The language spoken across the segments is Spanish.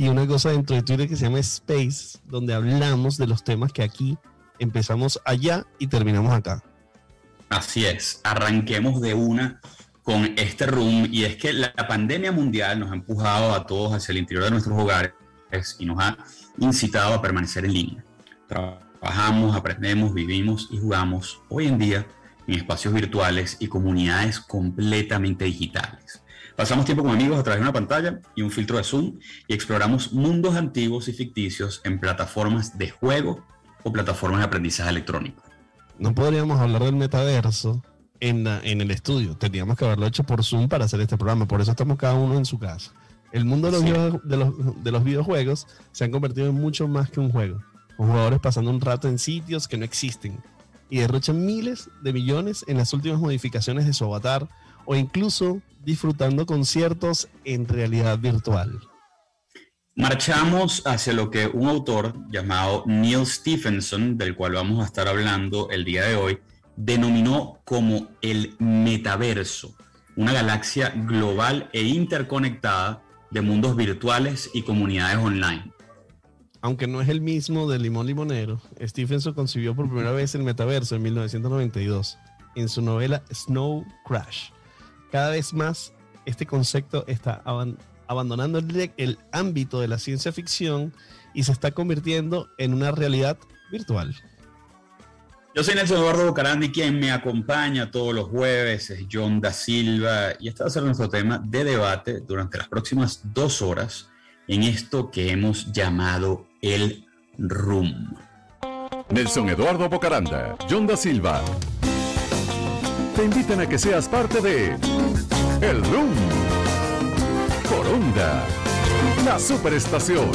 y una cosa dentro de Twitter que se llama Space, donde hablamos de los temas que aquí empezamos allá y terminamos acá. Así es, arranquemos de una con este room y es que la pandemia mundial nos ha empujado a todos hacia el interior de nuestros hogares y nos ha incitado a permanecer en línea. Trabajamos, aprendemos, vivimos y jugamos hoy en día en espacios virtuales y comunidades completamente digitales. Pasamos tiempo con amigos a través de una pantalla y un filtro de Zoom y exploramos mundos antiguos y ficticios en plataformas de juego o plataformas de aprendizaje electrónico. No podríamos hablar del metaverso en, en el estudio, tendríamos que haberlo hecho por Zoom para hacer este programa, por eso estamos cada uno en su casa. El mundo de los, de los, de los videojuegos se han convertido en mucho más que un juego, con jugadores pasando un rato en sitios que no existen. Y derrochan miles de millones en las últimas modificaciones de su avatar o incluso disfrutando conciertos en realidad virtual. Marchamos hacia lo que un autor llamado Neil Stephenson, del cual vamos a estar hablando el día de hoy, denominó como el metaverso, una galaxia global e interconectada de mundos virtuales y comunidades online. Aunque no es el mismo de Limón Limonero, Stephenson concibió por primera vez el metaverso en 1992 en su novela Snow Crash. Cada vez más este concepto está abandonando el, el ámbito de la ciencia ficción y se está convirtiendo en una realidad virtual. Yo soy Nelson Eduardo Bucarandi, quien me acompaña todos los jueves es John da Silva y este va a ser nuestro tema de debate durante las próximas dos horas en esto que hemos llamado el Room. Nelson Eduardo Bocaranda, John da Silva. Te invitan a que seas parte de El Room. Por Onda, la superestación.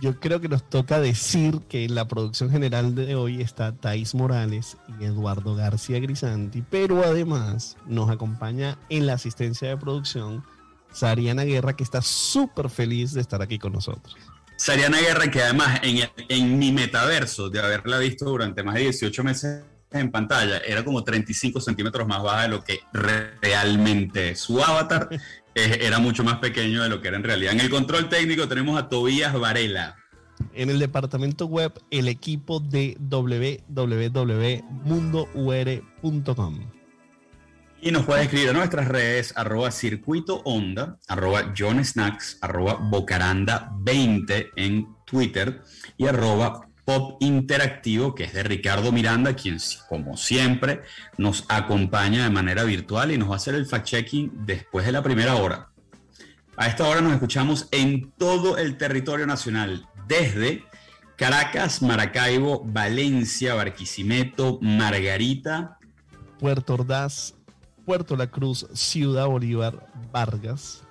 Yo creo que nos toca decir que en la producción general de hoy está Thais Morales y Eduardo García Grisanti, pero además nos acompaña en la asistencia de producción Sariana Guerra, que está súper feliz de estar aquí con nosotros. Sariana Guerra, que además en, mi metaverso, de haberla visto durante más de 18 meses en pantalla, era como 35 centímetros más baja de lo que realmente. Su avatar era mucho más pequeño de lo que era en realidad. En el control técnico tenemos a Tobías Varela. En el departamento web, el equipo de www.mundour.com. Y nos puede escribir a nuestras redes arroba circuito onda, arroba John Snacks, arroba bocaranda 20 en Twitter y arroba pop interactivo que es de Ricardo Miranda, quien como siempre nos acompaña de manera virtual y nos va a hacer el fact-checking después de la primera hora. A esta hora nos escuchamos en todo el territorio nacional, desde Caracas, Maracaibo, Valencia, Barquisimeto, Margarita, Puerto Ordaz, Puerto La Cruz, Ciudad Bolívar, Vargas.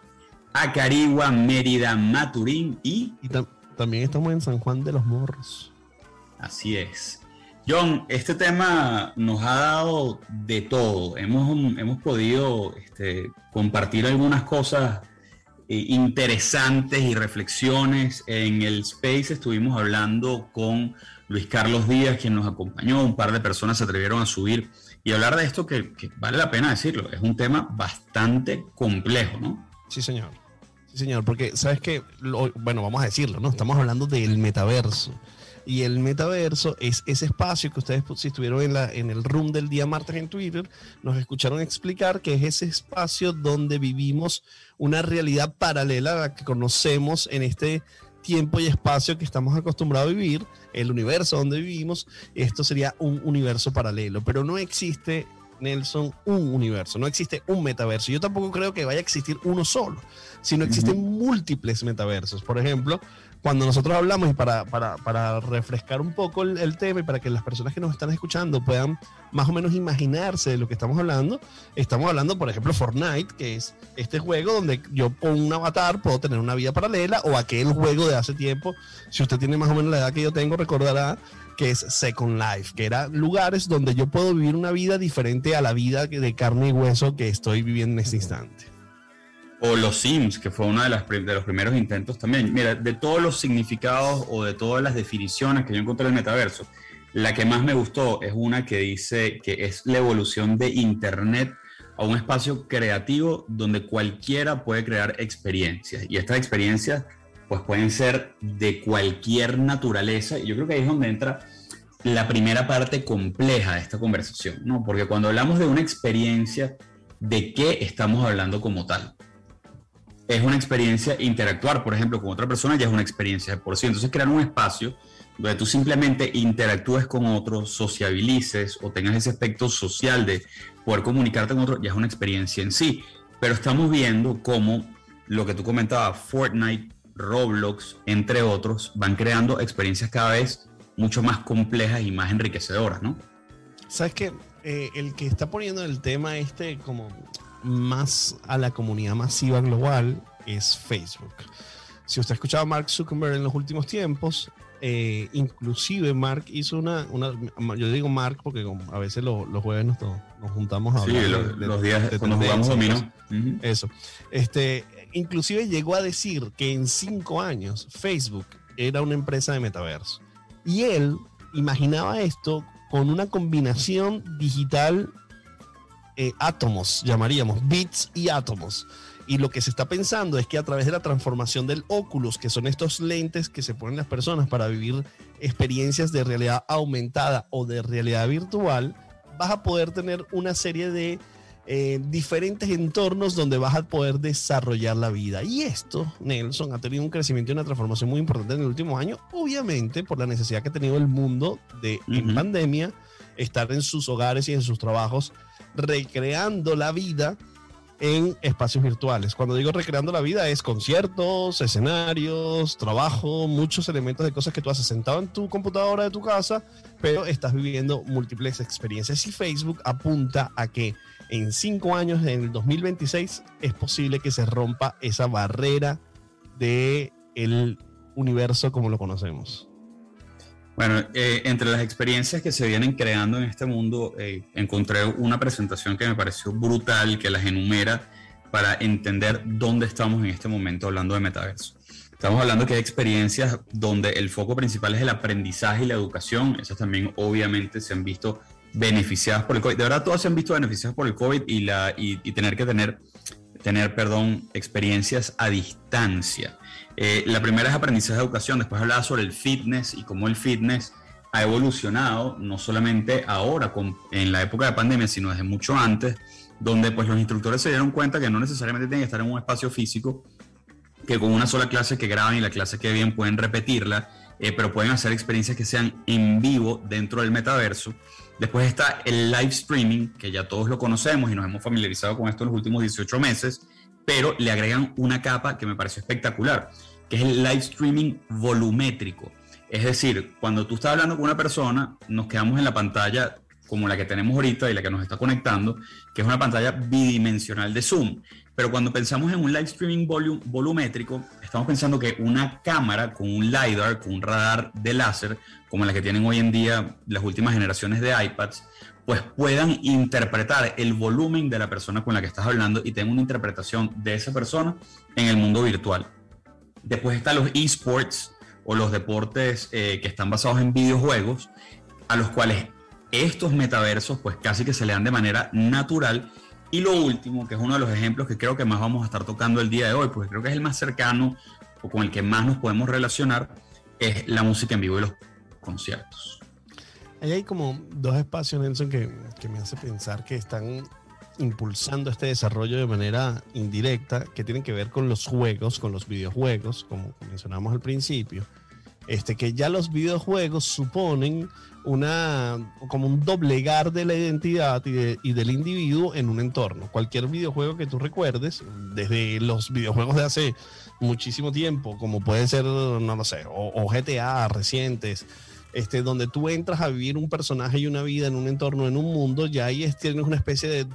Acarigua, Mérida, Maturín y... y también estamos en San Juan de los Morros. Así es. John, este tema nos ha dado de todo. Hemos, hemos podido este, compartir algunas cosas eh, interesantes y reflexiones. En el Space estuvimos hablando con Luis Carlos Díaz, quien nos acompañó. Un par de personas se atrevieron a subir y hablar de esto que, vale la pena decirlo, es un tema bastante complejo, ¿no? Sí, señor. Sí, señor, porque sabes que, bueno, vamos a decirlo, ¿no? Estamos hablando del metaverso. Y el metaverso es ese espacio que ustedes, si estuvieron en, la, en el room del día martes en Twitter, nos escucharon explicar que es ese espacio donde vivimos una realidad paralela a la que conocemos en este tiempo y espacio que estamos acostumbrados a vivir, el universo donde vivimos, esto sería un universo paralelo, pero no existe, Nelson, un universo, no existe un metaverso. Yo tampoco creo que vaya a existir uno solo, sino existen múltiples metaversos. Por ejemplo, cuando nosotros hablamos y para, para, para refrescar un poco el, tema y para que las personas que nos están escuchando puedan más o menos imaginarse de lo que estamos hablando, estamos hablando, por ejemplo, Fortnite, que es este juego donde yo con un avatar puedo tener una vida paralela, o aquel juego de hace tiempo, si usted tiene más o menos la edad que yo tengo, recordará que es Second Life, que era lugares donde yo puedo vivir una vida diferente a la vida de carne y hueso que estoy viviendo en este instante. O los Sims, que fue uno de, las, de los primeros intentos también. Mira, de todos los significados o de todas las definiciones que yo encontré en el metaverso, la que más me gustó es una que dice que es la evolución de Internet a un espacio creativo donde cualquiera puede crear experiencias. Y estas experiencias pues pueden ser de cualquier naturaleza. Y yo creo que ahí es donde entra la primera parte compleja de esta conversación, ¿no? Porque cuando hablamos de una experiencia, ¿de qué estamos hablando como tal? Es una experiencia interactuar, por ejemplo, con otra persona, ya es una experiencia de por sí. Entonces, crear un espacio donde tú simplemente interactúes con otros, sociabilices o tengas ese aspecto social de poder comunicarte con otros, ya es una experiencia en sí. Pero estamos viendo cómo lo que tú comentabas, Fortnite, Roblox, entre otros, van creando experiencias cada vez mucho más complejas y más enriquecedoras, ¿no? Sabes que eh, el que está poniendo el tema este como más a la comunidad masiva global es Facebook. Si usted ha escuchado a Mark Zuckerberg en los últimos tiempos, eh, inclusive Mark hizo una, yo digo Mark porque a veces los jueves nos, juntamos a hablar sí, los, días cuando jugamos dominó. Eso. Este, inclusive llegó a decir que en cinco años Facebook era una empresa de metaverso. Y él imaginaba esto con una combinación digital eh, átomos, llamaríamos, bits y átomos. Y lo que se está pensando es que a través de la transformación del Oculus, que son estos lentes que se ponen las personas para vivir experiencias de realidad aumentada o de realidad virtual, vas a poder tener una serie de eh, diferentes entornos donde vas a poder desarrollar la vida. Y esto, Nelson, ha tenido un crecimiento y una transformación muy importante en el último año, obviamente por la necesidad que ha tenido el mundo de, en pandemia, estar en sus hogares y en sus trabajos, recreando la vida en espacios virtuales. Cuando digo recreando la vida es conciertos, escenarios, trabajo, muchos elementos de cosas que tú haces sentado en tu computadora de tu casa, pero estás viviendo múltiples experiencias y Facebook apunta a que en cinco años, en el 2026, es posible que se rompa esa barrera de el universo como lo conocemos. Bueno, eh, entre las experiencias que se vienen creando en este mundo, eh, encontré una presentación que me pareció brutal, que las enumera para entender dónde estamos en este momento hablando de metaverso. Estamos hablando que hay experiencias donde el foco principal es el aprendizaje y la educación. Esas también obviamente se han visto beneficiadas por el COVID. De verdad, todas se han visto beneficiadas por el COVID y, la, y, tener que tener, tener perdón, experiencias a distancia. Eh, la primera es aprendizaje de educación, después hablaba sobre el fitness y cómo el fitness ha evolucionado, no solamente ahora con, en la época de pandemia, sino desde mucho antes, donde pues los instructores se dieron cuenta que no necesariamente tienen que estar en un espacio físico, que con una sola clase que graban y la clase que bien pueden repetirla, eh, pero pueden hacer experiencias que sean en vivo dentro del metaverso. Después está el live streaming, que ya todos lo conocemos y nos hemos familiarizado con esto en los últimos 18 meses, pero le agregan una capa que me pareció espectacular, que es el live streaming volumétrico. Es decir, cuando tú estás hablando con una persona, nos quedamos en la pantalla como la que tenemos ahorita y la que nos está conectando, que es una pantalla bidimensional de Zoom. Pero cuando pensamos en un live streaming volumétrico, estamos pensando que una cámara con un LiDAR, con un radar de láser, como la que tienen hoy en día las últimas generaciones de iPads, pues puedan interpretar el volumen de la persona con la que estás hablando y tengan una interpretación de esa persona en el mundo virtual. Después están los esports o los deportes eh, que están basados en videojuegos, a los cuales estos metaversos pues casi que se le dan de manera natural y lo último, que es uno de los ejemplos que creo que más vamos a estar tocando el día de hoy, porque creo que es el más cercano o con el que más nos podemos relacionar, es la música en vivo y los conciertos. Ahí hay como dos espacios, Nelson, que, que me hace pensar que están impulsando este desarrollo de manera indirecta, que tienen que ver con los juegos, con los videojuegos, como mencionamos al principio. Este, que ya los videojuegos suponen una, como un doblegar de la identidad y, del individuo en un entorno. Cualquier videojuego que tú recuerdes, desde los videojuegos de hace muchísimo tiempo, como puede ser, no lo sé, o, GTA recientes, este, donde tú entras a vivir un personaje y una vida en un entorno, en un mundo, ya ahí tienes una especie de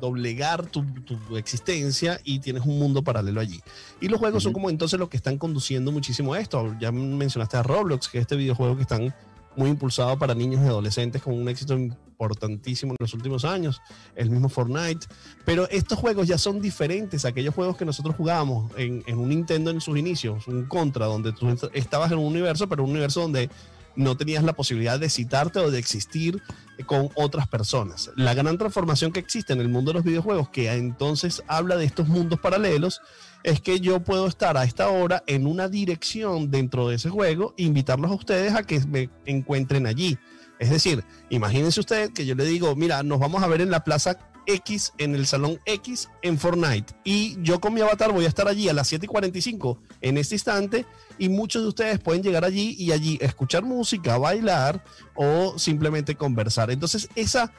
doblegar tu, tu, existencia y tienes un mundo paralelo allí. Y los juegos son como entonces los que están conduciendo muchísimo a esto. Ya mencionaste a Roblox, que es este videojuego que están muy impulsado para niños y adolescentes con un éxito importantísimo en los últimos años, el mismo Fortnite. Pero estos juegos ya son diferentes a aquellos juegos que nosotros jugábamos en, en un Nintendo en sus inicios, un Contra, donde tú estabas en un universo, pero un universo donde no tenías la posibilidad de citarte o de existir con otras personas. La gran transformación que existe en el mundo de los videojuegos, que entonces habla de estos mundos paralelos, es que yo puedo estar a esta hora en una dirección dentro de ese juego e invitarlos a ustedes a que me encuentren allí. Es decir, imagínense usted que yo le digo, mira, nos vamos a ver en la plaza X, en el salón X, en Fortnite. Y yo con mi avatar voy a estar allí a las 7:45 en este instante. Y muchos de ustedes pueden llegar allí y allí escuchar música, bailar o simplemente conversar. Entonces, esa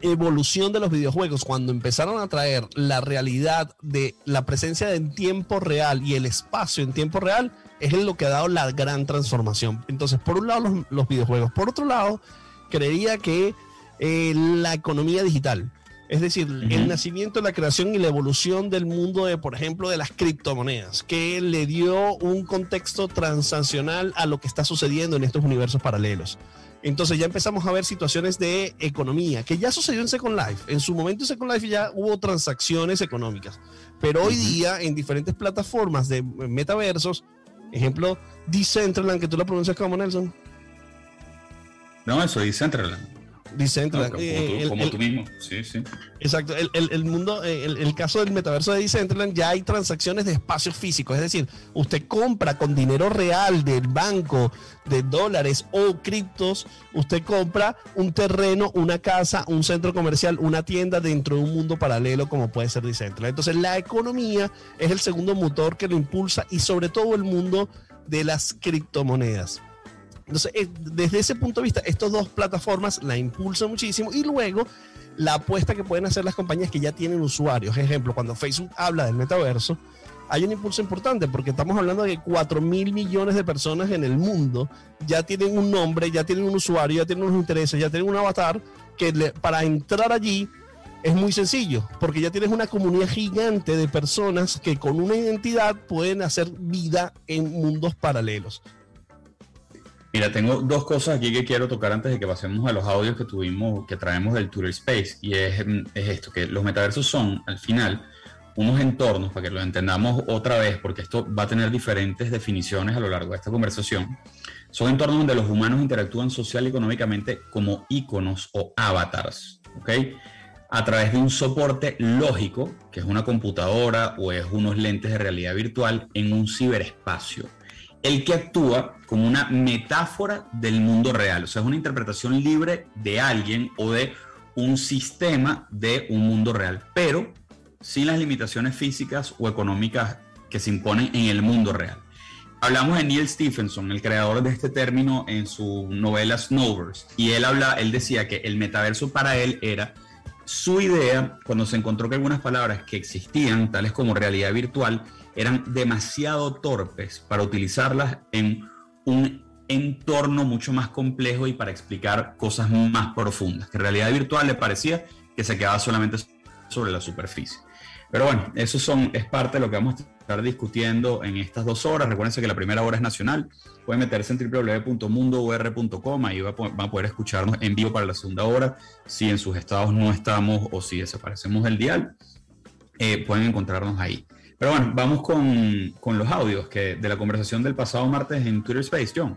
evolución de los videojuegos, cuando empezaron a traer la realidad de la presencia en tiempo real y el espacio en tiempo real, es lo que ha dado la gran transformación. Entonces, por un lado, los, videojuegos. Por otro lado, creería que eh, la economía digital. Es decir, el nacimiento, la creación y la evolución del mundo de, por ejemplo, de las criptomonedas, que le dio un contexto transaccional a lo que está sucediendo en estos universos paralelos. Entonces ya empezamos a ver situaciones de economía, que ya sucedió en Second Life. En su momento en Second Life ya hubo transacciones económicas, pero hoy día en diferentes plataformas de metaversos, ejemplo, Decentraland, que tú lo pronuncias como Nelson. No, eso, Decentraland. Decentraland. como, eh, tú, mismo, sí, sí. Exacto, el, mundo, eh, el, caso del metaverso de Decentraland, ya hay transacciones de espacios físicos, es decir, usted compra con dinero real del banco, de dólares o criptos, usted compra un terreno, una casa, un centro comercial, una tienda dentro de un mundo paralelo como puede ser Decentraland. Entonces, la economía es el segundo motor que lo impulsa y sobre todo el mundo de las criptomonedas. Entonces, eh, desde ese punto de vista, estas dos plataformas la impulsan muchísimo y luego la apuesta que pueden hacer las compañías que ya tienen usuarios. Ejemplo, cuando Facebook habla del metaverso, hay un impulso importante porque estamos hablando de que 4 mil millones de personas en el mundo ya tienen un nombre, ya tienen un usuario, ya tienen unos intereses, ya tienen un avatar que para entrar allí es muy sencillo, porque ya tienes una comunidad gigante de personas que con una identidad pueden hacer vida en mundos paralelos. Mira, tengo dos cosas aquí que quiero tocar antes de que pasemos a los audios que tuvimos, que traemos del Twitter Space. Y es, esto, que los metaversos son, al final, unos entornos, para que lo entendamos otra vez, porque esto va a tener diferentes definiciones a lo largo de esta conversación. Son entornos donde los humanos interactúan social y económicamente como íconos o avatars, ¿ok? A través de un soporte lógico, que es una computadora o es unos lentes de realidad virtual, en un ciberespacio el que actúa como una metáfora del mundo real, o sea, es una interpretación libre de alguien o de un sistema de un mundo real, pero sin las limitaciones físicas o económicas que se imponen en el mundo real. Hablamos de Neil Stephenson, el creador de este término en su novela Snowverse, y él habla, él decía que el metaverso para él era su idea cuando se encontró que algunas palabras que existían, tales como realidad virtual, eran demasiado torpes para utilizarlas en un entorno mucho más complejo y para explicar cosas más profundas, que realidad virtual le parecía que se quedaba solamente sobre la superficie. Pero bueno, eso son, es parte de lo que vamos a estar discutiendo en estas dos horas. Recuerden que la primera hora es nacional. Pueden meterse en www.mundour.com. Ahí van a poder escucharnos en vivo para la segunda hora. Si en sus estados no estamos o si desaparecemos del dial, eh, pueden encontrarnos ahí. Pero bueno, vamos con, los audios que de la conversación del pasado martes en Twitter Space, John.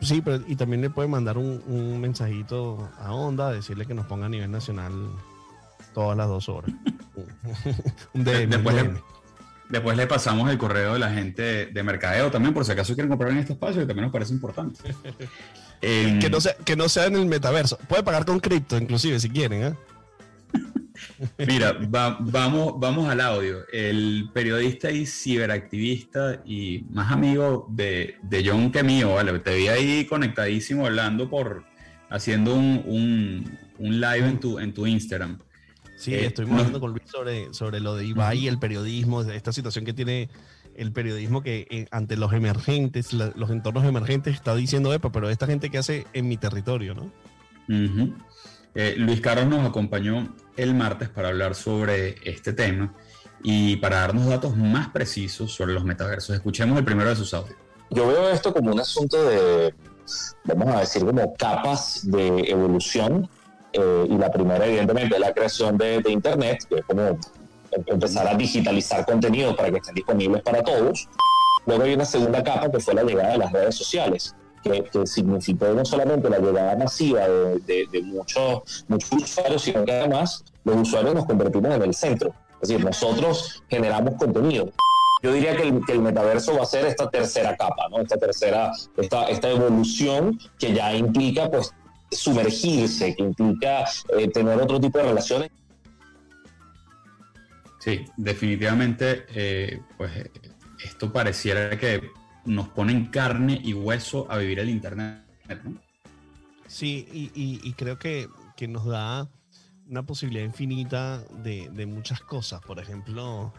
Sí, pero y también le puede mandar un, mensajito a Onda, decirle que nos ponga a nivel nacional todas las dos horas. un DM, después, Le, después le pasamos el correo de la gente de mercadeo también, por si acaso quieren comprar en este espacio, que también nos parece importante. que, no sea, que no sea en el metaverso. Puede pagar con cripto, inclusive, si quieren. ¿eh? Mira, vamos, vamos al audio. El periodista y ciberactivista y más amigo de, John que mío, ¿vale? Te vi ahí conectadísimo hablando por, haciendo un, live en tu, en tu Instagram. Sí, eh, estoy hablando con Luis sobre, sobre lo de Ibai y el periodismo, esta situación que tiene el periodismo que eh, ante los emergentes, los entornos emergentes, está diciendo, Epa, pero esta gente que hace en mi territorio, ¿no? Eh, Luis Carlos nos acompañó el martes para hablar sobre este tema y para darnos datos más precisos sobre los metaversos. Escuchemos el primero de sus audios. Yo veo esto como un asunto de, vamos a decir, como capas de evolución. Eh, y la primera, evidentemente, es la creación de, de Internet, que es como empezar a digitalizar contenidos para que estén disponibles para todos. Luego hay una segunda capa que fue la llegada de las redes sociales que, significó no solamente la llegada masiva de, muchos, usuarios, sino que además los usuarios nos convertimos en el centro. Es decir, nosotros generamos contenido. Yo diría que el, metaverso va a ser esta tercera capa, ¿no? Esta tercera, esta, esta evolución que ya implica, pues, sumergirse, que implica eh, tener otro tipo de relaciones. Sí, definitivamente, eh, pues esto pareciera que nos ponen carne y hueso a vivir el Internet, ¿no? Sí, y, creo que, nos da una posibilidad infinita de, muchas cosas. Por ejemplo,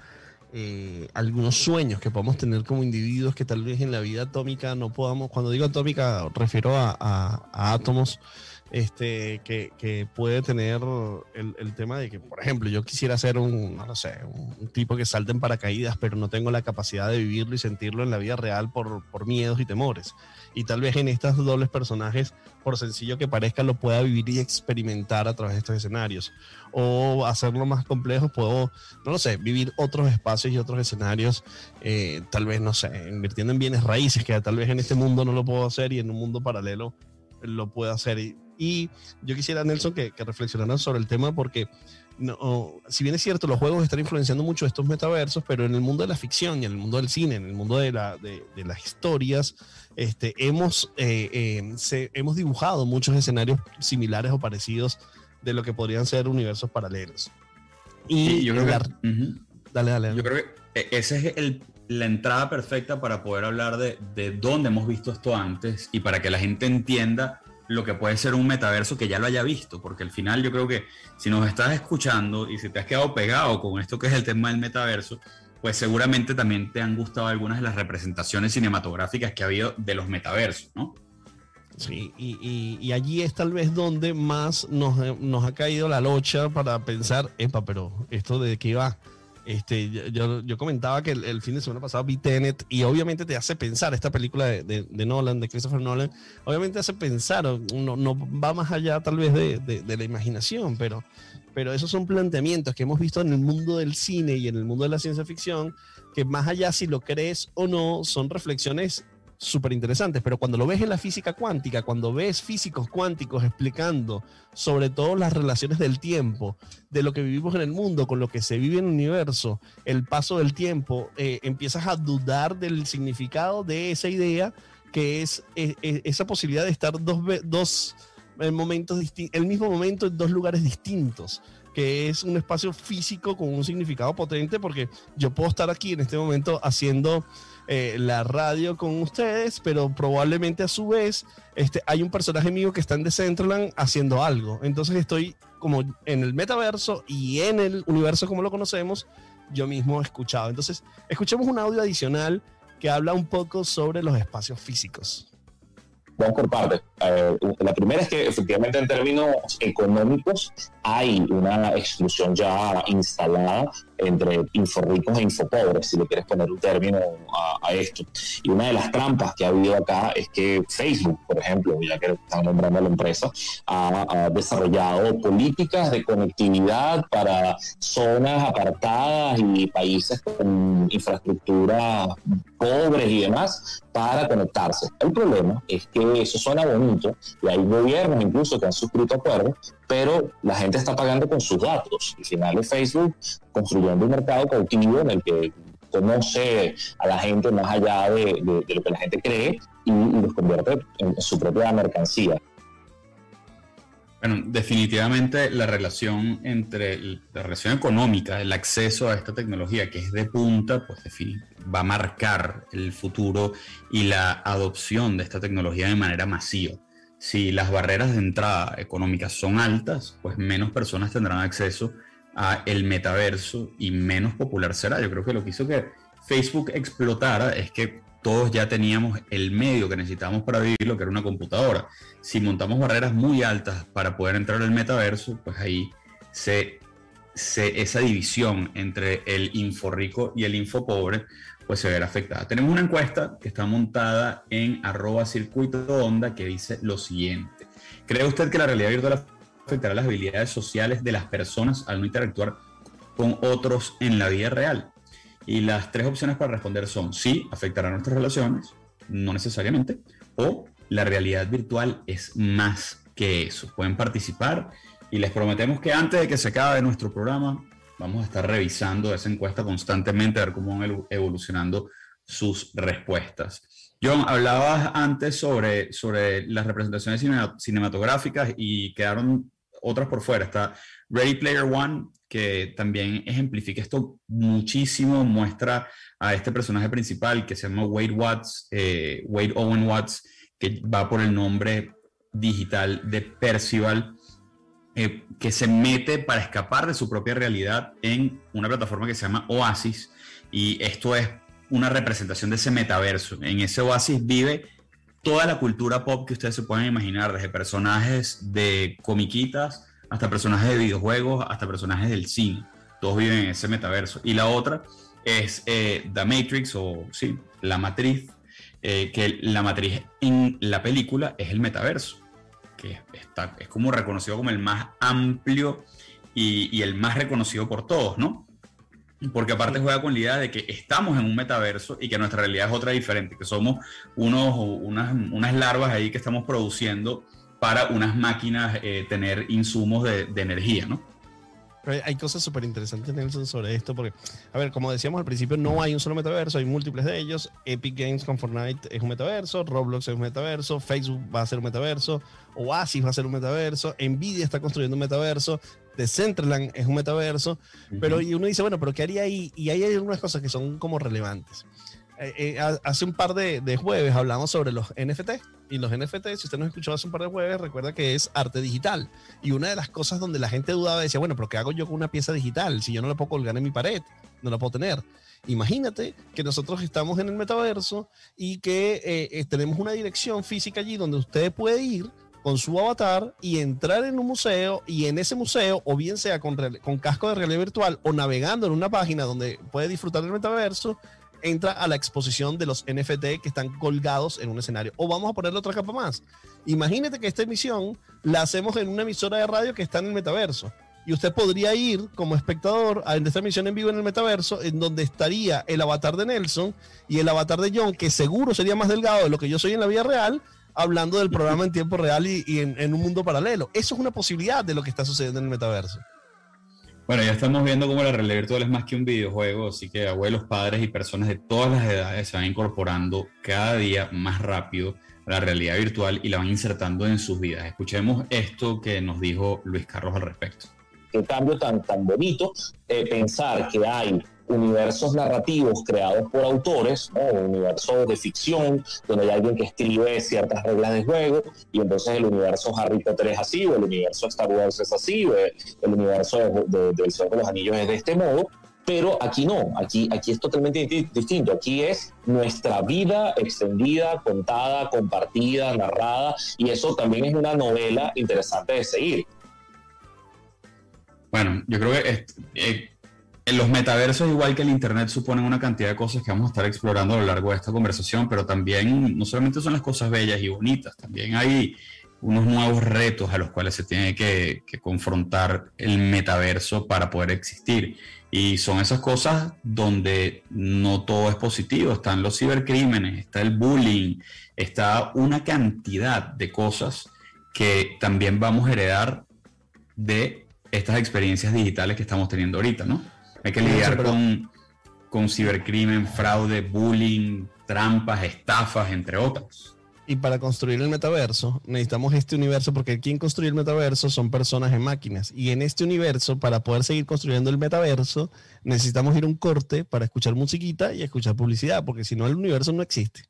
eh, algunos sueños que podemos tener como individuos que tal vez en la vida atómica no podamos, cuando digo atómica refiero a átomos este, que, puede tener el, tema de que, por ejemplo, yo quisiera ser un, no sé, un, tipo que salte en paracaídas, pero no tengo la capacidad de vivirlo y sentirlo en la vida real por, por miedos y temores. Y tal vez en estos dobles personajes, por sencillo que parezca, lo pueda vivir y experimentar a través de estos escenarios. O hacerlo más complejo, puedo, no lo sé, vivir otros espacios y otros escenarios, eh, tal vez, no sé, invirtiendo en bienes raíces, que tal vez en este mundo no lo puedo hacer y en un mundo paralelo lo puedo hacer. Y y yo quisiera, Nelson, que, que reflexionaran sobre el tema porque, no, si bien es cierto, los juegos están influenciando mucho estos metaversos, pero en el mundo de la ficción y en el mundo del cine, en el mundo de, la, de, las historias, este, hemos, eh, eh, hemos dibujado muchos escenarios similares o parecidos de lo que podrían ser universos paralelos. Y yo creo que, dale, dale, Yo creo que e, esa es el, la entrada perfecta para poder hablar de, de dónde hemos visto esto antes y para que la gente entienda lo que puede ser un metaverso que ya lo haya visto, porque al final yo creo que si nos estás escuchando y si te has quedado pegado con esto que es el tema del metaverso, pues seguramente también te han gustado algunas de las representaciones cinematográficas que ha habido de los metaversos, ¿no? Sí, y, allí es tal vez donde más nos, nos, ha caído la locha para pensar, epa, pero esto de qué va. Este, yo, comentaba que el, fin de semana pasado vi Tenet y obviamente te hace pensar esta película de, de, Nolan, de Christopher Nolan, obviamente te hace pensar, no, no va más allá tal vez de, de, la imaginación, pero, pero esos son planteamientos que hemos visto en el mundo del cine y en el mundo de la ciencia ficción, que más allá si lo crees o no, son reflexiones súper interesantes, pero cuando lo ves en la física cuántica, cuando ves físicos cuánticos explicando sobre todo las relaciones del tiempo, de lo que vivimos en el mundo, con lo que se vive en el universo, el paso del tiempo, eh, empiezas a dudar del significado de esa idea que es, eh, eh, esa posibilidad de estar dos, dos momentos el mismo momento en dos lugares distintos que es un espacio físico con un significado potente porque yo puedo estar aquí en este momento haciendo eh, la radio con ustedes, pero probablemente a su vez este, hay un personaje mío que está en Decentraland haciendo algo. Entonces estoy como en el metaverso y en el universo como lo conocemos, yo mismo he escuchado. Entonces, escuchemos un audio adicional que habla un poco sobre los espacios físicos. Vamos por partes. Eh, la primera es que efectivamente en términos económicos hay una exclusión ya instalada entre inforricos e infopobres, si le quieres poner un término a, esto. Y una de las trampas que ha habido acá es que Facebook, por ejemplo, ya que están nombrando a la empresa, ha, desarrollado políticas de conectividad para zonas apartadas y países con infraestructura pobres y demás para conectarse. El problema es que eso suena bonito y hay gobiernos incluso que han suscrito acuerdos, pero la gente está pagando con sus datos. Al final es Facebook construyendo un mercado cautivo en el que conoce a la gente más allá de, lo que la gente cree y, los convierte en, su propia mercancía. Bueno, definitivamente la relación entre la relación económica, el acceso a esta tecnología que es de punta, pues va a marcar el futuro y la adopción de esta tecnología de manera masiva si las barreras de entrada económicas son altas, pues menos personas tendrán acceso a el metaverso y menos popular será. Yo creo que lo que hizo que Facebook explotara es que todos ya teníamos el medio que necesitábamos para vivirlo, que era una computadora. Si montamos barreras muy altas para poder entrar al metaverso, pues ahí se, se, esa división entre el info rico y el info pobre pues se verá afectada. Tenemos una encuesta que está montada en arroba circuito onda que dice lo siguiente. ¿Cree usted que la realidad virtual afectará las habilidades sociales de las personas al no interactuar con otros en la vida real? Y las tres opciones para responder son sí, afectará nuestras relaciones, no necesariamente, o la realidad virtual es más que eso. Pueden participar y les prometemos que antes de que se acabe nuestro programa, vamos a estar revisando esa encuesta constantemente, a ver cómo van evolucionando sus respuestas. John, hablabas antes sobre, sobre las representaciones cinematográficas y quedaron otras por fuera. Está Ready Player One, que también ejemplifica esto muchísimo, muestra a este personaje principal que se llama Wade Watts, eh, Wade Owen Watts, que va por el nombre digital de Percival, eh, que se mete para escapar de su propia realidad en una plataforma que se llama Oasis. Y esto es una representación de ese metaverso. En ese Oasis vive toda la cultura pop que ustedes se pueden imaginar, desde personajes de comiquitas hasta personajes de videojuegos, hasta personajes del cine. Todos viven en ese metaverso. Y la otra es eh, The Matrix, o sí, la matriz, eh, que la matriz en la película es el metaverso que está, es como reconocido como el más amplio y, el más reconocido por todos, ¿no? Porque aparte juega con la idea de que estamos en un metaverso y que nuestra realidad es otra diferente, que somos unos, unas, unas larvas ahí que estamos produciendo para unas máquinas eh, tener insumos de, de energía, ¿no? Hay cosas súper interesantes, Nelson, sobre esto, porque, a ver, como decíamos al principio, no hay un solo metaverso, hay múltiples de ellos. Epic Games con Fortnite es un metaverso, Roblox es un metaverso, Facebook va a ser un metaverso, Oasis va a ser un metaverso, Nvidia está construyendo un metaverso, Decentraland es un metaverso, pero y uno dice, bueno, pero ¿qué haría ahí? Y ahí hay algunas cosas que son como relevantes. Eh, eh, hace un par de, jueves hablamos sobre los NFT. Y los NFT, si usted nos escuchó hace un par de jueves, recuerda que es arte digital. Y una de las cosas donde la gente dudaba decía, bueno, pero ¿qué hago yo con una pieza digital? Si yo no la puedo colgar en mi pared, no la puedo tener. Imagínate que nosotros estamos en el metaverso y que eh, tenemos una dirección física allí donde usted puede ir con su avatar y entrar en un museo y en ese museo, o bien sea con casco de realidad virtual o navegando en una página donde puede disfrutar del metaverso, entra a la exposición de los NFT que están colgados en un escenario. O vamos a ponerle otra capa más. Imagínate que esta emisión la hacemos en una emisora de radio que está en el metaverso. Y usted podría ir como espectador a esta emisión en vivo en el metaverso, en donde estaría el avatar de Nelson y el avatar de John, que seguro sería más delgado de lo que yo soy en la vida real, hablando del programa en tiempo real y, en, en un mundo paralelo. Eso es una posibilidad de lo que está sucediendo en el metaverso. Bueno, ya estamos viendo cómo la realidad virtual es más que un videojuego, así que abuelos, padres y personas de todas las edades se van incorporando cada día más rápido a la realidad virtual y la van insertando en sus vidas. Escuchemos esto que nos dijo Luis Carlos al respecto. Qué cambio tan, tan bonito eh, pensar que hay universos narrativos creados por autores, un universo de ficción, donde hay alguien que escribe ciertas reglas de juego, y entonces el universo Harry Potter es así, o el universo Star Wars es así, o el universo de, de, Señor de los Anillos es de este modo, pero aquí no, aquí, aquí es totalmente distinto, aquí es nuestra vida extendida, contada, compartida, narrada, y eso también es una novela interesante de seguir. Bueno, yo creo que eh, los metaversos, igual que el Internet, suponen una cantidad de cosas que vamos a estar explorando a lo largo de esta conversación, pero también no solamente son las cosas bellas y bonitas, también hay unos nuevos retos a los cuales se tiene que, confrontar el metaverso para poder existir. Y son esas cosas donde no todo es positivo. Están los cibercrímenes, está el bullying, está una cantidad de cosas que también vamos a heredar de estas experiencias digitales que estamos teniendo ahorita, ¿no? Hay que lidiar con, con cibercrimen, fraude, bullying, trampas, estafas, entre otras. Y para construir el metaverso necesitamos este universo porque quien construye el metaverso son personas en máquinas. Y en este universo, para poder seguir construyendo el metaverso, necesitamos ir a un corte para escuchar musiquita y escuchar publicidad, porque si no el universo no existe.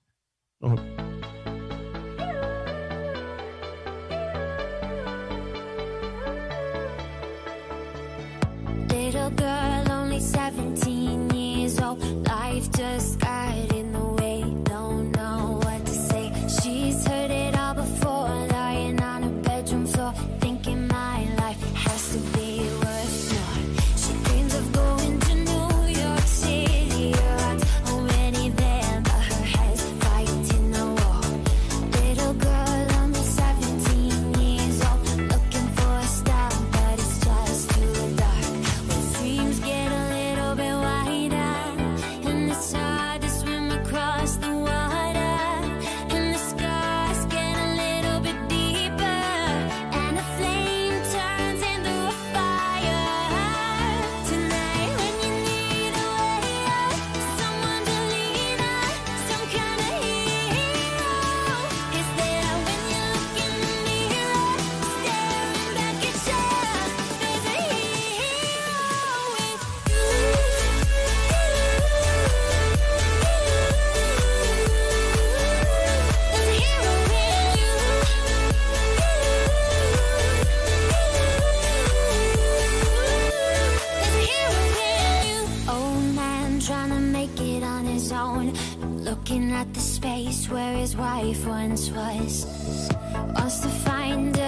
Wife once was. Wants to find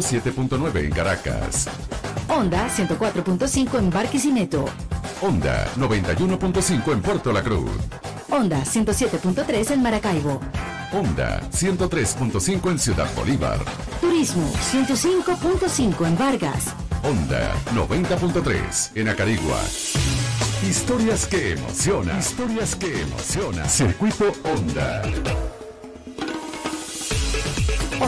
107.9 en Caracas. Onda 104.5 en Barquisimeto. Onda 91.5 en Puerto La Cruz. Onda 107.3 en Maracaibo. Onda 103.5 en Ciudad Bolívar. Turismo 105.5 en Vargas. Onda 90.3 en Acarigua. Historias que emocionan. Historias que emocionan. Circuito Onda.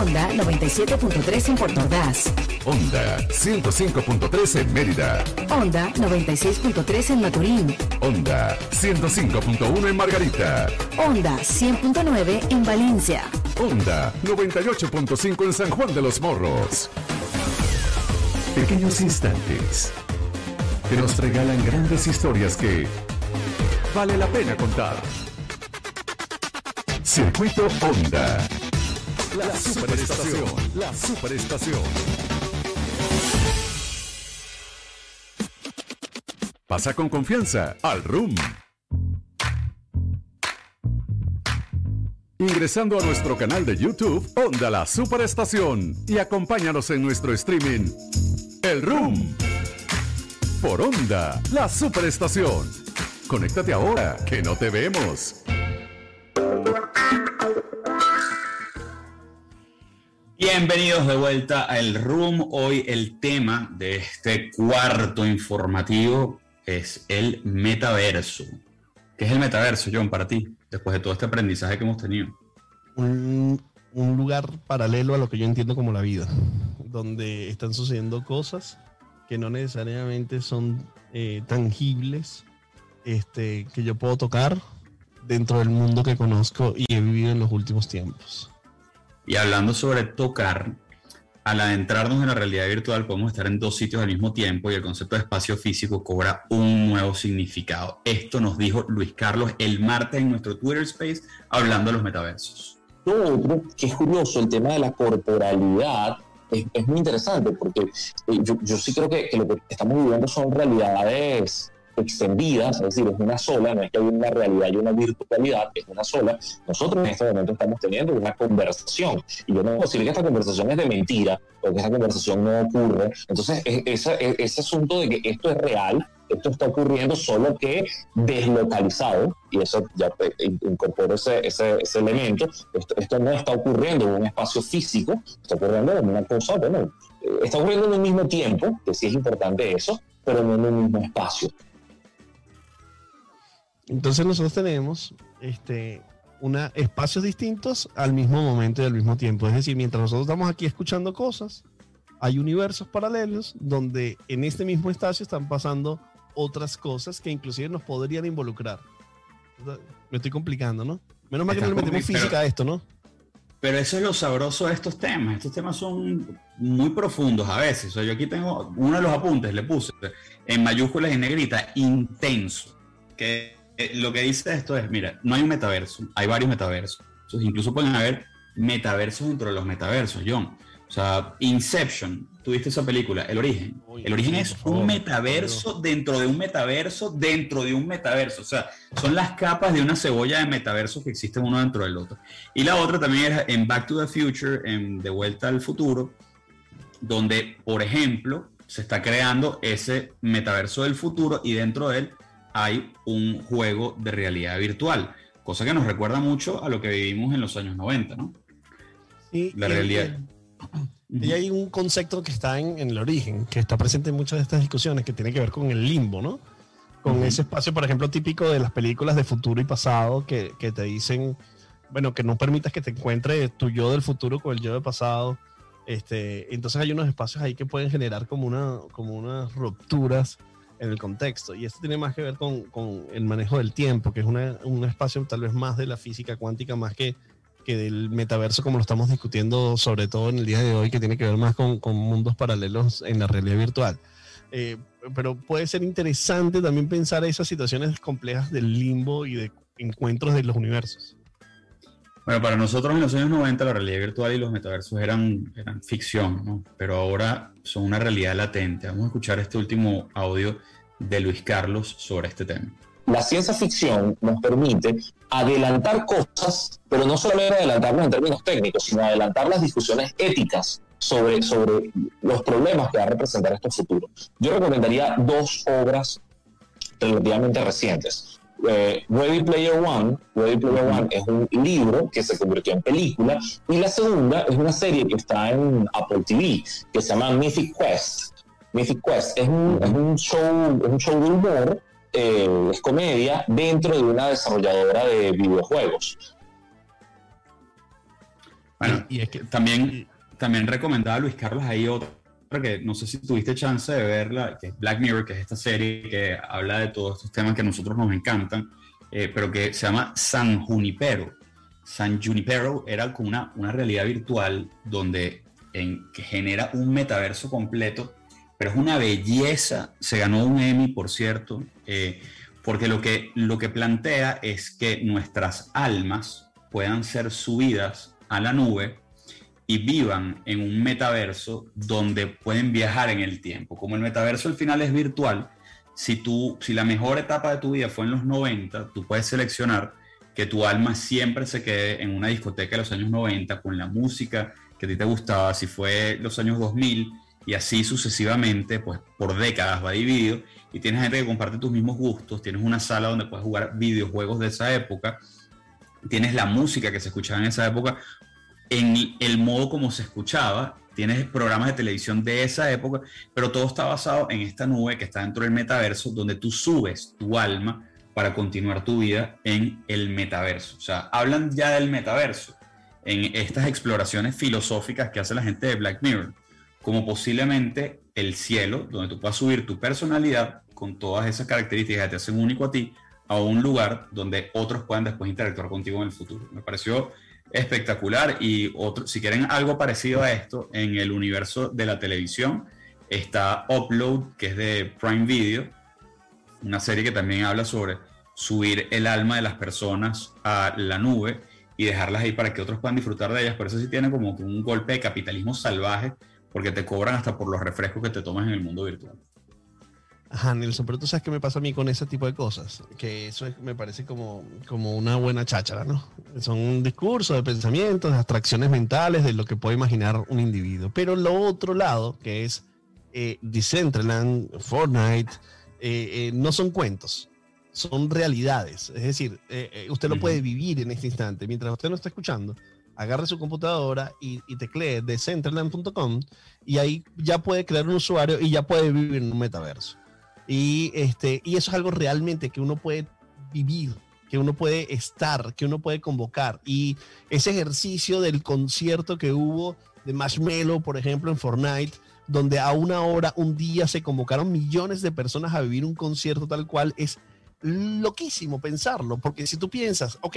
Onda 97.3 en Puerto Ordaz. Onda 105.3 en Mérida. Onda 96.3 en Maturín. Onda 105.1 en Margarita. Onda 100.9 en Valencia. Onda 98.5 en San Juan de los Morros. Pequeños instantes que nos regalan grandes historias que vale la pena contar. Circuito Onda. La superestación. La superestación. Pasa con confianza al RUM. Ingresando a nuestro canal de YouTube, Onda la Superestación, y acompáñanos en nuestro streaming, El Room. Por Onda, la Superestación. Conéctate ahora, que no te vemos. Bienvenidos de vuelta a El Room. Hoy el tema de este cuarto informativo es el metaverso. ¿Qué es el metaverso, John, para ti, después de todo este aprendizaje que hemos tenido? un, un lugar paralelo a lo que yo entiendo como la vida, donde están sucediendo cosas que no necesariamente son eh, tangibles, este, que yo puedo tocar dentro del mundo que conozco y he vivido en los últimos tiempos. Y hablando sobre tocar, al adentrarnos en la realidad virtual podemos estar en dos sitios al mismo tiempo y el concepto de espacio físico cobra un nuevo significado. Esto nos dijo Luis Carlos el martes en nuestro Twitter Space hablando de los metaversos. Lo otro, que es curioso, el tema de la corporalidad es, es muy interesante porque eh, yo, yo sí creo que, que lo que estamos viviendo son realidades extendidas, es decir, es una sola, no es que hay una realidad y una virtualidad, es una sola. Nosotros en este momento estamos teniendo una conversación y yo no puedo decir que esta conversación es de mentira o que esta conversación no ocurre. Entonces, es- ese asunto de que esto es real, esto está ocurriendo solo que deslocalizado, y eso ya eh, in- incorporo ese, ese, ese elemento, esto, esto no está ocurriendo en un espacio físico, está ocurriendo en una cosa, bueno, eh, está ocurriendo en un mismo tiempo, que sí es importante eso, pero no en un mismo espacio. Entonces nosotros tenemos este, una, espacios distintos al mismo momento y al mismo tiempo. Es decir, mientras nosotros estamos aquí escuchando cosas, hay universos paralelos donde en este mismo espacio están pasando otras cosas que inclusive nos podrían involucrar. Me estoy complicando, ¿no? Menos mal que no le metemos compli- pero- física a esto, ¿no? Pero eso es lo sabroso de estos temas. Estos temas son muy profundos a veces. O sea, yo aquí tengo uno de los apuntes, le puse en mayúsculas y negrita, intenso. Que eh, lo que dice esto es, mira, no hay un metaverso, hay varios metaversos. Incluso pueden haber metaversos dentro de los metaversos, John. O sea, Inception, tuviste esa película, El Origen. El Origen es un metaverso dentro de un metaverso dentro de un metaverso. O sea, son las capas de una cebolla de metaversos que existen uno dentro del otro. Y la otra también es en Back to the Future, en De Vuelta al Futuro, donde, por ejemplo, se está creando ese metaverso del futuro y dentro de él hay un juego de realidad virtual, cosa que nos recuerda mucho a lo que vivimos en los años 90, ¿no? Sí, la realidad. Y hay un concepto que está en, el origen, que está presente en muchas de estas discusiones, que tiene que ver con el limbo, ¿no? Con ese espacio, por ejemplo, típico de las películas de futuro y pasado que, que, te dicen, bueno, que no permitas que te encuentre tu yo del futuro con el yo del pasado. Este, entonces hay unos espacios ahí que pueden generar como, una, como unas rupturas en el contexto. Y esto tiene más que ver con, con el manejo del tiempo, que es una, un espacio tal vez más de la física cuántica, más que que del metaverso como lo estamos discutiendo sobre todo en el día de hoy, que tiene que ver más con, con mundos paralelos en la realidad virtual. Eh, pero puede ser interesante también pensar esas situaciones complejas del limbo y de encuentros de los universos. Bueno, para nosotros en los años 90 la realidad virtual y los metaversos eran, eran ficción, ¿no? pero ahora son una realidad latente. Vamos a escuchar este último audio de Luis Carlos sobre este tema la ciencia ficción nos permite adelantar cosas, pero no solamente adelantarlas en términos técnicos, sino adelantar las discusiones éticas sobre, sobre los problemas que va a representar estos futuros. Yo recomendaría dos obras relativamente recientes. Eh, Ready Player One, Ready Player One es un libro que se convirtió en película y la segunda es una serie que está en Apple TV que se llama Mythic Quest. Mythic Quest es un, es un show, es un show de humor eh, es comedia dentro de una desarrolladora de videojuegos. Bueno, y es que también, también recomendaba a Luis Carlos ahí otra que no sé si tuviste chance de verla, que es Black Mirror, que es esta serie que habla de todos estos temas que a nosotros nos encantan, eh, pero que se llama San Junipero. San Junipero era como una, una realidad virtual donde en, que genera un metaverso completo pero es una belleza. Se ganó un Emmy, por cierto, eh, porque lo que, lo que plantea es que nuestras almas puedan ser subidas a la nube y vivan en un metaverso donde pueden viajar en el tiempo. Como el metaverso al final es virtual, si, tú, si la mejor etapa de tu vida fue en los 90, tú puedes seleccionar que tu alma siempre se quede en una discoteca de los años 90 con la música que a ti te gustaba, si fue los años 2000 y así sucesivamente, pues por décadas va dividido y tienes gente que comparte tus mismos gustos, tienes una sala donde puedes jugar videojuegos de esa época, tienes la música que se escuchaba en esa época en el modo como se escuchaba, tienes programas de televisión de esa época, pero todo está basado en esta nube que está dentro del metaverso, donde tú subes tu alma para continuar tu vida en el metaverso. O sea, hablan ya del metaverso en estas exploraciones filosóficas que hace la gente de Black Mirror como posiblemente el cielo, donde tú puedas subir tu personalidad con todas esas características que te hacen único a ti, a un lugar donde otros puedan después interactuar contigo en el futuro. Me pareció espectacular y otro, si quieren algo parecido a esto, en el universo de la televisión está Upload, que es de Prime Video, una serie que también habla sobre subir el alma de las personas a la nube y dejarlas ahí para que otros puedan disfrutar de ellas. Por eso sí tiene como un golpe de capitalismo salvaje porque te cobran hasta por los refrescos que te tomas en el mundo virtual. Ajá, Nelson, pero tú sabes qué me pasa a mí con ese tipo de cosas, que eso me parece como, como una buena cháchara, ¿no? Son un discurso de pensamientos, de abstracciones mentales de lo que puede imaginar un individuo. Pero lo otro lado, que es eh, Decentraland, Fortnite, eh, eh, no son cuentos, son realidades. Es decir, usted lo puede vivir en este instante. Mientras usted no está escuchando, agarre su computadora y, y teclee decentraland.com y ahí ya puede crear un usuario y ya puede vivir en un metaverso. Y, este, y eso es algo realmente que uno puede vivir, que uno puede estar, que uno puede convocar. Y ese ejercicio del concierto que hubo de Marshmello, por ejemplo, en Fortnite, donde a una hora, un día se convocaron millones de personas a vivir un concierto tal cual, es loquísimo pensarlo, porque si tú piensas, ok,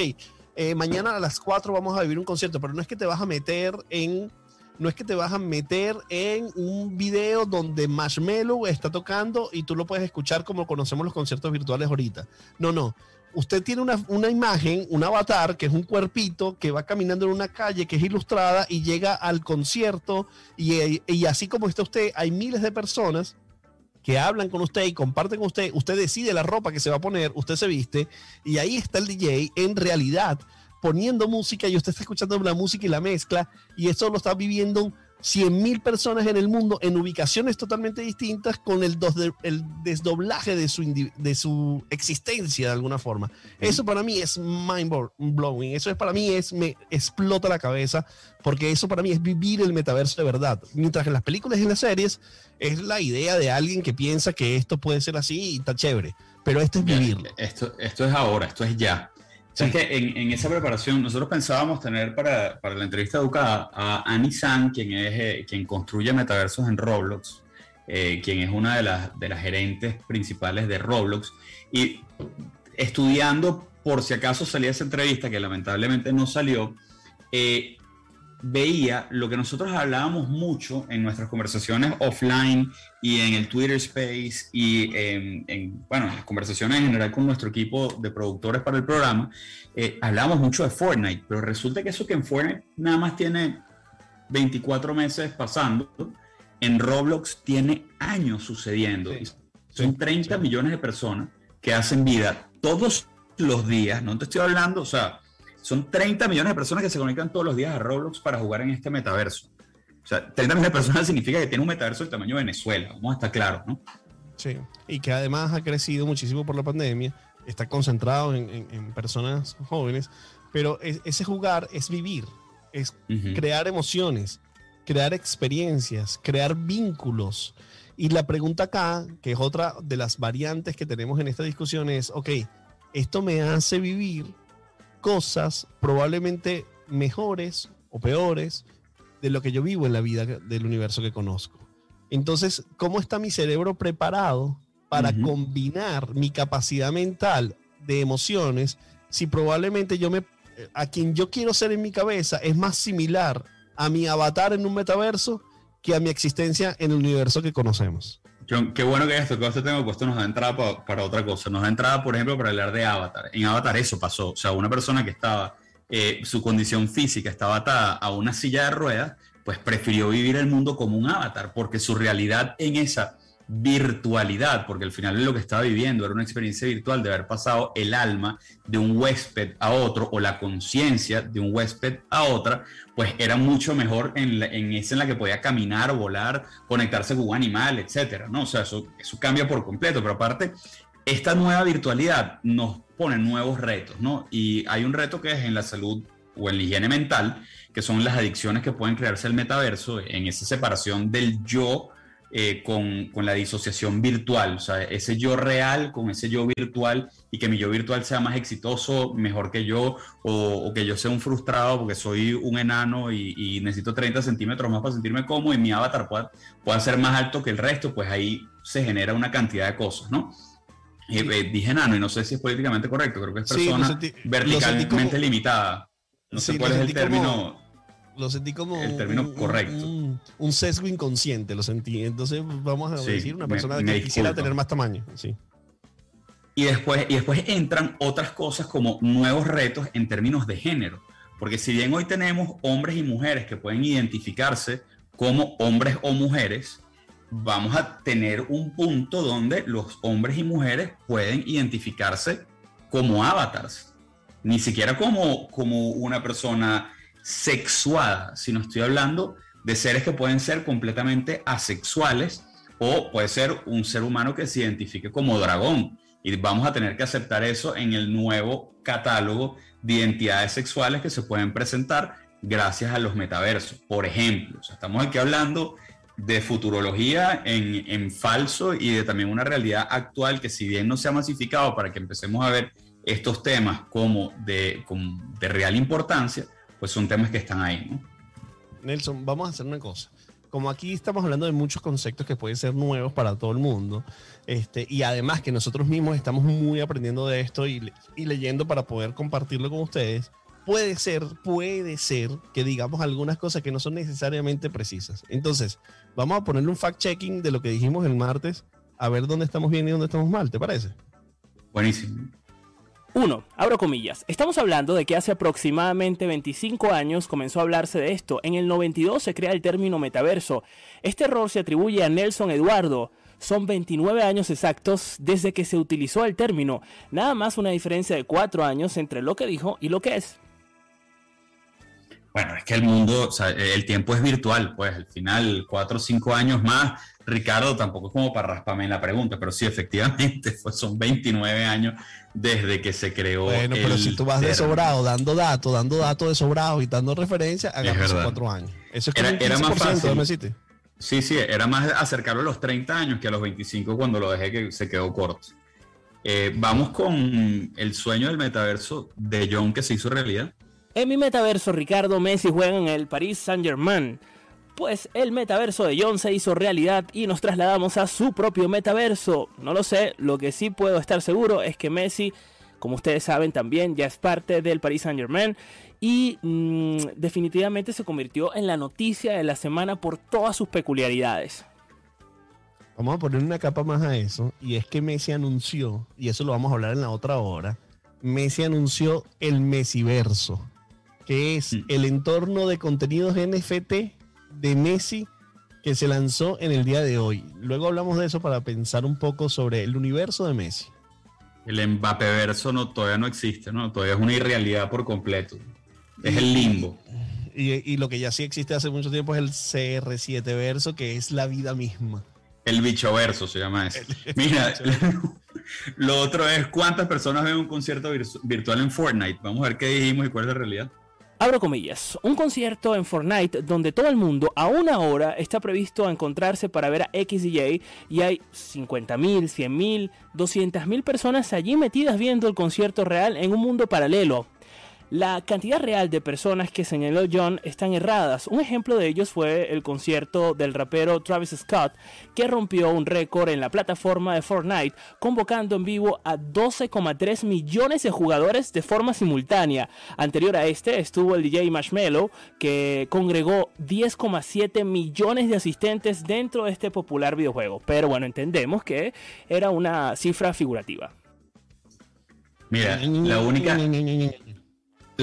eh, mañana a las 4 vamos a vivir un concierto, pero no es que te vas a meter en no es que te vas a meter en un video donde Marshmello está tocando y tú lo puedes escuchar como conocemos los conciertos virtuales ahorita. No, no. usted tiene una, una imagen, un avatar, que es un cuerpito que va caminando en una calle que es ilustrada y llega al concierto y, y así como está usted, hay miles de personas que hablan con usted y comparten con usted, usted decide la ropa que se va a poner, usted se viste y ahí está el DJ en realidad poniendo música y usted está escuchando la música y la mezcla y eso lo está viviendo 100 mil personas en el mundo en ubicaciones totalmente distintas con el, dos de- el desdoblaje de su, de su existencia de alguna forma. Eso para mí es mind blo- blowing. Eso es para mí es me explota la cabeza porque eso para mí es vivir el metaverso de verdad. Mientras que en las películas y en las series es la idea de alguien que piensa que esto puede ser así y está chévere. Pero esto es vivirlo. Esto, esto es ahora, esto es ya. ¿Sabes que en, en esa preparación nosotros pensábamos tener para, para la entrevista educada a Annie San, quien, es, eh, quien construye metaversos en Roblox, eh, quien es una de las, de las gerentes principales de Roblox, y estudiando por si acaso salía esa entrevista, que lamentablemente no salió, eh, veía lo que nosotros hablábamos mucho en nuestras conversaciones offline y en el Twitter Space y en, en, bueno, en las conversaciones en general con nuestro equipo de productores para el programa, eh, hablábamos mucho de Fortnite, pero resulta que eso que en Fortnite nada más tiene 24 meses pasando, en Roblox tiene años sucediendo. Sí, Son sí, 30 sí. millones de personas que hacen vida todos los días, no te estoy hablando, o sea, son 30 millones de personas que se conectan todos los días a Roblox para jugar en este metaverso. O sea, 30 millones de personas significa que tiene un metaverso del tamaño de Venezuela, vamos a estar claros, ¿no? Sí, y que además ha crecido muchísimo por la pandemia, está concentrado en, en- en personas jóvenes, pero es- ese jugar es vivir, es Ujú. crear emociones, crear experiencias, crear vínculos. Y la pregunta acá, que es otra de las variantes que tenemos en esta discusión, es, ok, esto me hace vivir cosas probablemente mejores o peores de lo que yo vivo en la vida del universo que conozco. Entonces, ¿cómo está mi cerebro preparado para combinar mi capacidad mental de emociones si probablemente yo me a quien yo quiero ser en mi cabeza es más similar a mi avatar en un metaverso que a mi existencia en el universo que conocemos? John, qué bueno que hayas tocado este tema, puesto nos da entrada pa- para otra cosa. Nos da entrada, por ejemplo, para hablar de Avatar. En Avatar eso pasó. O sea, una persona que estaba, eh, su condición física estaba atada a una silla de ruedas, pues prefirió vivir el mundo como un avatar, porque su realidad en esa virtualidad, porque al final lo que estaba viviendo era una experiencia virtual de haber pasado el alma de un huésped a otro o la conciencia de un huésped a otra, pues era mucho mejor en, la- en esa en la que podía caminar, volar, conectarse con un animal, etcétera, ¿no? O sea, eso, eso cambia por completo, pero aparte, esta nueva virtualidad nos pone nuevos retos, ¿no? Y hay un reto que es en la salud o en la higiene mental, que son las adicciones que pueden crearse el metaverso, en esa separación del yo eh, con, con la disociación virtual, o sea, ese yo real con ese yo virtual y que mi yo virtual sea más exitoso, mejor que yo, o, o que yo sea un frustrado porque soy un enano y, y necesito 30 centímetros más para sentirme cómodo y mi avatar pueda, pueda ser más alto que el resto, pues ahí se genera una cantidad de cosas, ¿no? Eh, eh, dije enano y no sé si es políticamente correcto, creo que es Sí, persona sentí- lo verticalmente sentí como- limitada. No Sí, sé cuál es el sentí como- término. Lo sentí como El término un- correcto. Un, un sesgo inconsciente, lo sentí. Entonces vamos a Sí, decir una persona me que quisiera tener más tamaño. Sí. Y después, y después entran otras cosas como nuevos retos en términos de género. Porque si bien hoy tenemos hombres y mujeres que pueden identificarse como hombres o mujeres, vamos a tener un punto donde los hombres y mujeres pueden identificarse como avatars. Ni siquiera como, como una persona sexuada, sino estoy hablando de seres que pueden ser completamente asexuales o puede ser un ser humano que se identifique como dragón. Y vamos a tener que aceptar eso en el nuevo catálogo de identidades sexuales que se pueden presentar gracias a los metaversos. Por ejemplo, o sea, estamos aquí hablando de futurología en, en falso y de también una realidad actual que si bien no se ha masificado para que empecemos a ver estos temas como de, como de real importancia, pues son temas que están ahí. ¿no? Nelson, vamos a hacer una cosa. Como aquí estamos hablando de muchos conceptos que pueden ser nuevos para todo el mundo, este, y además que nosotros mismos estamos muy aprendiendo de esto y, y leyendo para poder compartirlo con ustedes, puede ser, puede ser que digamos algunas cosas que no son necesariamente precisas. Entonces, vamos a ponerle un fact-checking de lo que dijimos el martes, a ver dónde estamos bien y dónde estamos mal, ¿te parece? Buenísimo. Uno, abro comillas. Estamos hablando de que hace aproximadamente 25 años comenzó a hablarse de esto. En el 92 se crea el término metaverso. Este error se atribuye a Nelson Eduardo. Son 29 años exactos desde que se utilizó el término. Nada más una diferencia de 4 años entre lo que dijo y lo que es. Bueno, es que el mundo, el tiempo es virtual, pues al final, cuatro o cinco años más, Ricardo tampoco es como para rasparme en la pregunta, pero sí, efectivamente, pues son 29 años desde que se creó. Bueno, pero si tú vas de sobrado, dando datos, dando datos de sobrado y dando referencias, hagamos cuatro años. Eso es era, era más fácil. Sí, sí, era más acercarlo a los 30 años que a los 25 cuando lo dejé que se quedó corto. Eh, vamos con el sueño del metaverso de John que se hizo realidad. En mi metaverso, Ricardo Messi juega en el Paris Saint-Germain. Pues el metaverso de John se hizo realidad y nos trasladamos a su propio metaverso. No lo sé, lo que sí puedo estar seguro es que Messi, como ustedes saben también, ya es parte del Paris Saint-Germain y mm, definitivamente se convirtió en la noticia de la semana por todas sus peculiaridades. Vamos a poner una capa más a eso y es que Messi anunció, y eso lo vamos a hablar en la otra hora, Messi anunció el Messiverso que es el entorno de contenidos NFT de Messi que se lanzó en el día de hoy. Luego hablamos de eso para pensar un poco sobre el universo de Messi. El Mbappé verso no, todavía no existe, ¿no? Todavía es una irrealidad por completo. Es el limbo. Y, lo que ya sí existe hace mucho tiempo es el CR7 verso, que es la vida misma. El bicho verso se llama eso. Mira, lo otro es cuántas personas ven un concierto virtual en Fortnite. Vamos a ver qué dijimos y cuál es la realidad. Abro comillas, un concierto en Fortnite donde todo el mundo a una hora está previsto a encontrarse para ver a X y y hay 50.000, 100.000, 200.000 personas allí metidas viendo el concierto real en un mundo paralelo. La cantidad real de personas que señaló John están erradas. Un ejemplo de ellos fue el concierto del rapero Travis Scott, que rompió un récord en la plataforma de Fortnite, convocando en vivo a 12,3 millones de jugadores de forma simultánea. Anterior a este estuvo el DJ Marshmello, que congregó 10,7 millones de asistentes dentro de este popular videojuego. Pero bueno, entendemos que era una cifra figurativa. Mira, la única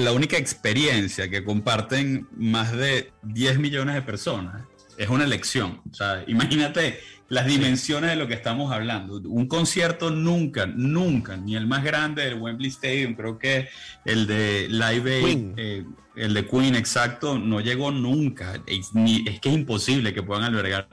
la única experiencia que comparten más de 10 millones de personas es una elección. O sea, imagínate las dimensiones de lo que estamos hablando. Un concierto nunca, nunca, ni el más grande del Wembley Stadium, creo que el de Live Aid, eh, el de Queen, exacto, no llegó nunca. Es, es que es imposible que puedan albergar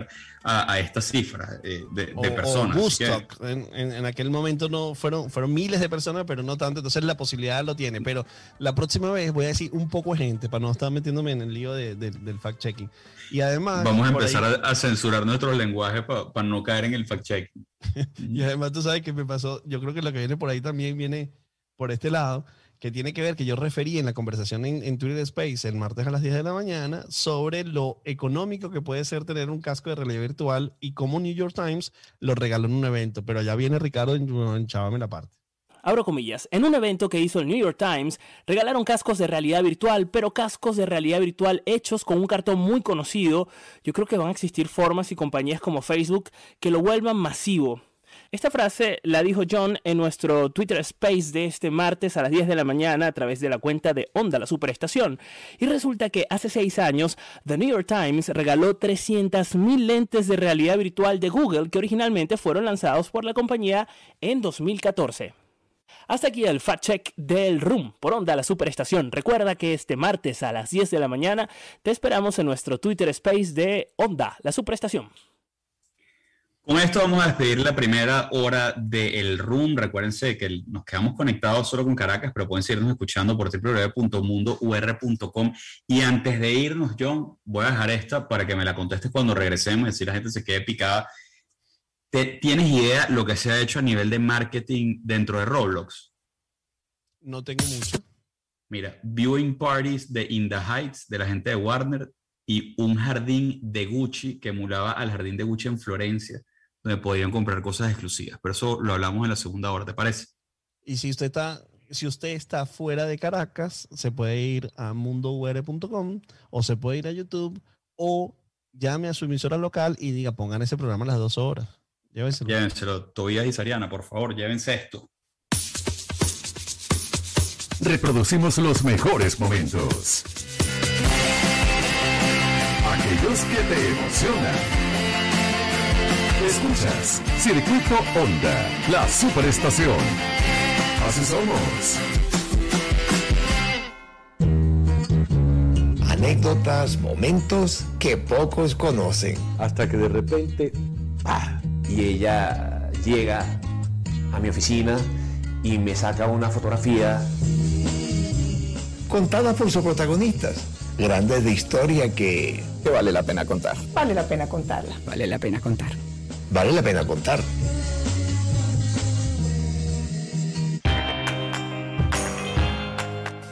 a, esta cifra eh, de, personas. en, aquel momento no fueron, fueron miles de personas, pero no tanto, entonces la posibilidad lo tiene. Pero la próxima vez voy a decir un poco de gente para no estar metiéndome en el lío del fact-checking. Y además... Vamos a empezar a, censurar nuestros lenguajes para no caer en el fact-checking. y además tú sabes que me pasó, yo creo que lo que viene por ahí también viene por este lado que tiene que ver, que yo referí en la conversación en, Twitter Space el martes a las 10 de la mañana, sobre lo económico que puede ser tener un casco de realidad virtual y cómo New York Times lo regaló en un evento. Pero allá viene Ricardo en la parte. Abro comillas, en un evento que hizo el New York Times, regalaron cascos de realidad virtual, pero cascos de realidad virtual hechos con un cartón muy conocido. Yo creo que van a existir formas y compañías como Facebook que lo vuelvan masivo. Esta frase la dijo John en nuestro Twitter Space de este martes a las 10 de la mañana a través de la cuenta de Onda, la Superestación. Y resulta que hace seis años, The New York Times regaló 300.000 lentes de realidad virtual de Google que originalmente fueron lanzados por la compañía en 2014. Hasta aquí el fact check del Room por Onda, la Superestación. Recuerda que este martes a las 10 de la mañana te esperamos en nuestro Twitter Space de Onda, la Superestación. Con esto vamos a despedir la primera hora del Room. Recuérdense que nos quedamos conectados solo con Caracas, pero pueden seguirnos escuchando por www.mundour.com. Y antes de irnos, John, voy a dejar esta para que me la contestes cuando regresemos, así la gente se quede picada. ¿Tienes idea lo que se ha hecho a nivel de marketing dentro de Roblox? No tengo mucho. Mira, viewing parties de In the Heights de la gente de Warner y un jardín de Gucci que emulaba al jardín de Gucci en Florencia donde podrían comprar cosas exclusivas. Pero eso lo hablamos en la segunda hora, ¿te parece? Y si usted está, si usted está fuera de Caracas, se puede ir a mundour.com o se puede ir a YouTube o llame a su emisora local y diga, pongan ese programa a las dos horas. Llévenselo. Llévenselo. Tobías y Sariana, por favor, llévense esto. reproducimos los mejores momentos. Aquellos que te emocionan. Escuchas Circuito Honda, la superestación. Así somos. Anécdotas, momentos que pocos conocen. Hasta que de repente, ¡pah! Y ella llega a mi oficina y me saca una fotografía. Contadas por sus protagonistas. Grandes de historia que Que vale la pena contar. Vale la pena contarla. Vale la pena contar. vale la pena contar.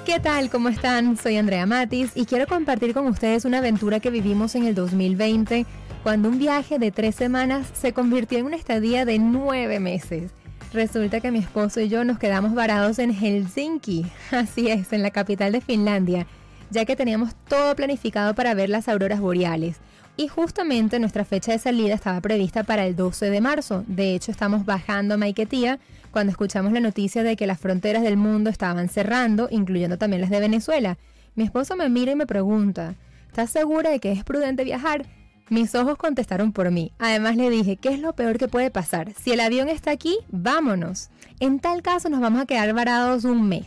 ¿Qué tal? ¿Cómo están? Soy Andrea Matis y quiero compartir con ustedes una aventura que vivimos en el 2020 cuando un viaje de tres semanas se convirtió en una estadía de nueve meses. Resulta que mi esposo y yo nos quedamos varados en Helsinki, así es, en la capital de Finlandia, ya que teníamos todo planificado para ver las auroras boreales. Y justamente nuestra fecha de salida estaba prevista para el 12 de marzo. De hecho, estamos bajando a Maiquetía cuando escuchamos la noticia de que las fronteras del mundo estaban cerrando, incluyendo también las de Venezuela. Mi esposo me mira y me pregunta, ¿estás segura de que es prudente viajar? Mis ojos contestaron por mí. Además le dije, ¿qué es lo peor que puede pasar? Si el avión está aquí, vámonos. En tal caso nos vamos a quedar varados un mes.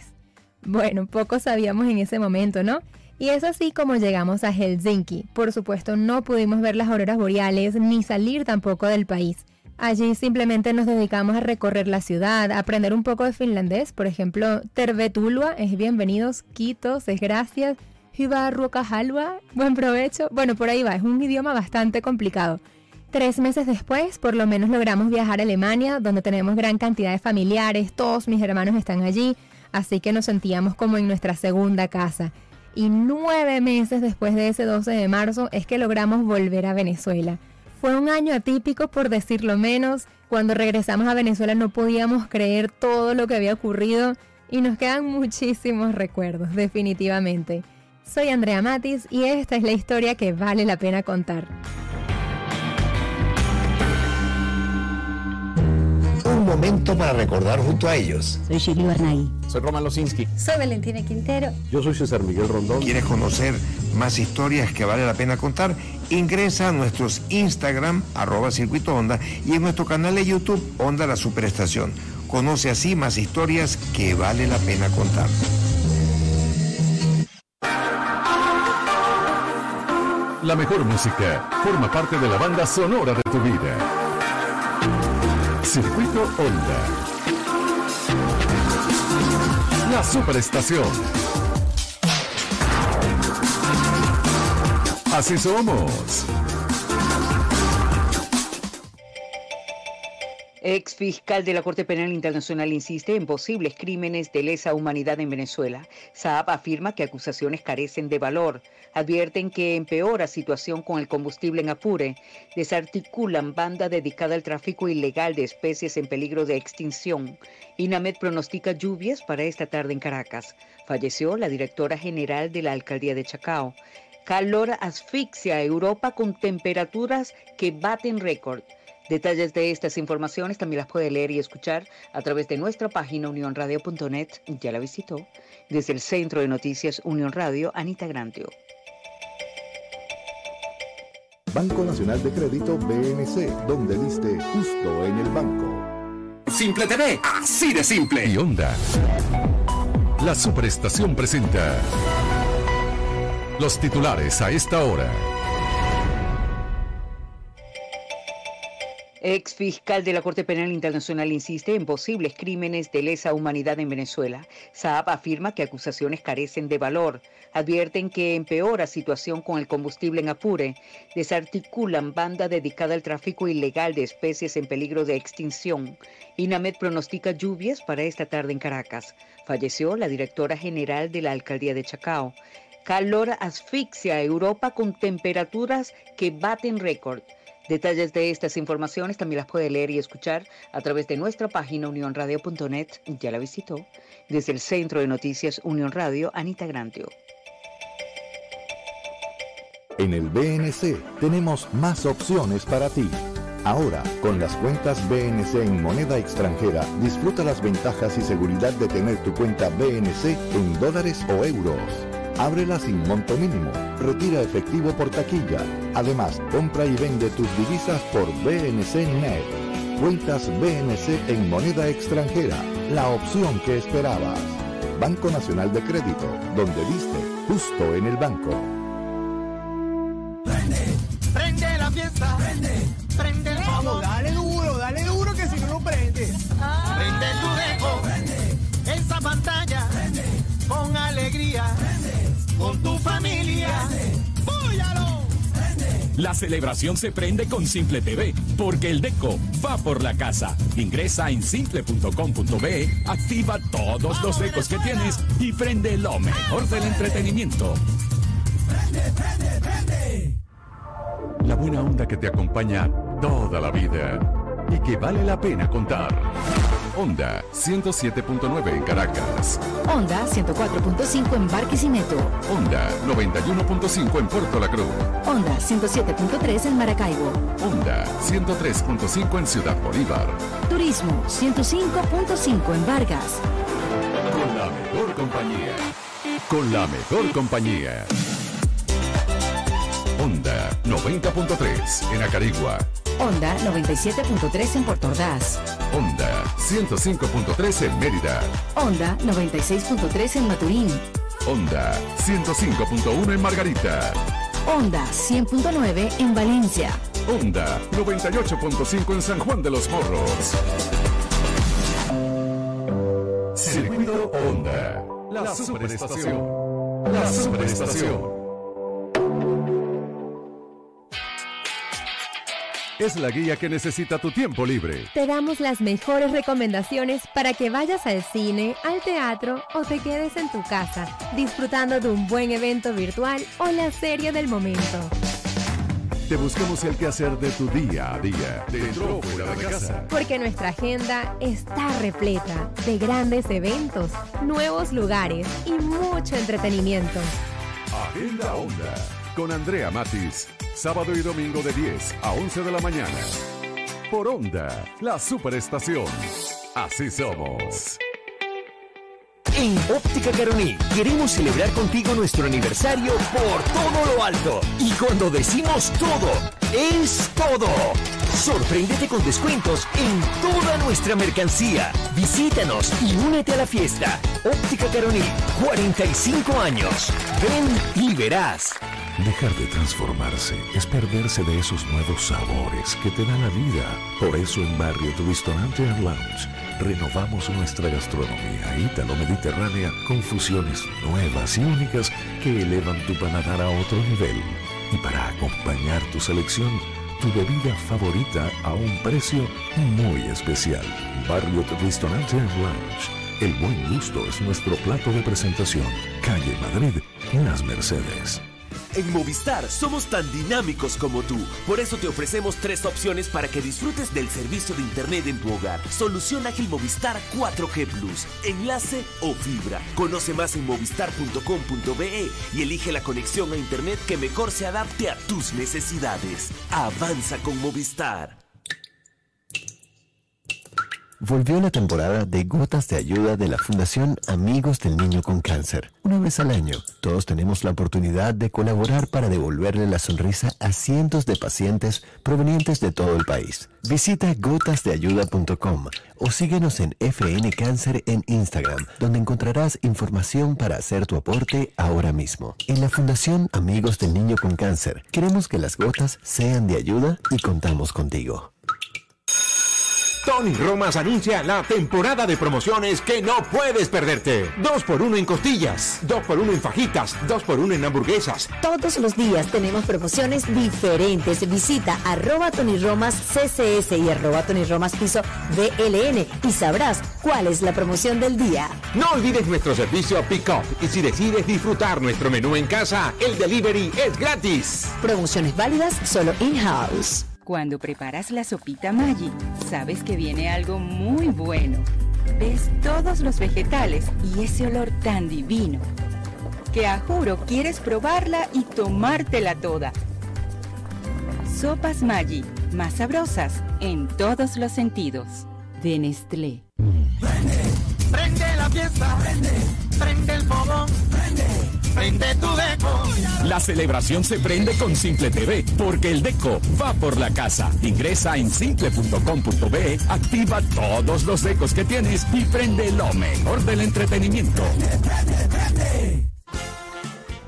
Bueno, poco sabíamos en ese momento, ¿no? Y es así como llegamos a Helsinki. Por supuesto, no pudimos ver las auroras boreales ni salir tampoco del país. Allí simplemente nos dedicamos a recorrer la ciudad, a aprender un poco de finlandés. Por ejemplo, Tervetuloa es bienvenidos, Kitos es gracias, Hyvää ruokahalua, buen provecho. Bueno, por ahí va, es un idioma bastante complicado. Tres meses después, por lo menos logramos viajar a Alemania, donde tenemos gran cantidad de familiares, todos mis hermanos están allí, así que nos sentíamos como en nuestra segunda casa. Y nueve meses después de ese 12 de marzo es que logramos volver a Venezuela. Fue un año atípico, por decirlo menos. Cuando regresamos a Venezuela no podíamos creer todo lo que había ocurrido y nos quedan muchísimos recuerdos, definitivamente. Soy Andrea Matis y esta es la historia que vale la pena contar. Un momento para recordar junto a ellos. Soy Shirley Barnaghi. Soy Roman Losinski. Soy Valentina Quintero. Yo soy César Miguel Rondón. ¿Quieres conocer más historias que vale la pena contar? Ingresa a nuestros Instagram, arroba circuito Onda, y en nuestro canal de YouTube, Onda la Superestación. Conoce así más historias que vale la pena contar. La mejor música forma parte de la banda sonora de tu vida. Circuito Honda. La superestación. Así somos. Ex fiscal de la Corte Penal Internacional insiste en posibles crímenes de lesa humanidad en Venezuela. Saab afirma que acusaciones carecen de valor. Advierten que empeora situación con el combustible en Apure. Desarticulan banda dedicada al tráfico ilegal de especies en peligro de extinción. INAMED pronostica lluvias para esta tarde en Caracas. Falleció la directora general de la alcaldía de Chacao. Calor asfixia a Europa con temperaturas que baten récord. Detalles de estas informaciones también las puede leer y escuchar a través de nuestra página unionradio.net. Ya la visitó. Desde el Centro de Noticias Unión Radio, Anita Grantio. Banco Nacional de Crédito BNC, donde diste justo en el banco. Simple TV, así de simple. Y Honda. La superestación presenta los titulares a esta hora. Ex fiscal de la Corte Penal Internacional insiste en posibles crímenes de lesa humanidad en Venezuela. Saab afirma que acusaciones carecen de valor. Advierten que empeora situación con el combustible en Apure. Desarticulan banda dedicada al tráfico ilegal de especies en peligro de extinción. INAMED pronostica lluvias para esta tarde en Caracas. Falleció la directora general de la alcaldía de Chacao. Calor asfixia a Europa con temperaturas que baten récord. Detalles de estas informaciones también las puede leer y escuchar a través de nuestra página unionradio.net. Ya la visitó. Desde el Centro de Noticias Unión Radio, Anita Grantio. En el BNC tenemos más opciones para ti. Ahora, con las cuentas BNC en moneda extranjera, disfruta las ventajas y seguridad de tener tu cuenta BNC en dólares o euros. Ábrela sin monto mínimo, retira efectivo por taquilla. Además, compra y vende tus divisas por BNC Net. Cuentas BNC en moneda extranjera, la opción que esperabas. Banco Nacional de Crédito, donde viste justo en el banco. La celebración se prende con Simple TV, porque el Deco va por la casa. Ingresa en simple.com.be, activa todos los decos que tienes y prende lo mejor del entretenimiento. La buena onda que te acompaña toda la vida y que vale la pena contar. Onda 107.9 en Caracas. Onda 104.5 en Barquisimeto. Onda 91.5 en Puerto La Cruz. Onda 107.3 en Maracaibo. Onda 103.5 en Ciudad Bolívar. Turismo 105.5 en Vargas. Con la mejor compañía. Con la mejor compañía. Onda 90.3 en Acarigua. Onda 97.3 en Puerto Ordaz. Onda 105.3 en Mérida. Onda 96.3 en Maturín. Onda 105.1 en Margarita. Onda 100.9 en Valencia. Onda 98.5 en San Juan de los Morros. Circuito Onda. La superestación. La superestación. Es la guía que necesita tu tiempo libre. Te damos las mejores recomendaciones para que vayas al cine, al teatro o te quedes en tu casa, disfrutando de un buen evento virtual o la serie del momento. Te buscamos el quehacer de tu día a día, dentro o fuera de casa. Porque nuestra agenda está repleta de grandes eventos, nuevos lugares y mucho entretenimiento. Agenda Onda con Andrea Matis, sábado y domingo de 10 a 11 de la mañana. Por Onda, la superestación. Así somos. En Óptica Caroní queremos celebrar contigo nuestro aniversario por todo lo alto. Y cuando decimos todo, es todo. Sorpréndete con descuentos en toda nuestra mercancía. Visítanos y únete a la fiesta. Óptica Caroní, 45 años. Ven y verás. Dejar de transformarse es perderse de esos nuevos sabores que te da la vida. Por eso en Barrio Tu Restaurante and Lounge renovamos nuestra gastronomía ítalo-mediterránea con fusiones nuevas y únicas que elevan tu paladar a otro nivel. Y para acompañar tu selección, tu bebida favorita a un precio muy especial. Barrio Tu Restaurante and Lounge. El buen gusto es nuestro plato de presentación. Calle Madrid, Las Mercedes. En Movistar somos tan dinámicos como tú. Por eso te ofrecemos tres opciones para que disfrutes del servicio de Internet en tu hogar. Solución ágil Movistar 4G Plus. Enlace o fibra. Conoce más en movistar.com.be y elige la conexión a Internet que mejor se adapte a tus necesidades. Avanza con Movistar. Volvió la temporada de Gotas de Ayuda de la Fundación Amigos del Niño con Cáncer. Una vez al año, todos tenemos la oportunidad de colaborar para devolverle la sonrisa a cientos de pacientes provenientes de todo el país. Visita gotasdeayuda.com o síguenos en FN Cáncer en Instagram, donde encontrarás información para hacer tu aporte ahora mismo. En la Fundación Amigos del Niño con Cáncer, queremos que las gotas sean de ayuda y contamos contigo. Tony Romas anuncia la temporada de promociones que no puedes perderte. 2 por 1 en costillas, 2 por 1 en fajitas, 2 por 1 en hamburguesas. Todos los días tenemos promociones diferentes. Visita arroba Tony Romas CCS y arroba Tony Romas Piso BLN y sabrás cuál es la promoción del día. No olvides nuestro servicio Pick Up y si decides disfrutar nuestro menú en casa, el delivery es gratis. Promociones válidas solo in-house. Cuando preparas la sopita Maggi, sabes que viene algo muy bueno. Ves todos los vegetales y ese olor tan divino. Que a juro quieres probarla y tomártela toda. Sopas Maggi, más sabrosas en todos los sentidos. De Nestlé. Prende la fiesta, prende, prende el fogón, prende, prende tu deco. La celebración se prende con Simple TV, porque el deco va por la casa. Ingresa en simple.com.be, activa todos los decos que tienes y prende lo mejor del entretenimiento.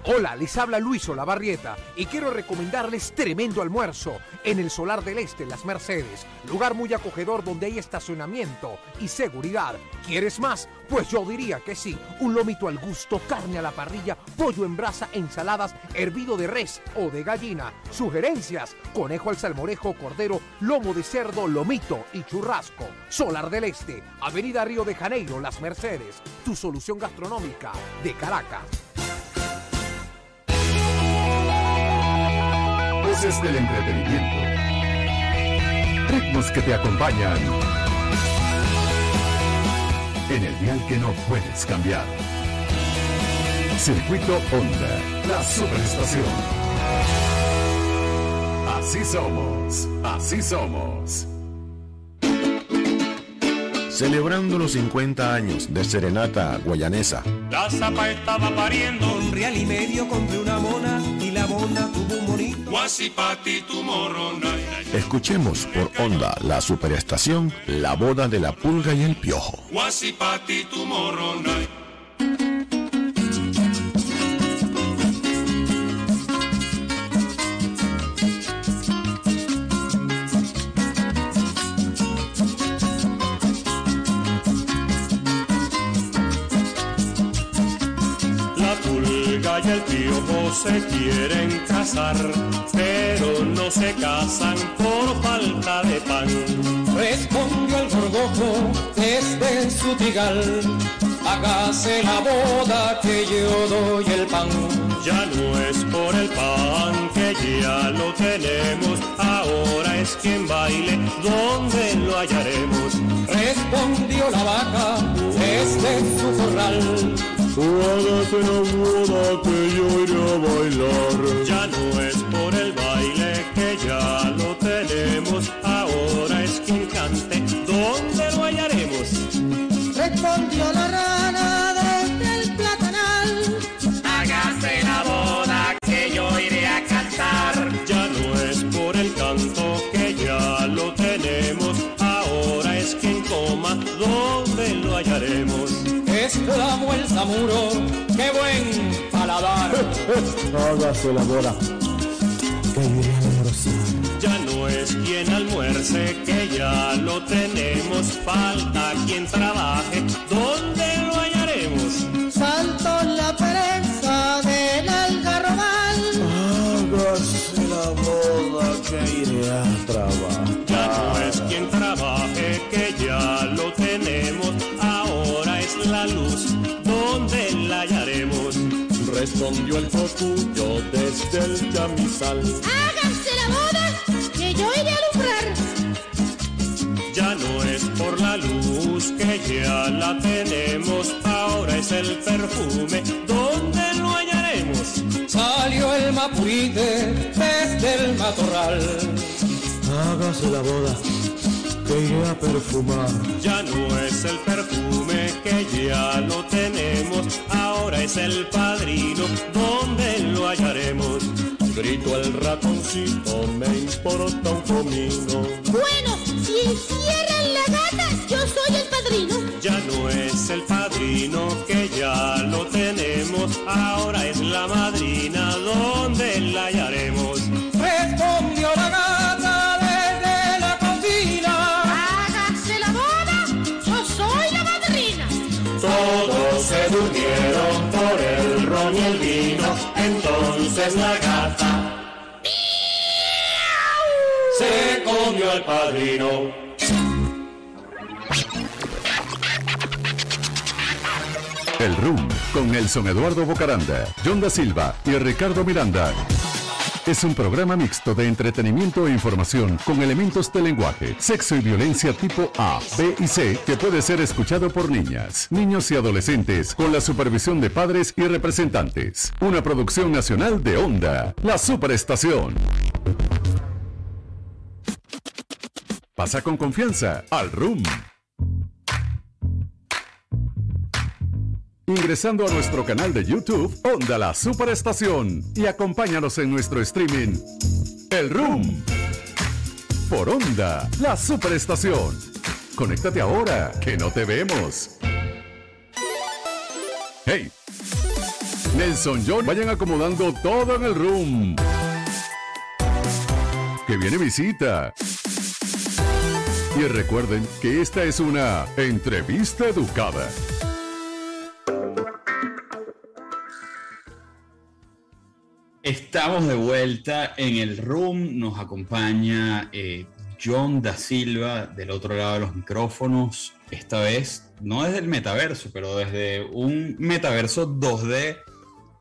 Hola, les habla Luis Olavarrieta y quiero recomendarles tremendo almuerzo en el Solar del Este, Las Mercedes. Lugar muy acogedor donde hay estacionamiento y seguridad. ¿Quieres más? Pues yo diría que sí. Un lomito al gusto, carne a la parrilla, pollo en brasa, ensaladas, hervido de res o de gallina. Sugerencias: conejo al salmorejo, cordero, lomo de cerdo, lomito y churrasco. Solar del Este, Avenida Río de Janeiro, Las Mercedes. Tu solución gastronómica de Caracas. Voces del entretenimiento. Ritmos que te acompañan. En el dial que no puedes cambiar. Circuito Honda, la superestación. Así somos, así somos. Celebrando los 50 años de Serenata Guayanesa. La zapa estaba pariendo. Un real y medio compré una mona y la mona tuvo Escuchemos por Onda la superestación La boda de la pulga y el piojo. Y el piojo se quieren casar, pero no se casan por falta de pan. Respondió el gorgojo desde su tigal, hágase la boda que yo doy el pan. Ya no es por el pan que ya lo tenemos, ahora es quien baile, ¿dónde lo hallaremos? Respondió la vaca desde su corral. Hágase la boda que yo iré a bailar. Ya no es por el baile paladar. Hágase la boda. Que. Ya no es quien almuerce, que ya lo tenemos, falta quien trabaje, ¿dónde lo hallaremos? Saltó la pereza Respondió el cocuyo desde el chamizal. Háganse la boda, que yo iré a alumbrar. Ya no es por la luz que ya la tenemos, ahora es el perfume, ¿dónde lo hallaremos? Salió el mapurite desde el matorral. Hágase la boda. Iré a perfumar. Ya no es el perfume que ya lo tenemos, ahora es el padrino, ¿dónde lo hallaremos? Grito el ratoncito, me importa un comino. Bueno, si encierran la gata, yo soy el padrino. Ya no es el padrino que ya lo tenemos, ahora es la madrina, ¿dónde la hallaremos? Entonces la gata se comió al padrino. El Room con Nelson Eduardo Bocaranda, John da Silva y Ricardo Miranda. Es un programa mixto de entretenimiento e información con elementos de lenguaje, sexo y violencia tipo A, B y C que puede ser escuchado por niñas, niños y adolescentes con la supervisión de padres y representantes. Una producción nacional de Onda, la superestación. Pasa con confianza al Room. Ingresando a nuestro canal de YouTube, Onda la Superestación y acompáñanos en nuestro streaming, El Room. Por Onda, la Superestación. Conéctate ahora, que no te vemos. Hey, Nelson John, vayan acomodando todo en el room. Que viene visita. Y recuerden que esta es una entrevista educada. Estamos de vuelta en el room. Nos acompaña eh, John da Silva del otro lado de los micrófonos. Esta vez no desde el metaverso, pero desde un metaverso 2D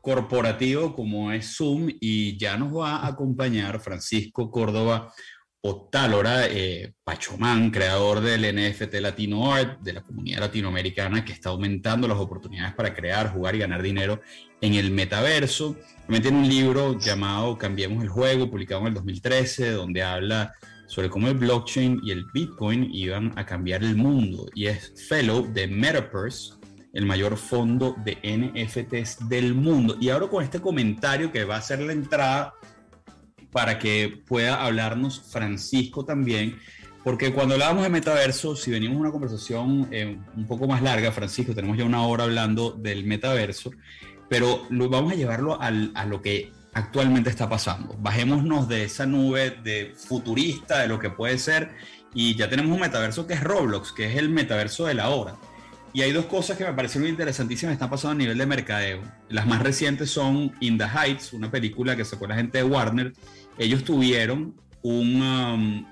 corporativo como es Zoom. Y ya nos va a acompañar Francisco Córdoba Otálora, eh, Pachomán, creador del NFT Latino Art, de la comunidad latinoamericana que está aumentando las oportunidades para crear, jugar y ganar dinero en el metaverso. También tiene un libro llamado Cambiemos el Juego, publicado en el 2013, donde habla sobre cómo el blockchain y el Bitcoin iban a cambiar el mundo. Y es fellow de Metaverse, el mayor fondo de NFTs del mundo. Y ahora con este comentario que va a ser la entrada para que pueda hablarnos Francisco también, porque cuando hablábamos de metaverso, si venimos a una conversación eh, un poco más larga, Francisco, tenemos ya una hora hablando del metaverso, pero lo, vamos a llevarlo al, a lo que actualmente está pasando. Bajémonos de esa nube de futurista, de lo que puede ser, y ya tenemos un metaverso que es Roblox, que es el metaverso de la hora. Y hay dos cosas que me parecieron interesantísimas que están pasando a nivel de mercadeo. Las más recientes son In the Heights, una película que sacó la gente de Warner. Ellos tuvieron un, um,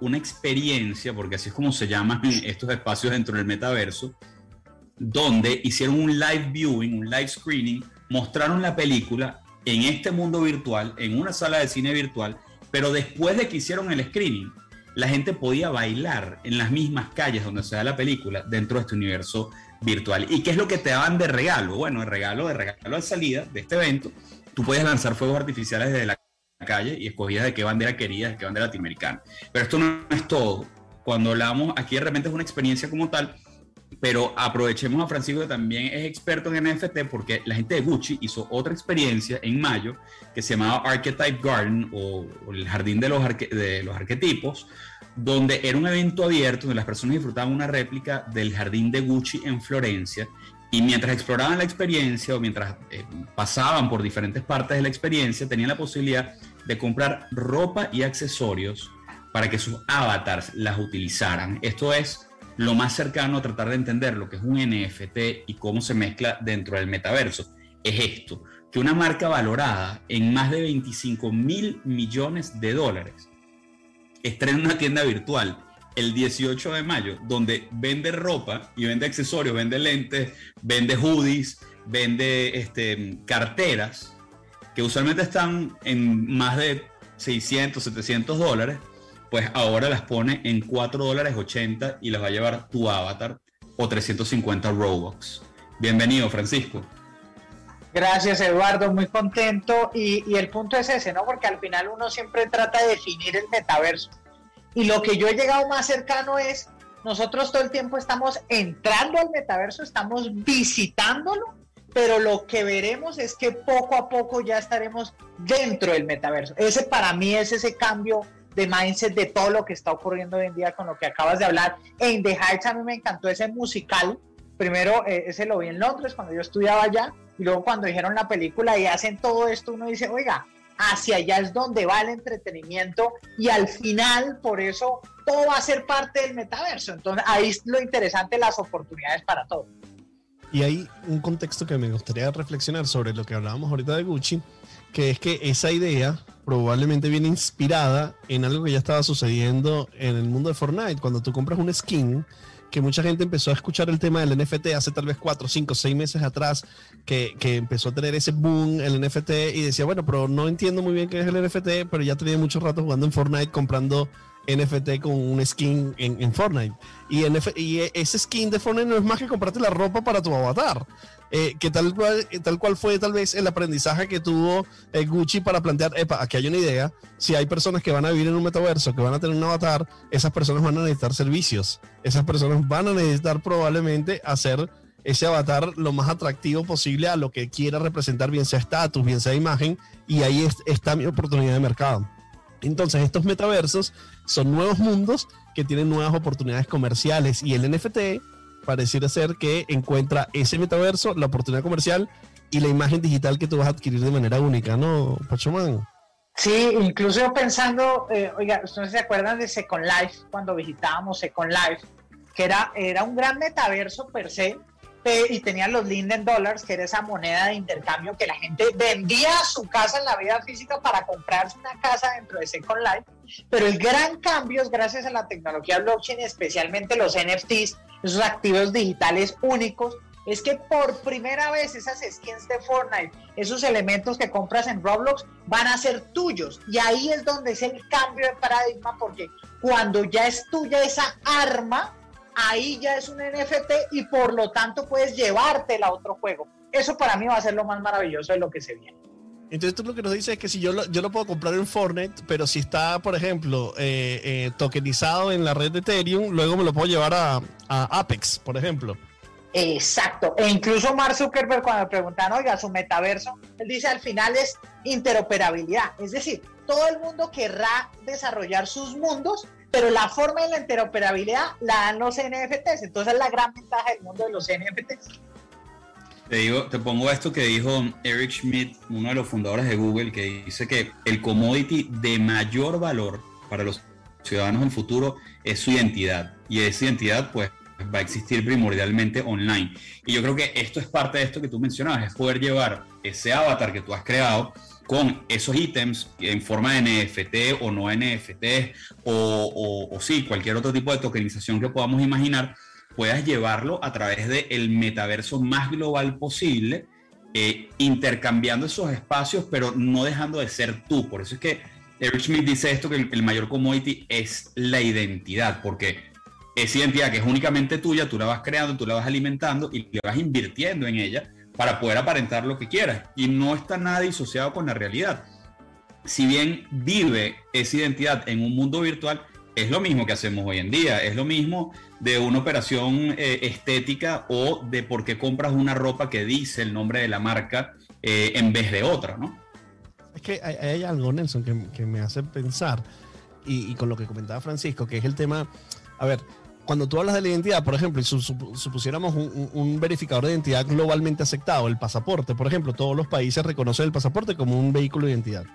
una, experiencia, porque así es como se llaman estos espacios dentro del metaverso, donde hicieron un live viewing, un live screening, mostraron la película en este mundo virtual, en una sala de cine virtual, pero después de que hicieron el screening, la gente podía bailar en las mismas calles donde se da la película dentro de este universo virtual. ¿Y qué es lo que te daban de regalo? Bueno, el regalo de regalo de salida de este evento, tú podías lanzar fuegos artificiales desde la calle y escogías de qué bandera querías, de qué bandera latinoamericana. Pero esto no es todo. Cuando hablamos, aquí de repente es una experiencia como tal, pero aprovechemos a Francisco que también es experto en NFT porque la gente de Gucci hizo otra experiencia en mayo que se llamaba Archetype Garden o, el jardín de los, de los arquetipos, donde era un evento abierto donde las personas disfrutaban una réplica del jardín de Gucci en Florencia y mientras exploraban la experiencia o mientras eh, pasaban por diferentes partes de la experiencia, tenían la posibilidad de comprar ropa y accesorios para que sus avatars las utilizaran. Esto es lo más cercano a tratar de entender lo que es un NFT y cómo se mezcla dentro del metaverso. Es esto, que una marca valorada en más de 25 mil millones de dólares estrena una tienda virtual el 18 de mayo, donde vende ropa y vende accesorios, vende lentes, vende hoodies, vende este, carteras, que usualmente están en más de 600, 700 dólares, pues ahora las pone en 4 dólares 80 y las va a llevar tu avatar o 350 Robux. Bienvenido, Francisco. Gracias, Eduardo, muy contento. Y, el punto es ese, ¿no? Porque al final uno siempre trata de definir el metaverso. Y lo que yo he llegado más cercano es, nosotros todo el tiempo estamos entrando al metaverso, estamos visitándolo, pero lo que veremos es que poco a poco ya estaremos dentro del metaverso. Ese para mí es ese cambio de mindset de todo lo que está ocurriendo hoy en día con lo que acabas de hablar. En The Heights a mí me encantó ese musical. Primero, eh, ese lo vi en Londres cuando yo estudiaba allá y luego cuando dijeron la película y hacen todo esto, uno dice, oiga, hacia allá es donde va el entretenimiento y al final, por eso, todo va a ser parte del metaverso. Entonces, ahí es lo interesante, las oportunidades para todos. Y hay un contexto que me gustaría reflexionar sobre lo que hablábamos ahorita de Gucci, que es que esa idea probablemente viene inspirada en algo que ya estaba sucediendo en el mundo de Fortnite. Cuando tú compras un skin, que mucha gente empezó a escuchar el tema del NFT hace tal vez cuatro, cinco, seis meses atrás, que, que, empezó a tener ese boom el NFT y decía, bueno, pero no entiendo muy bien qué es el NFT, pero ya tenía mucho rato jugando en Fortnite comprando NFT con un skin en, en Fortnite. Y, NF y ese skin de Fortnite no es más que comprarte la ropa para tu avatar. Eh, que tal cual, eh, tal cual fue tal vez el aprendizaje que tuvo eh, Gucci para plantear, epa, aquí hay una idea, si hay personas que van a vivir en un metaverso, que van a tener un avatar, esas personas van a necesitar servicios, esas personas van a necesitar probablemente hacer ese avatar lo más atractivo posible a lo que quiera representar, bien sea estatus, bien sea imagen, y ahí es- está mi oportunidad de mercado. Entonces, estos metaversos son nuevos mundos que tienen nuevas oportunidades comerciales y el NFT pareciera ser que encuentra ese metaverso, la oportunidad comercial y la imagen digital que tú vas a adquirir de manera única, ¿no, Pachomán? Sí, incluso pensando, eh, oiga, ¿ustedes se acuerdan de Second Life cuando visitábamos Second Life? Que era, era un gran metaverso per se y tenían los Linden Dollars, que era esa moneda de intercambio que la gente vendía su casa en la vida física para comprarse una casa dentro de Second Life. Pero el gran cambio es gracias a la tecnología blockchain, especialmente los NFTs, esos activos digitales únicos, es que por primera vez esas skins de Fortnite, esos elementos que compras en Roblox van a ser tuyos. Y ahí es donde es el cambio de paradigma, porque cuando ya es tuya esa arma, ahí ya es un NFT y por lo tanto puedes llevártela a otro juego. Eso para mí va a ser lo más maravilloso de lo que se viene. Entonces tú lo que nos dices es que si yo lo, yo lo puedo comprar en Fortnite, pero si está, por ejemplo, eh, eh, tokenizado en la red de Ethereum, luego me lo puedo llevar a, a Apex, por ejemplo. Exacto. E incluso Mark Zuckerberg cuando le preguntan, oiga, su metaverso, él dice al final es interoperabilidad. Es decir, todo el mundo querrá desarrollar sus mundos, pero la forma de la interoperabilidad la dan los NFTs. Entonces es la gran ventaja del mundo de los NFTs. Te digo, te pongo esto que dijo Eric Schmidt, uno de los fundadores de Google, que dice que el commodity de mayor valor para los ciudadanos del futuro es su identidad. Y esa identidad, pues, va a existir primordialmente online. Y yo creo que esto es parte de esto que tú mencionabas, es poder llevar ese avatar que tú has creado con esos ítems en forma de NFT o no NFT o, o, sí, cualquier otro tipo de tokenización que podamos imaginar, puedas llevarlo a través del metaverso más global posible, eh, intercambiando esos espacios, pero no dejando de ser tú. Por eso es que Eric Schmidt dice esto, que el, el mayor commodity es la identidad, porque esa identidad que es únicamente tuya, tú la vas creando, tú la vas alimentando y le vas invirtiendo en ella para poder aparentar lo que quieras. Y no está nada disociado con la realidad. Si bien vive esa identidad en un mundo virtual, es lo mismo que hacemos hoy en día. Es lo mismo de una operación eh, estética o de por qué compras una ropa que dice el nombre de la marca eh, en vez de otra, ¿no? Es que hay, algo, Nelson, que, me hace pensar, y con lo que comentaba Francisco, que es el tema, a ver, cuando tú hablas de la identidad, por ejemplo, y su- supu- supusiéramos un, un- verificador de identidad globalmente aceptado, el pasaporte, por ejemplo, todos los países reconocen el pasaporte como un vehículo de identidad.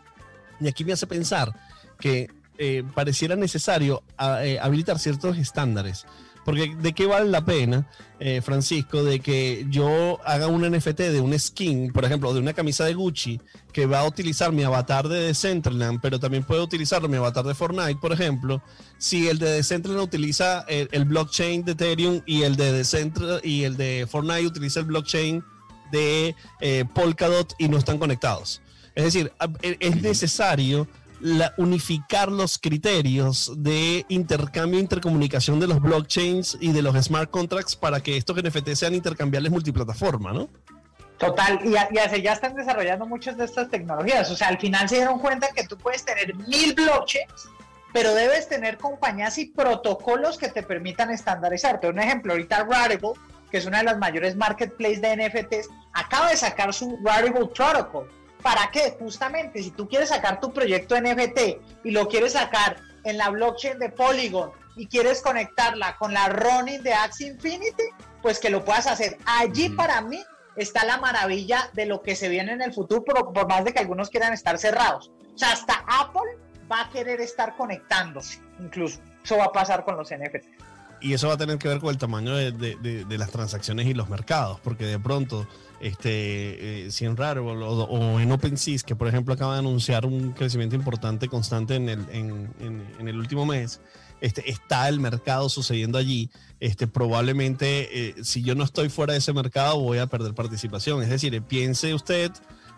Y aquí me hace pensar que eh, pareciera necesario a- eh, habilitar ciertos estándares. Porque de qué vale la pena, eh, Francisco, de que yo haga un NFT de un skin, por ejemplo, de una camisa de Gucci, que va a utilizar mi avatar de Decentraland, pero también puede utilizarlo mi avatar de Fortnite, por ejemplo, si el de Decentraland utiliza el, el blockchain de Ethereum y el de Decentral y el de Fortnite utiliza el blockchain de eh, Polkadot y no están conectados. Es decir, e- es necesario unificar los criterios de intercambio e intercomunicación de los blockchains y de los smart contracts para que estos NFT sean intercambiables multiplataforma, ¿no? Total, y, a- y así ya están desarrollando muchas de estas tecnologías. O sea, al final se dieron cuenta que tú puedes tener mil blockchains, pero debes tener compañías y protocolos que te permitan estandarizarte. Un ejemplo, ahorita Rarible, que es una de las mayores marketplaces de NFTs, acaba de sacar su Rarible Protocol. ¿Para qué? Justamente, si tú quieres sacar tu proyecto NFT y lo quieres sacar en la blockchain de Polygon y quieres conectarla con la Ronin de Axie Infinity, pues que lo puedas hacer. Allí para mí está la maravilla de lo que se viene en el futuro, por, por más de que algunos quieran estar cerrados. O sea, hasta Apple va a querer estar conectándose, incluso. Eso va a pasar con los NFTs. Y eso va a tener que ver con el tamaño de, de- de- de las transacciones y los mercados, porque de pronto, este, eh, si en Rarible o, o en OpenSea, que por ejemplo acaba de anunciar un crecimiento importante, constante en el, en, en- en el último mes, este, está el mercado sucediendo allí, este, probablemente eh, si yo no estoy fuera de ese mercado voy a perder participación. Es decir, piense usted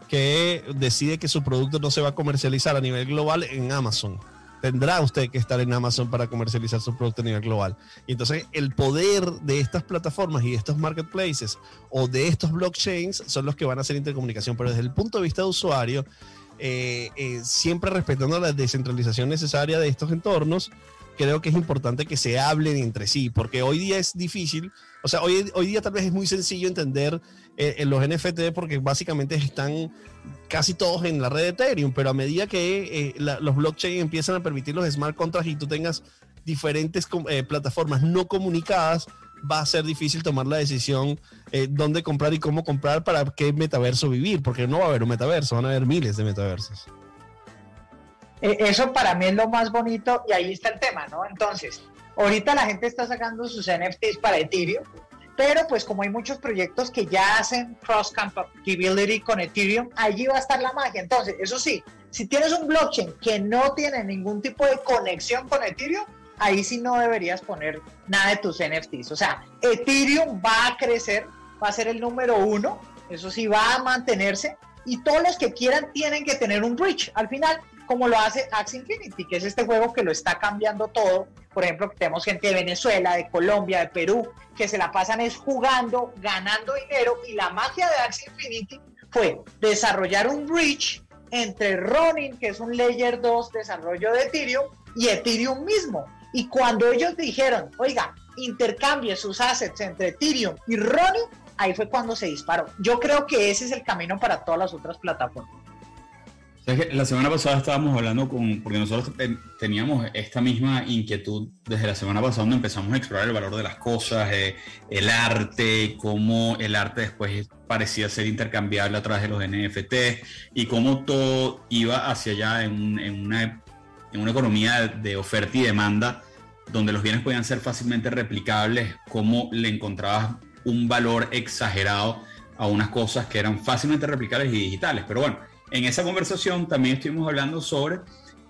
que decide que su producto no se va a comercializar a nivel global en Amazon tendrá usted que estar en Amazon para comercializar su producto a nivel global. Y entonces el poder de estas plataformas y estos marketplaces o de estos blockchains son los que van a hacer intercomunicación, pero desde el punto de vista de usuario, eh, eh, siempre respetando la descentralización necesaria de estos entornos, creo que es importante que se hablen entre sí, porque hoy día es difícil, o sea, hoy, hoy día tal vez es muy sencillo entender eh, los NFT porque básicamente están casi todos en la red de Ethereum, pero a medida que eh, los blockchain empiezan a permitir los smart contracts y tú tengas diferentes eh, plataformas no comunicadas, va a ser difícil tomar la decisión dónde comprar y cómo comprar para qué metaverso vivir, porque no va a haber un metaverso, van a haber miles de metaversos. Eh, Eso para mí es lo más bonito y ahí está el tema, ¿no? Entonces, ahorita la gente está sacando sus NFTs para Ethereum, pero pues como hay muchos proyectos que ya hacen cross compatibility con Ethereum, allí va a estar la magia. Entonces, eso sí, si tienes un blockchain que no tiene ningún tipo de conexión con Ethereum, ahí sí no deberías poner nada de tus NFTs. O sea, Ethereum va a crecer, va a ser el número uno, eso sí va a mantenerse y todos los que quieran tienen que tener un bridge. Al final, como lo hace Axie Infinity, que es este juego que lo está cambiando todo. Por ejemplo, tenemos gente de Venezuela, de Colombia, de Perú, que se la pasan es jugando, ganando dinero y la magia de Axie Infinity fue desarrollar un bridge entre Ronin, que es un Layer 2 desarrollo de Ethereum, y Ethereum mismo. Y cuando ellos dijeron, oiga, intercambie sus assets entre Ethereum y Ronin, ahí fue cuando se disparó. Yo creo que ese es el camino para todas las otras plataformas. La semana pasada estábamos hablando con, porque nosotros teníamos esta misma inquietud desde la semana pasada donde empezamos a explorar el valor de las cosas, eh, el arte, cómo el arte después parecía ser intercambiable a través de los NFT y cómo todo iba hacia allá en, en una, en una economía de oferta y demanda donde los bienes podían ser fácilmente replicables, cómo le encontrabas un valor exagerado a unas cosas que eran fácilmente replicables y digitales. Pero bueno, en esa conversación también estuvimos hablando sobre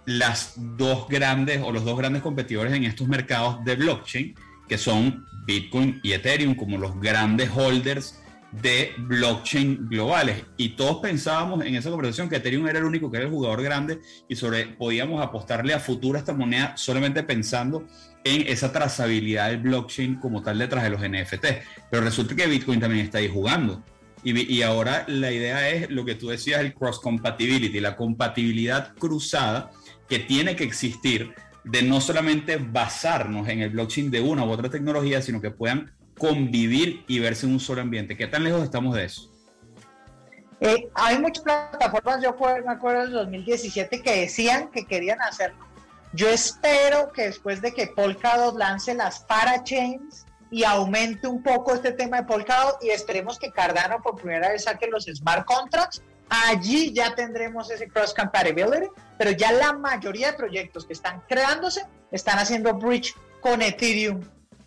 las dos grandes o los dos grandes competidores en estos mercados de blockchain, que son Bitcoin y Ethereum como los grandes holders de blockchain globales. Y todos pensábamos en esa conversación que Ethereum era el único que era el jugador grande y sobre podíamos apostarle a futuro a esta moneda solamente pensando en esa trazabilidad del blockchain como tal detrás de los NFT. Pero resulta que Bitcoin también está ahí jugando. Y, y ahora la idea es lo que tú decías, el cross compatibility, la compatibilidad cruzada que tiene que existir de no solamente basarnos en el blockchain de una u otra tecnología, sino que puedan convivir y verse en un solo ambiente. ¿Qué tan lejos estamos de eso? Eh, hay muchas plataformas, yo me acuerdo del 2017, que decían que querían hacerlo. Yo espero que después de que Polkadot lance las parachains y aumente un poco este tema de Polkadot y esperemos que Cardano por primera vez saque los smart contracts, allí ya tendremos ese cross compatibility, pero ya la mayoría de proyectos que están creándose están haciendo bridge con Ethereum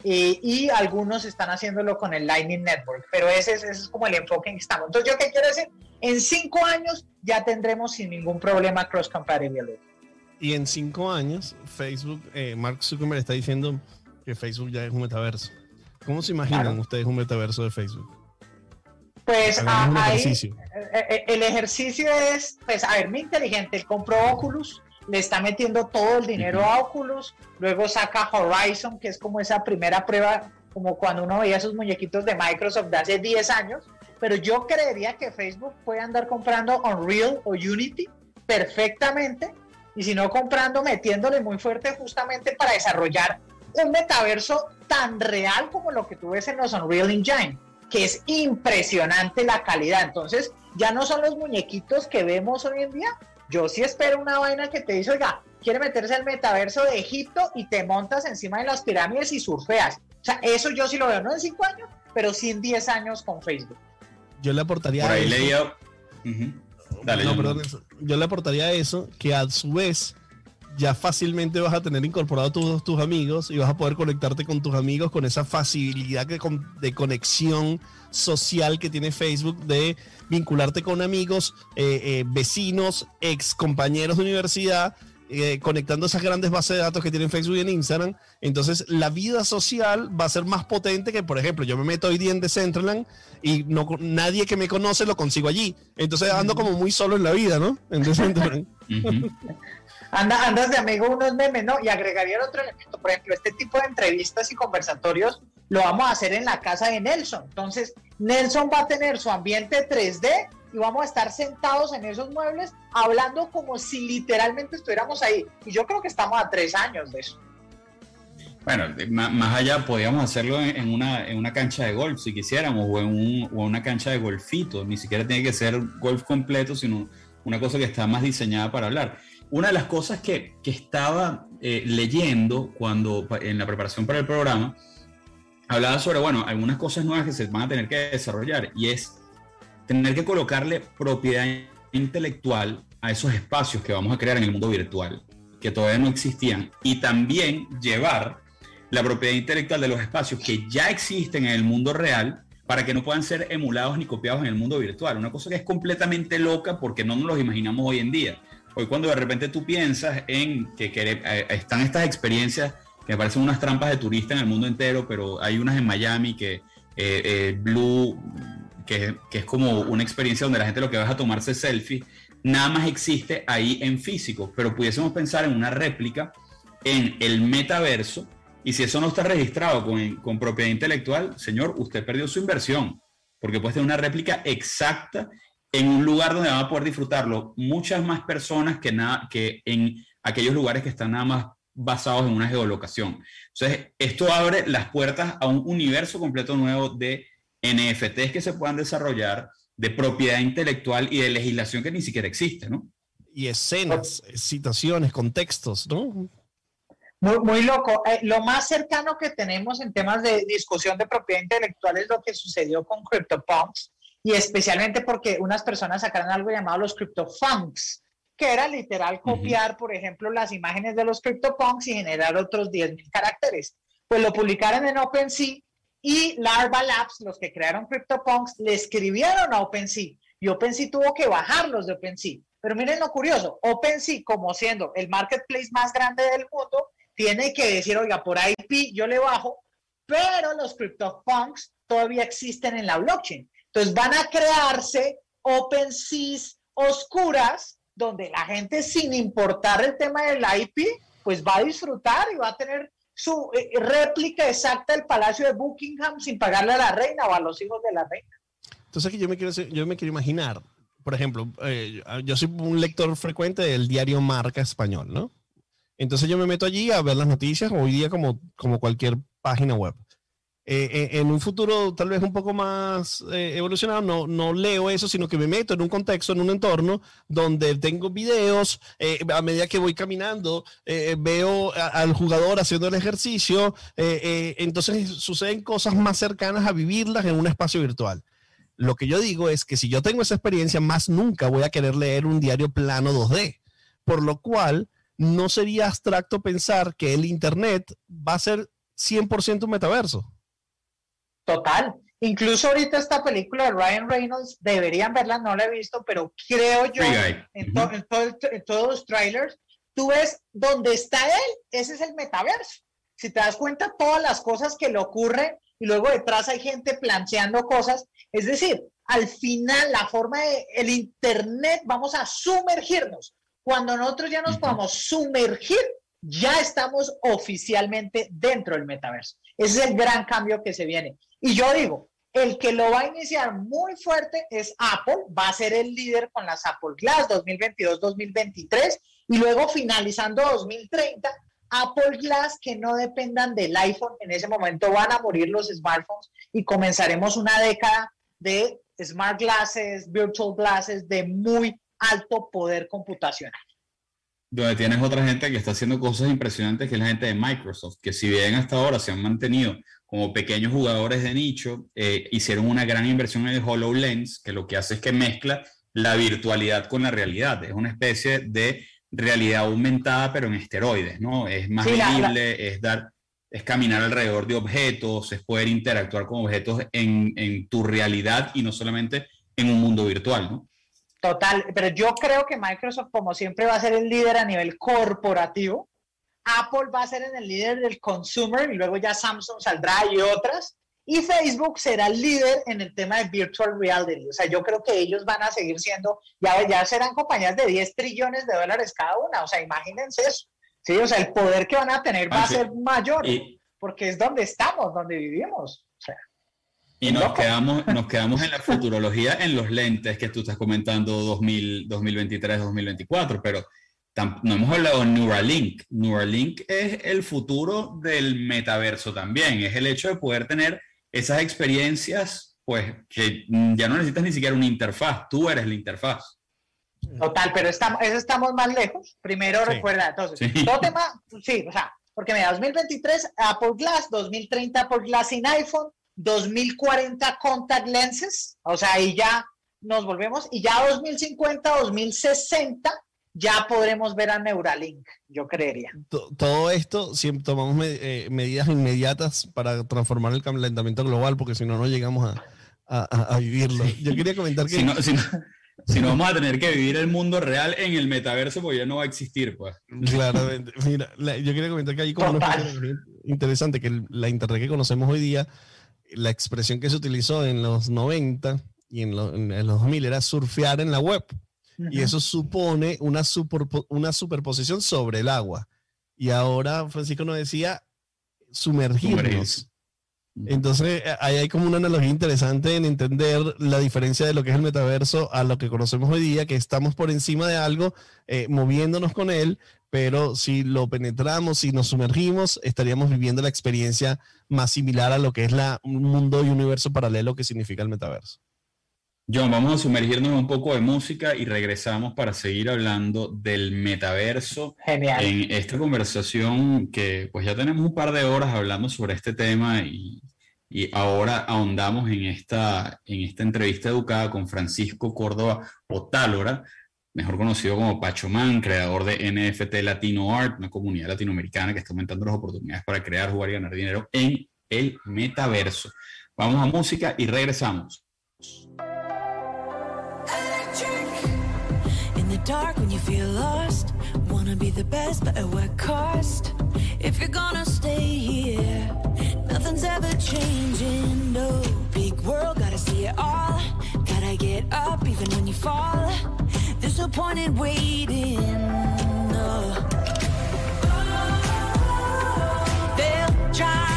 eh, y algunos están haciéndolo con el Lightning Network, pero ese es, ese es como el enfoque en que estamos. Entonces, ¿yo qué quiero decir? En cinco años ya tendremos sin ningún problema cross compatibility. Y en cinco años, Facebook, eh, Mark Zuckerberg está diciendo que Facebook ya es un metaverso. ¿Cómo se imaginan Claro. ustedes un metaverso de Facebook? Pues ah, ejercicio. eh, eh, el ejercicio es, pues, a ver, muy inteligente. Él compró Oculus, le está metiendo todo el dinero a Oculus, luego saca Horizon, que es como esa primera prueba, como cuando uno veía esos muñequitos de Microsoft de hace 10 años. Pero yo creería que Facebook puede andar comprando Unreal o Unity perfectamente, y si no comprando, metiéndole muy fuerte justamente para desarrollar un metaverso tan real como lo que tú ves en los Unreal Engine que es impresionante la calidad. Entonces, ya no son los muñequitos que vemos hoy en día. Yo sí espero una vaina que te dice, oiga, quiere meterse al metaverso de Egipto y te montas encima de las pirámides y surfeas. O sea, eso yo sí lo veo, no en cinco años, pero sí en 10 años con Facebook. Yo le aportaría Por a ahí. Dale, no, perdón, eso. Yo le aportaría a eso que a su vez ya fácilmente vas a tener incorporado todos tus amigos y vas a poder conectarte con tus amigos con esa facilidad de, con- de conexión social que tiene Facebook de vincularte con amigos, eh, eh, vecinos, ex compañeros de universidad eh, conectando esas grandes bases de datos que tienen Facebook y en Instagram. Entonces, la vida social va a ser más potente que, por ejemplo, yo me meto hoy día en Decentraland y no, nadie que me conoce lo consigo allí. Entonces, ando como muy solo en la vida, ¿no? En Decentraland. Anda, andas de amigo unos memes, ¿no? Y agregaría otro elemento, por ejemplo, este tipo de entrevistas y conversatorios lo vamos a hacer en la casa de Nelson. Entonces, Nelson va a tener su ambiente 3D y vamos a estar sentados en esos muebles hablando como si literalmente estuviéramos ahí. Y yo creo que estamos a tres años de eso. Bueno, más allá podríamos hacerlo en una, en una cancha de golf si quisiéramos, o en, un, o una cancha de golfito. Ni siquiera tiene que ser golf completo, sino una cosa que está más diseñada para hablar. Una de las cosas que, que estaba eh, leyendo cuando en la preparación para el programa, hablaba sobre, bueno, algunas cosas nuevas que se van a tener que desarrollar y es tener que colocarle propiedad intelectual a esos espacios que vamos a crear en el mundo virtual, que todavía no existían, y también llevar la propiedad intelectual de los espacios que ya existen en el mundo real para que no puedan ser emulados ni copiados en el mundo virtual. Una cosa que es completamente loca porque no nos los imaginamos hoy en día. Hoy cuando de repente tú piensas en que, eh, están estas experiencias que me parecen unas trampas de turista en el mundo entero, pero hay unas en Miami que eh, eh, Blue que, es como una experiencia donde la gente lo que va es a tomarse selfie, nada más existe ahí en físico, pero pudiésemos pensar en una réplica en el metaverso, y si eso no está registrado con, con propiedad intelectual, señor, usted perdió su inversión, porque puede tener una réplica exacta en un lugar donde van a poder disfrutarlo muchas más personas que, nada, que en aquellos lugares que están nada más basados en una geolocación. Entonces, esto abre las puertas a un universo completo nuevo de NFTs que se puedan desarrollar de propiedad intelectual y de legislación que ni siquiera existe, ¿no? Y escenas, citaciones, contextos, ¿no? Muy, muy loco. Eh, lo más cercano que tenemos en temas de discusión de propiedad intelectual es lo que sucedió con CryptoPunks y especialmente porque unas personas sacaron algo llamado los CryptoFunks, que era literal copiar, por ejemplo, las imágenes de los CryptoPunks y generar otros 10.000 caracteres. Pues lo publicaron en OpenSea y Larva Labs, los que crearon CryptoPunks, le escribieron a OpenSea y OpenSea tuvo que bajarlos de OpenSea. Pero miren lo curioso, OpenSea, como siendo el marketplace más grande del mundo, tiene que decir, oiga, por IP yo le bajo, pero los CryptoPunks todavía existen en la blockchain. Entonces van a crearse OpenSeas oscuras, donde la gente sin importar el tema del IP, pues va a disfrutar y va a tener su eh, réplica exacta del Palacio de Buckingham sin pagarle a la reina o a los hijos de la reina. Entonces yo me quiero, yo me quiero imaginar, por ejemplo, eh, yo soy un lector frecuente del diario Marca Español, ¿no? Entonces yo me meto allí a ver las noticias, hoy día como, como cualquier página web. Eh, eh, en un futuro tal vez un poco más eh, evolucionado, no, leo eso, sino que me meto en un contexto, en un entorno donde tengo videos, a medida que voy caminando, veo al jugador haciendo el ejercicio, entonces suceden cosas más cercanas a vivirlas en un espacio virtual. Lo que yo digo es que si yo tengo esa experiencia, más nunca voy a querer leer un diario plano 2D, por lo cual no sería abstracto pensar que el Internet va a ser 100% un metaverso. Total. Incluso ahorita esta película de Ryan Reynolds, deberían verla, no la he visto, pero creo yo, en, todos los trailers, tú ves dónde está él, ese es el metaverso. Si te das cuenta, todas las cosas que le ocurren y luego detrás hay gente planteando cosas, es decir, al final la forma de el internet vamos a sumergirnos. Cuando nosotros ya nos podamos sumergir, ya estamos oficialmente dentro del metaverso. Ese es el gran cambio que se viene. Y yo digo, el que lo va a iniciar muy fuerte es Apple, va a ser el líder con las Apple Glass 2022-2023 y luego finalizando 2030, Apple Glass que no dependan del iPhone, en ese momento van a morir los smartphones y comenzaremos una década de smart glasses, virtual glasses de muy alto poder computacional. Donde tienes otra gente que está haciendo cosas impresionantes, que es la gente de Microsoft, que si bien hasta ahora se han mantenido como pequeños jugadores de nicho, eh, hicieron una gran inversión en el HoloLens, que lo que hace es que mezcla la virtualidad con la realidad. Es una especie de realidad aumentada, pero en esteroides, ¿no? Es más visible, es dar, es caminar alrededor de objetos, es poder interactuar con objetos en, en, tu realidad y no solamente en un mundo virtual, ¿no? Total, pero yo creo que Microsoft, como siempre, va a ser el líder a nivel corporativo. Apple va a ser en el líder del consumer y luego ya Samsung saldrá y otras. Y Facebook será el líder en el tema de virtual reality. O sea, yo creo que ellos van a seguir siendo, ya, ya serán compañías de 10 trillones de dólares cada una. O sea, imagínense eso. Sí, o sea, el poder que van a tener va a sí. ser mayor, Y- porque es donde estamos, donde vivimos. O sea, Y nos quedamos, nos quedamos en la futurología en los lentes que tú estás comentando 2000, 2023, 2024, pero no hemos hablado de Neuralink. Neuralink es el futuro del metaverso también, es el hecho de poder tener esas experiencias, pues que ya no necesitas ni siquiera una interfaz, tú eres la interfaz. Total, pero estamos, eso estamos más lejos. Primero Sí. recuerda, entonces, Sí. todo tema, sí, o sea, porque mira, 2023 Apple Glass, 2030 Apple Glass sin iPhone, 2040 contact lenses, o sea, ahí ya nos volvemos, y ya 2050, 2060 ya podremos ver a Neuralink, yo creería. To- todo esto, siempre tomamos me- eh, medidas inmediatas para transformar el calentamiento global, porque si no, no llegamos a, a- a- a vivirlo. Yo quería comentar que... Si no, si no- si no, vamos a tener que vivir el mundo real en el metaverso, porque ya no va a existir, pues. Claramente. Mira, la- yo quería comentar que hay como una interesante, que el- la internet que conocemos hoy día, la expresión que se utilizó en los 90 y en, lo- en- en los 2000 era surfear en la web. Y eso supone una, superpo- una superposición sobre el agua. Y ahora Francisco nos decía sumergirnos. Entonces, eh, ahí hay como una analogía interesante en entender la diferencia de lo que es el metaverso a lo que conocemos hoy día, que estamos por encima de algo, eh, moviéndonos con él, pero si lo penetramos, si nos sumergimos, estaríamos viviendo la experiencia más similar a lo que es la, un mundo y universo paralelo que significa el metaverso. John, vamos a sumergirnos un poco de música y regresamos para seguir hablando del metaverso. Genial. En esta conversación que pues ya tenemos un par de horas hablando sobre este tema y, y ahora ahondamos en esta, en esta entrevista educada con Francisco Córdoba Otálora, mejor conocido como Pachomán, creador de NFT Latino Art, una comunidad latinoamericana que está aumentando las oportunidades para crear, jugar y ganar dinero en el metaverso. Vamos a música y regresamos. The dark when you feel lost, wanna be the best, but at what cost? If you're gonna stay here, nothing's ever changing. No big world, gotta see it all. Gotta get up even when you fall. There's no point in waiting. No. They'll try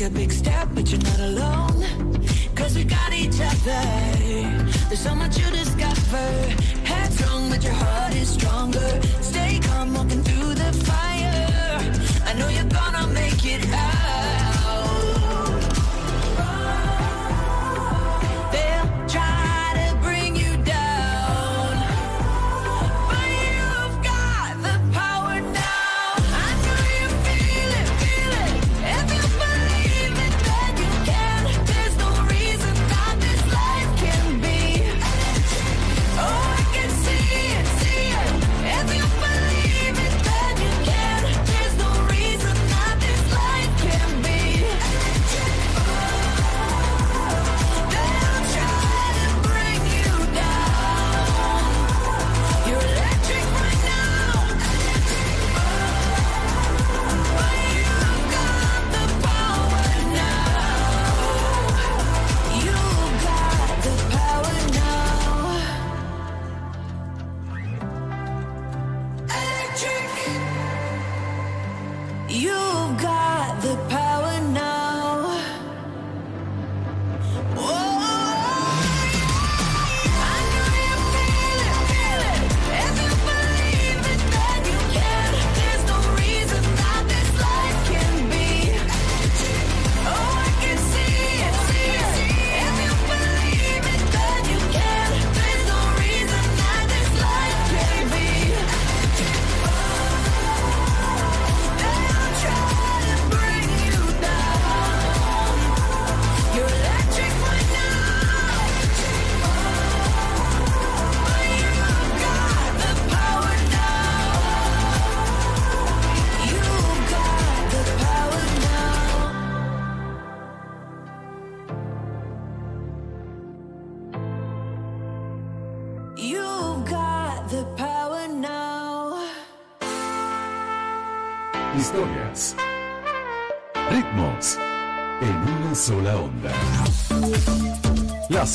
Take a big step, but you're not alone. Cause we got each other. There's so much you discover. Headstrong, but your heart is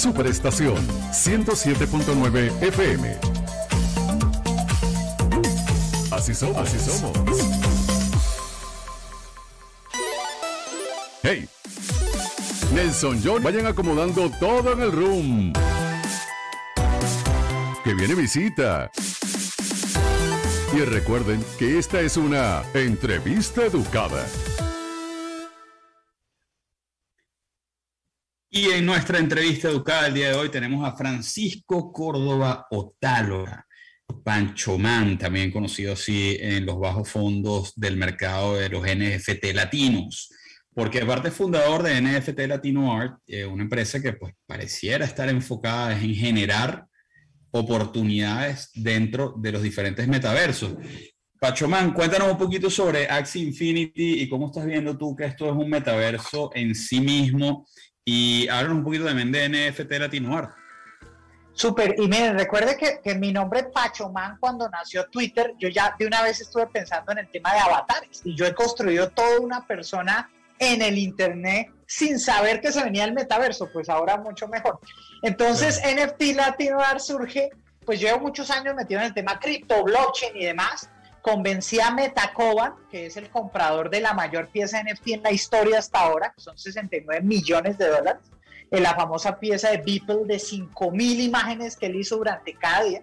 Superestación 107.9 FM. Así somos. Así somos. Hey, Nelson John, vayan acomodando todo en el room. Que viene visita. Y recuerden que esta es una entrevista educada. Y en nuestra entrevista educada el día de hoy tenemos a Francisco Córdoba Otálora, Pancho Man, también conocido así en los bajos fondos del mercado de los NFT latinos, porque aparte es fundador de NFT Latino Art, eh, una empresa que pues pareciera estar enfocada en generar oportunidades dentro de los diferentes metaversos. Pachomán, cuéntanos un poquito sobre Axie Infinity y cómo estás viendo tú que esto es un metaverso en sí mismo y háblanos un poquito también de NFT Latino Art. Súper, y miren, recuerde que, que mi nombre es Pachomán cuando nació Twitter, yo ya de una vez estuve pensando en el tema de avatares y yo he construido toda una persona en el Internet sin saber que se venía el metaverso, pues ahora mucho mejor. Entonces NFT Latino Art surge, pues llevo muchos años metido en el tema cripto, blockchain y demás, convencí a Metacoban, que es el comprador de la mayor pieza NFT en la historia hasta ahora, que son 69 millones de dólares, en la famosa pieza de Beeple de 5.000 imágenes que él hizo durante cada día.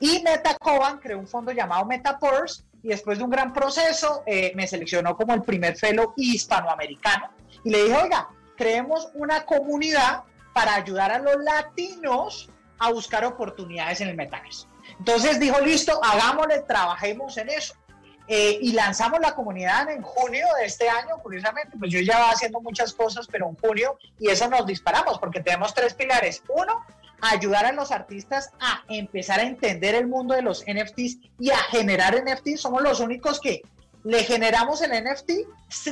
Y Metacoban creó un fondo llamado Metaverse y después de un gran proceso eh, me seleccionó como el primer fellow hispanoamericano y le dije, oiga, creemos una comunidad para ayudar a los latinos a buscar oportunidades en el metaverso. Entonces dijo, listo, hagámosle, trabajemos en eso. Eh, y lanzamos la comunidad en junio de este año, curiosamente, pues yo ya va haciendo muchas cosas, pero en junio, y eso nos disparamos, porque tenemos tres pilares. Uno, ayudar a los artistas a empezar a entender el mundo de los NFTs y a generar NFTs. Somos los únicos que le generamos el NFT,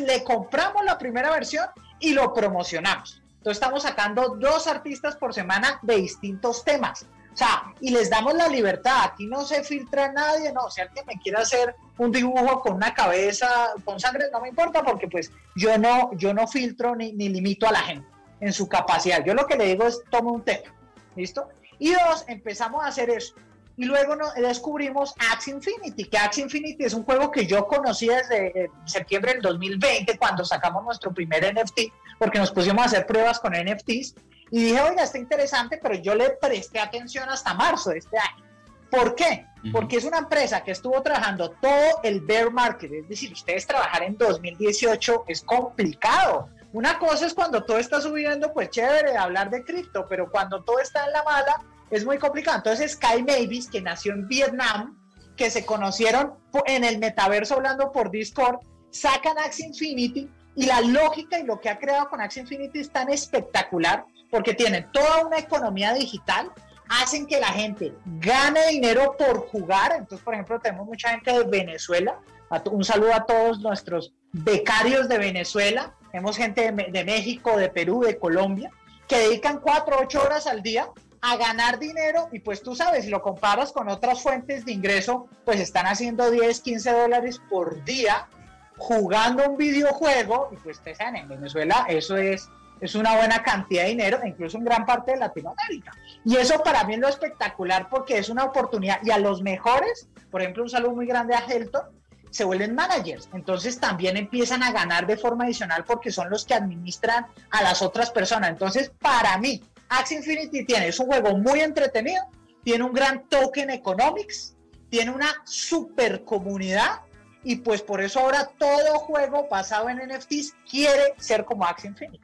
le compramos la primera versión y lo promocionamos. Entonces estamos sacando dos artistas por semana de distintos temas. O sea, y les damos la libertad. Aquí no se filtra nadie, no. Si alguien me quiere hacer un dibujo con una cabeza, con sangre, no me importa porque pues yo no, yo no filtro ni, ni limito a la gente en su capacidad. Yo lo que le digo es tome un tema. ¿Listo? Y dos, empezamos a hacer eso. Y luego no- descubrimos Axie Infinity, que Axie Infinity es un juego que yo conocí desde eh, septiembre del 2020, cuando sacamos nuestro primer NFT, porque nos pusimos a hacer pruebas con NFTs. Y dije, oiga, está interesante, pero yo le presté atención hasta marzo de este año. ¿Por qué? Porque es una empresa que estuvo trabajando todo el bear market, es decir, ustedes trabajar en 2018 es complicado. Una cosa es cuando todo está subiendo, pues chévere hablar de cripto, pero cuando todo está en la mala, es muy complicado. Entonces Sky Mavis, que nació en Vietnam, que se conocieron en el metaverso hablando por Discord, sacan Axie Infinity y la lógica y lo que ha creado con Axie Infinity es tan espectacular porque tienen toda una economía digital, hacen que la gente gane dinero por jugar. Entonces, por ejemplo, tenemos mucha gente de Venezuela. Un saludo a todos nuestros becarios de Venezuela. Tenemos gente de, México, de Perú, de Colombia, que dedican cuatro, ocho horas al día a ganar dinero y pues tú sabes, si lo comparas con otras fuentes de ingreso, pues están haciendo 10, 15 dólares por día jugando un videojuego y pues ustedes saben, en Venezuela eso es, es una buena cantidad de dinero, e incluso en gran parte de Latinoamérica. Y eso para mí es lo espectacular porque es una oportunidad y a los mejores, por ejemplo, un saludo muy grande a Helton, se vuelven managers, entonces también empiezan a ganar de forma adicional porque son los que administran a las otras personas. Entonces, para mí, Axie Infinity tiene, es un juego muy entretenido, tiene un gran token economics, tiene una super comunidad y pues por eso ahora todo juego basado en NFTs quiere ser como Axie Infinity.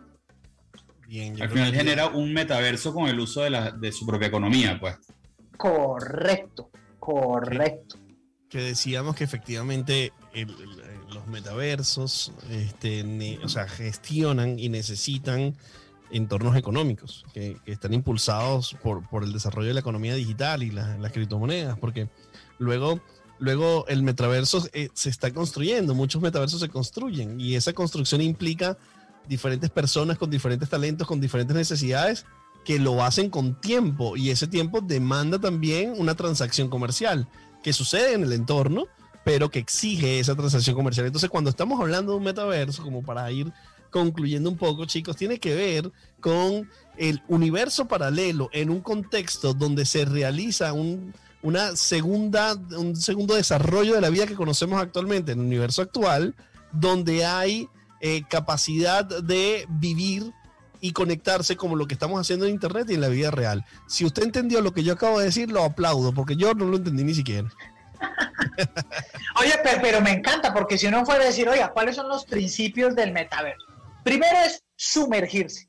Bien, Al final que- genera un metaverso con el uso de, la- de su propia economía, pues. Correcto, correcto. que decíamos que efectivamente el- el- los metaversos este, ne- o sea, gestionan y necesitan entornos económicos que, que están impulsados por, por el desarrollo de la economía digital y la- las criptomonedas, porque luego, luego el metaverso eh, se está construyendo, muchos metaversos se construyen y esa construcción implica diferentes personas con diferentes talentos, con diferentes necesidades que lo hacen con tiempo y ese tiempo demanda también una transacción comercial que sucede en el entorno, pero que exige esa transacción comercial. Entonces, cuando estamos hablando de un metaverso, como para ir concluyendo un poco, chicos, tiene que ver con el universo paralelo en un contexto donde se realiza un, una segunda, un segundo desarrollo de la vida que conocemos actualmente, en el universo actual, donde hay eh, capacidad de vivir y conectarse como lo que estamos haciendo en Internet y en la vida real. Si usted entendió lo que yo acabo de decir, lo aplaudo, porque yo no lo entendí ni siquiera. Oye, pero, me encanta, porque si uno fuera a decir, oiga, ¿cuáles son los principios del metaverso? Primero es sumergirse.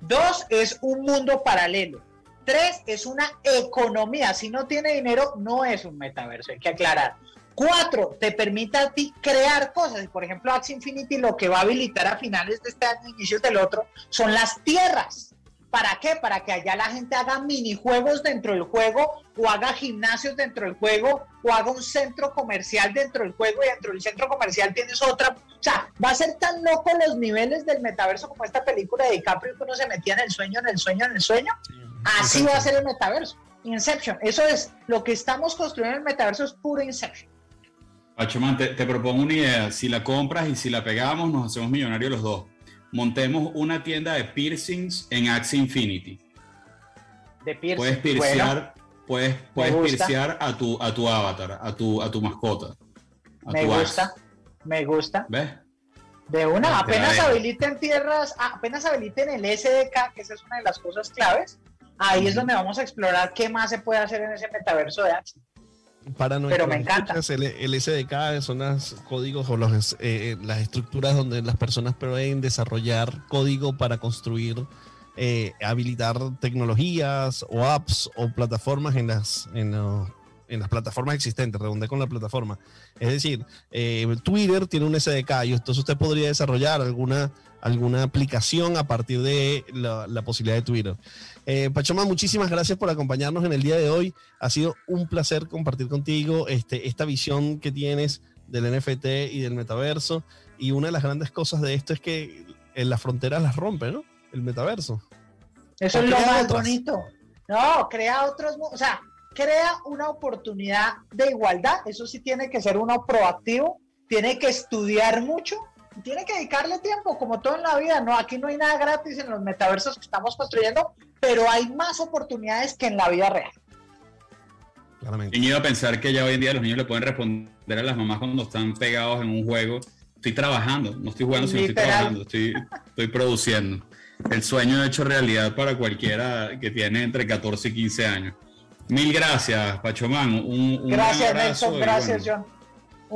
Dos es un mundo paralelo. Tres es una economía. Si no tiene dinero, no es un metaverso, hay que aclarar. Cuatro, te permite a ti crear cosas. Por ejemplo, Axie Infinity lo que va a habilitar a finales de este año, inicios del otro, son las tierras. ¿Para qué? Para que allá la gente haga minijuegos dentro del juego o haga gimnasios dentro del juego o haga un centro comercial dentro del juego y dentro del centro comercial tienes otra. O sea, va a ser tan loco los niveles del metaverso como esta película de DiCaprio que uno se metía en el sueño, en el sueño, en el sueño. Así va a ser el metaverso. Inception. Eso es lo que estamos construyendo en el metaverso es puro Inception. Pachomán, te, te propongo una idea. Si la compras y si la pegamos, nos hacemos millonarios los dos. Montemos una tienda de piercings en Axie Infinity. De piercing. Puedes piercear, puedes, puedes a tu, a tu avatar, a tu, a tu mascota. A Me tu gusta, Axe. me gusta. ¿Ves? De una, la apenas habiliten tierras, ah, apenas habiliten el SDK, que esa es una de las cosas claves, ahí es donde vamos a explorar qué más se puede hacer en ese metaverso de Axie. Para Pero nuestros me encanta. El, el SDK son los códigos o los, eh, eh, las estructuras donde las personas pueden desarrollar código para construir, eh, habilitar tecnologías o apps o plataformas en las, en, los- en las plataformas existentes, redundé con la plataforma. Es decir, eh, Twitter tiene un SDK y entonces usted podría desarrollar alguna, alguna aplicación a partir de la, la posibilidad de Twitter. Eh, Pachoma, muchísimas gracias por acompañarnos en el día de hoy. Ha sido un placer compartir contigo este, esta visión que tienes del NFT y del metaverso. Y una de las grandes cosas de esto es que en las fronteras las rompe, ¿no? El metaverso. Eso es lo más otras. bonito. No, crea otros, o sea, crea una oportunidad de igualdad. Eso sí tiene que ser uno proactivo, tiene que estudiar mucho, tiene que dedicarle tiempo, como todo en la vida. No, aquí no hay nada gratis en los metaversos que estamos construyendo, pero hay más oportunidades que en la vida real. ¿Quién iba a pensar que ya hoy en día los niños le pueden responder a las mamás cuando están pegados en un juego? Estoy trabajando, no estoy jugando, sino estoy trabajando, estoy, estoy produciendo. El sueño hecho realidad para cualquiera que tiene entre 14 y 15 años. Mil gracias, Pachomán. Un, un Gracias, Nelson. Gracias, bueno, John.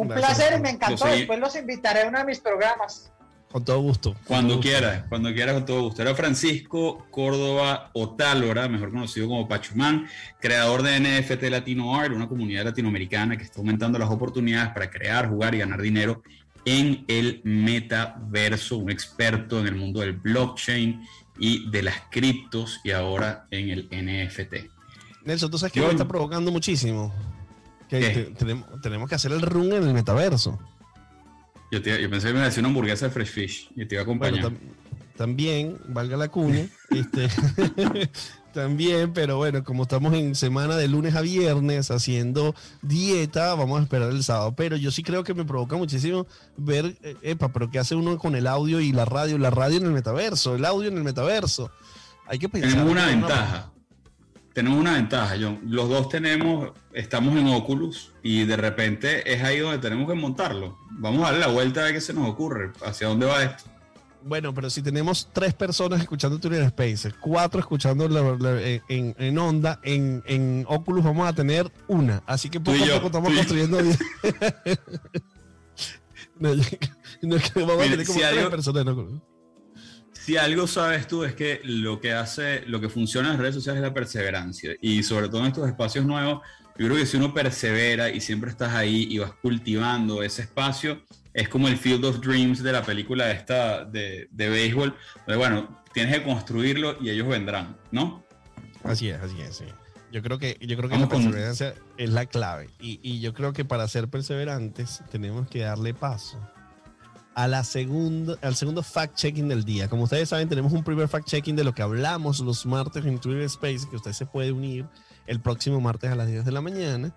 Un Gracias. placer y me encantó. Después los invitaré a uno de mis programas. Con todo gusto. Cuando quieras, cuando quieras, con todo gusto. Era Francisco Córdoba Otálora, mejor conocido como Pachumán, creador de NFT Latino Art, una comunidad latinoamericana que está aumentando las oportunidades para crear, jugar y ganar dinero en el metaverso, un experto en el mundo del blockchain y de las criptos y ahora en el NFT. Nelson, tú sabes que Yo- me está provocando muchísimo. Tenemos, tenemos que hacer el run en el metaverso. Yo, te- yo pensé que me iba a decir una hamburguesa de Fresh Fish y te iba a acompañar. Bueno, tam- también, valga la cuña, este, también, pero bueno, como estamos en semana de lunes a viernes haciendo dieta, vamos a esperar el sábado. Pero yo sí creo que me provoca muchísimo ver, eh, epa, pero ¿qué hace uno con el audio y la radio? La radio en el metaverso, el audio en el metaverso. Hay que pensar. Tenemos una en ventaja. Tenemos una ventaja, John. Los dos tenemos, estamos en Oculus y de repente es ahí donde tenemos que montarlo. Vamos a darle la vuelta a ver qué se nos ocurre, hacia dónde va esto. Bueno, pero si tenemos tres personas escuchando Twitter Spaces, cuatro escuchando la- la- en, en Onda, en, en Oculus vamos a tener una. Así que poco a poco estamos construyendo. no, no, es que vamos Mira, a tener como si tres algo- personas en Oculus. Si algo sabes tú es que lo que hace, lo que funciona en las redes sociales es la perseverancia. Y sobre todo en estos espacios nuevos, yo creo que si uno persevera y siempre estás ahí y vas cultivando ese espacio, es como el Field of Dreams de la película esta de, de béisbol. Donde, bueno, tienes que construirlo y ellos vendrán, ¿no? Así es, así es. sí. Yo creo que, yo creo que Vamos la con- perseverancia es la clave. Y, y yo creo que para ser perseverantes tenemos que darle paso a la segunda, al segundo fact-checking del día. Como ustedes saben, tenemos un primer fact-checking de lo que hablamos los martes en Twitter Space, que usted se puede unir el próximo martes a las 10 de la mañana.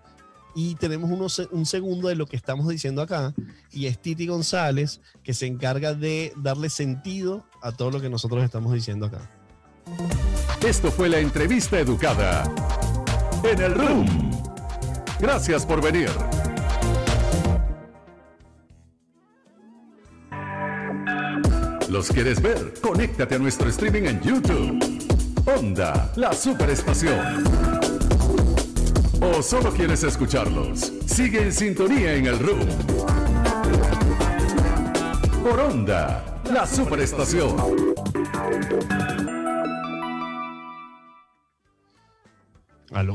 Y tenemos unos- un segundo de lo que estamos diciendo acá, y es Titi González, que se encarga de darle sentido a todo lo que nosotros estamos diciendo acá. Esto fue la entrevista educada en el Room. Gracias por venir. ¿Los quieres ver? Conéctate a nuestro streaming en YouTube. Onda, la superestación. ¿O solo quieres escucharlos? Sigue en sintonía en el Room. Por Onda, la superestación.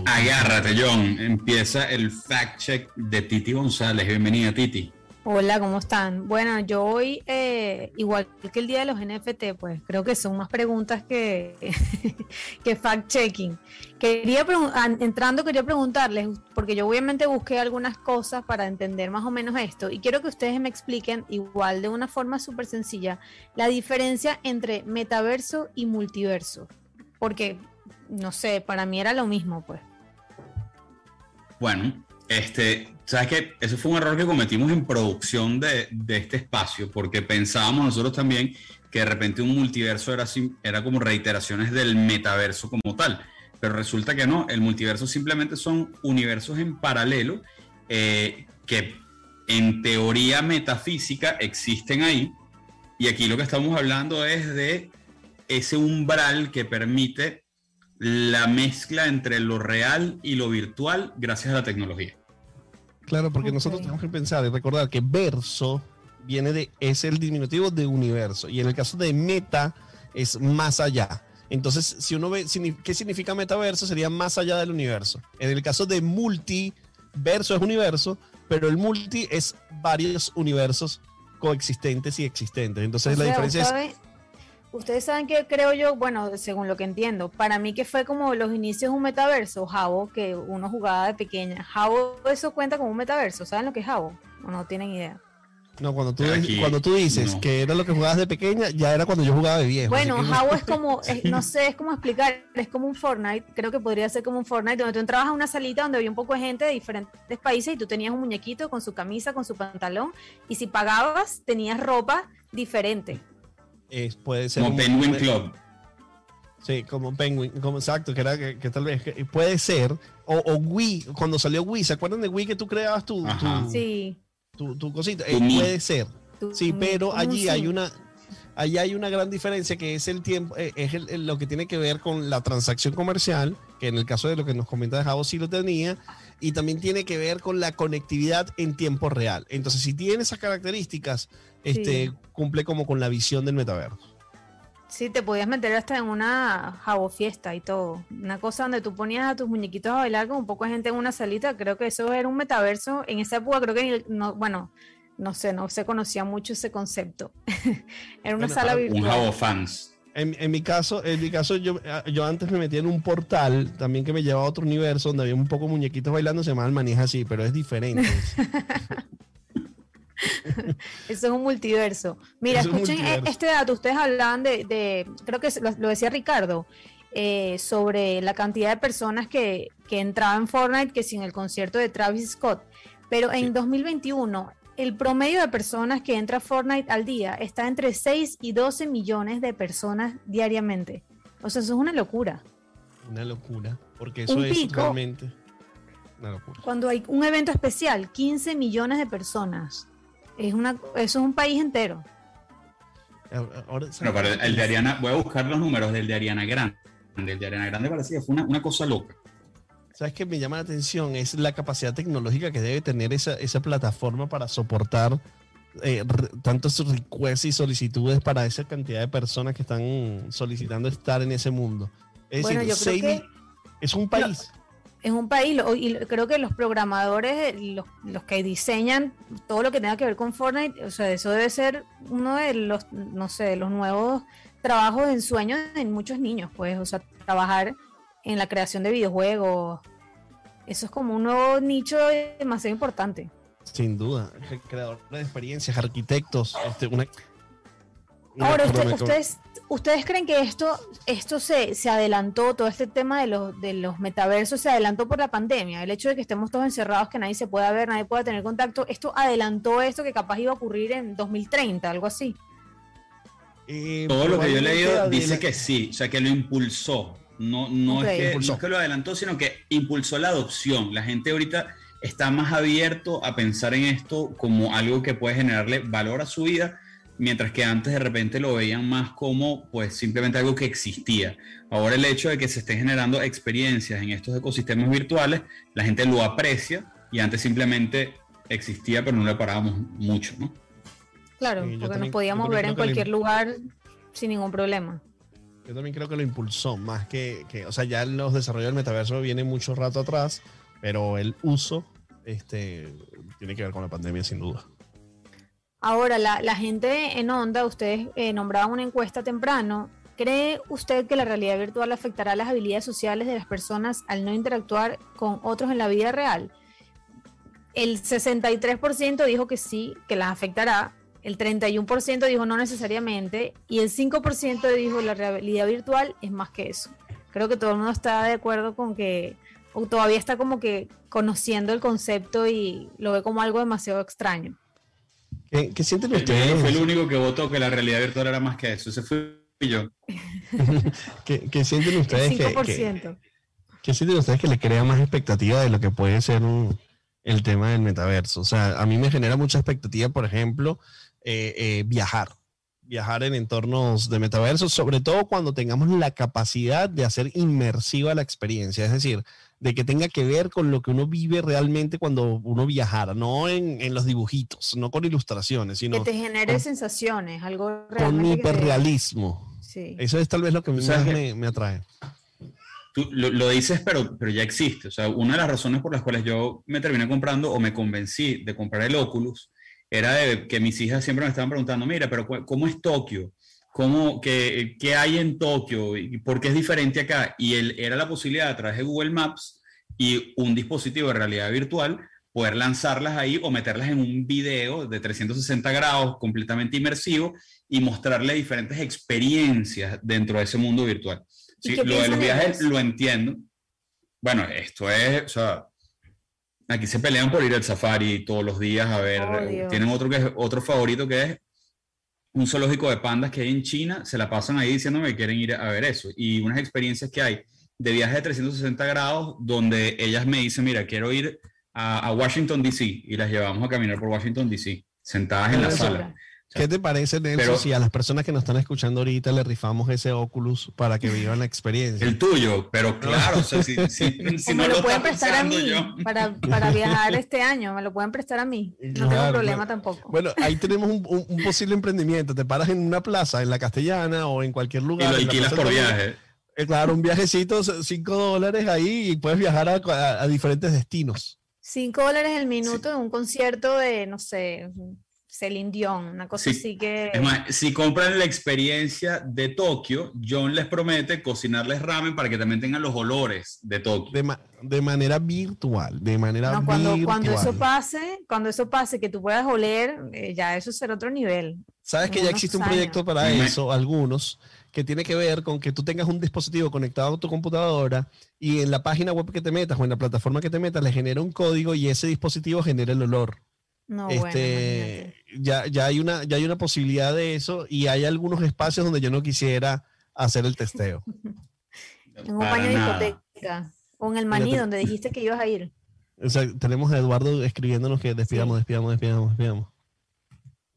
Agárrate, John. Empieza el fact check de Titi González. Bienvenida, Titi. Hola, ¿cómo están? Bueno, yo hoy, eh, igual que el día de los NFT, pues creo que son más preguntas que, que fact-checking. Quería entrando, quería preguntarles, porque yo obviamente busqué algunas cosas para entender más o menos esto, y quiero que ustedes me expliquen, igual de una forma súper sencilla, la diferencia entre metaverso y multiverso. Porque, no sé, para mí era lo mismo, pues. Bueno, este, sabes que ese fue un error que cometimos en producción de, este espacio, porque pensábamos nosotros también que de repente un multiverso era como reiteraciones del metaverso como tal, pero resulta que no, el multiverso simplemente son universos en paralelo eh, que en teoría metafísica existen ahí, y aquí lo que estamos hablando es de ese umbral que permite la mezcla entre lo real y lo virtual gracias a la tecnología. Claro, porque nosotros tenemos que pensar y recordar que verso viene de, es el diminutivo de universo. Y en el caso de meta es más allá. Entonces, si uno ve, ¿qué significa metaverso? Sería más allá del universo. En el caso de multi, verso es universo, pero el multi es varios universos coexistentes y existentes. Entonces, O la sea, diferencia es... ¿sabe? Ustedes saben que creo yo, bueno, según lo que entiendo, para mí que fue como los inicios de un metaverso, Jabo, que uno jugaba de pequeña. Jabo, eso cuenta como un metaverso, ¿saben lo que es Jabo? ¿O no tienen idea? No, cuando tú, Aquí, cuando tú dices no. que era lo que jugabas de pequeña, ya era cuando yo jugaba de viejo. Bueno, que- Jabo es como, es- no sé, es como explicar, es como un Fortnite, creo que podría ser como un Fortnite, donde tú entrabas a una salita donde había un poco de gente de diferentes países y tú tenías un muñequito con su camisa, con su pantalón, y si pagabas, tenías ropa diferente. Es- puede ser Como un- Penguin un- Club. Sí, como Penguin, como exacto, que era que, que tal vez que puede ser. O, o Wii, cuando salió Wii, ¿se acuerdan de Wii que tú creabas tu, Ajá. tu, Sí. tu- tu cosita? Eh, puede ser. Sí, pero allí hay una allí hay una gran diferencia que es el tiempo, eh, es el- el- lo que tiene que ver con la transacción comercial, que en el caso de lo que nos comenta de Javo sí lo tenía, y también tiene que ver con la conectividad en tiempo real. Entonces, si tiene esas características, este Sí. cumple como con la visión del metaverso. Sí, te podías meter hasta en una jabo fiesta y todo. Una cosa donde tú ponías a tus muñequitos a bailar con un poco de gente en una salita. Creo que eso era un metaverso. En esa época creo que ni- no, bueno, no sé, no se conocía mucho ese concepto. era una Bueno, sala ah, un virtual. Jabo Fans. En, en mi caso, en mi caso yo, yo antes me metía en un portal también que me llevaba a otro universo donde había un poco muñequitos bailando, se llama el manija así, pero es diferente. Eso es un multiverso. Mira, Eso escuchen eh, multiverso. este dato. Ustedes hablaban de, de- creo que lo, lo decía Ricardo, eh, sobre la cantidad de personas que, que entraban en Fortnite que sin el concierto de Travis Scott. Pero en 2021, el promedio de personas que entra a Fortnite al día está entre 6 y 12 millones de personas diariamente. O sea, eso es una locura. Una locura, porque eso Un es pico. realmente una locura. Cuando hay un evento especial, 15 millones de personas. Es una, eso es un país entero. Ahora, pero el de Ariana, voy a buscar los números del de Ariana Grande. El de Ariana Grande parecía fue una, una cosa loca. ¿Sabes qué me llama la atención? Es la capacidad tecnológica que debe tener esa, esa plataforma para soportar eh, tantos requests y solicitudes para esa cantidad de personas que están solicitando estar en ese mundo. Es Bueno, decir, yo creo que- es un país. Es un país y creo que los programadores, los, los que diseñan todo lo que tenga que ver con Fortnite, o sea, eso debe ser uno de los, no sé, de los nuevos trabajos en sueños de muchos niños, pues, o sea, trabajar en la creación de videojuegos. Eso es como un nuevo nicho demasiado importante. Sin duda. Creadores de experiencias, arquitectos. Este, una, una- Ahora, usted- ustedes, ¿Ustedes creen que esto, esto se, se adelantó, todo este tema de los, de los metaversos se adelantó por la pandemia? El hecho de que estemos todos encerrados, que nadie se pueda ver, nadie pueda tener contacto, ¿esto adelantó esto que capaz iba a ocurrir en 2030, algo así? Todo lo que yo he leído dice que sí, o sea, que lo impulsó. No, no, es que, no es que lo adelantó, sino que impulsó la adopción. La gente ahorita está más abierto a pensar en esto como algo que puede generarle valor a su vida, mientras que antes de repente lo veían más como pues simplemente algo que existía. Ahora el hecho de que se estén generando experiencias en estos ecosistemas virtuales, la gente lo aprecia y antes simplemente existía pero no le parábamos mucho, ¿no? Claro, porque también- nos podíamos ver en cualquier lugar sin ningún problema. Yo también creo que lo impulsó, más que, que- o sea, ya los desarrollos del metaverso vienen mucho rato atrás, pero el uso este, tiene que ver con la pandemia sin duda. Ahora, la, la gente en Onda, ustedes eh, nombraban una encuesta temprano. ¿Cree usted que la realidad virtual afectará las habilidades sociales de las personas al no interactuar con otros en la vida real? El 63% dijo que sí, que las afectará. El 31% dijo no necesariamente. Y el 5% dijo la realidad virtual es más que eso. Creo que todo el mundo está de acuerdo con que, o todavía está como que conociendo el concepto y lo ve como algo demasiado extraño. ¿Qué, qué sienten Yo ustedes? fui el único que votó que la realidad virtual era más que eso. Ese fui yo. ¿Qué, qué sienten ustedes que, que, 5%. qué sienten ustedes que le crea más expectativa de lo que puede ser un- el tema del metaverso? O sea, a mí me genera mucha expectativa, por ejemplo, eh, eh, viajar. Viajar en entornos de metaverso, sobre todo cuando tengamos la capacidad de hacer inmersiva la experiencia, es decir, de que tenga que ver con lo que uno vive realmente cuando uno viajara, no en, en los dibujitos, no con ilustraciones, sino que te genere con, sensaciones, algo con realmente te- hiperrealismo. Sí. Eso es tal vez lo que O sea, más que- me, me atrae. Tú lo, lo dices, pero, pero ya existe. O sea, una de las razones por las cuales yo me terminé comprando o me convencí de comprar el Oculus era de que mis hijas siempre me estaban preguntando, mira, pero ¿cómo es Tokio? ¿Cómo, qué, qué hay en Tokio? ¿Y por qué es diferente acá? Y él, era la posibilidad a través de Google Maps y un dispositivo de realidad virtual poder lanzarlas ahí o meterlas en un video de 360 grados completamente inmersivo y mostrarle diferentes experiencias dentro de ese mundo virtual. ¿Y Sí, lo de los viajes lo entiendo. Bueno, esto es, o sea, aquí se pelean por ir al safari todos los días a ver. Oh, Dios. tienen otro que es otro favorito que es un zoológico de pandas que hay en China, se la pasan ahí diciéndome que quieren ir a ver eso. Y unas experiencias que hay de viaje de 360 grados donde ellas me dicen, mira, quiero ir a, a Washington, D.C. y las llevamos a caminar por Washington, D.C. sentadas en la sala. ¿Qué te parece, Nelson, pero- si a las personas que nos están escuchando ahorita le rifamos ese Oculus para que vivan la experiencia? El tuyo, pero claro, o sea, si, si- si no me lo lo pueden prestar a mí para, para viajar este año, me lo pueden prestar a mí. No tengo problema claro. tampoco. Bueno, ahí tenemos un, un- un posible emprendimiento. Te paras en una plaza, en la castellana o en cualquier lugar. Y lo alquilas por viaje. Eh, claro, un viajecito, 5 dólares ahí y puedes viajar a, a- a diferentes destinos. Cinco dólares el minuto en un concierto de, no sé, Celine Dion, una cosa Sí. así que... Es más, si compran la experiencia de Tokio, John les promete cocinarles ramen para que también tengan los olores de Tokio. De, ma- de manera virtual, de manera No, cuando, virtual. cuando eso pase, cuando eso pase, que tú puedas oler, eh, ya eso será otro nivel. Sabes que ya existe un años. proyecto para eso, algunos, que tiene que ver con que tú tengas un dispositivo conectado a tu computadora y en la página web que te metas o en la plataforma que te metas le genera un código y ese dispositivo genera el olor. No, bueno, este, ya, ya, hay una, ya hay una posibilidad de eso y hay algunos espacios donde yo no quisiera hacer el testeo. En un baño de discoteca. O en el maní, Fíjate. donde dijiste que ibas a ir. O sea, tenemos a Eduardo escribiéndonos que despidamos, despidamos, despidamos, despidamos.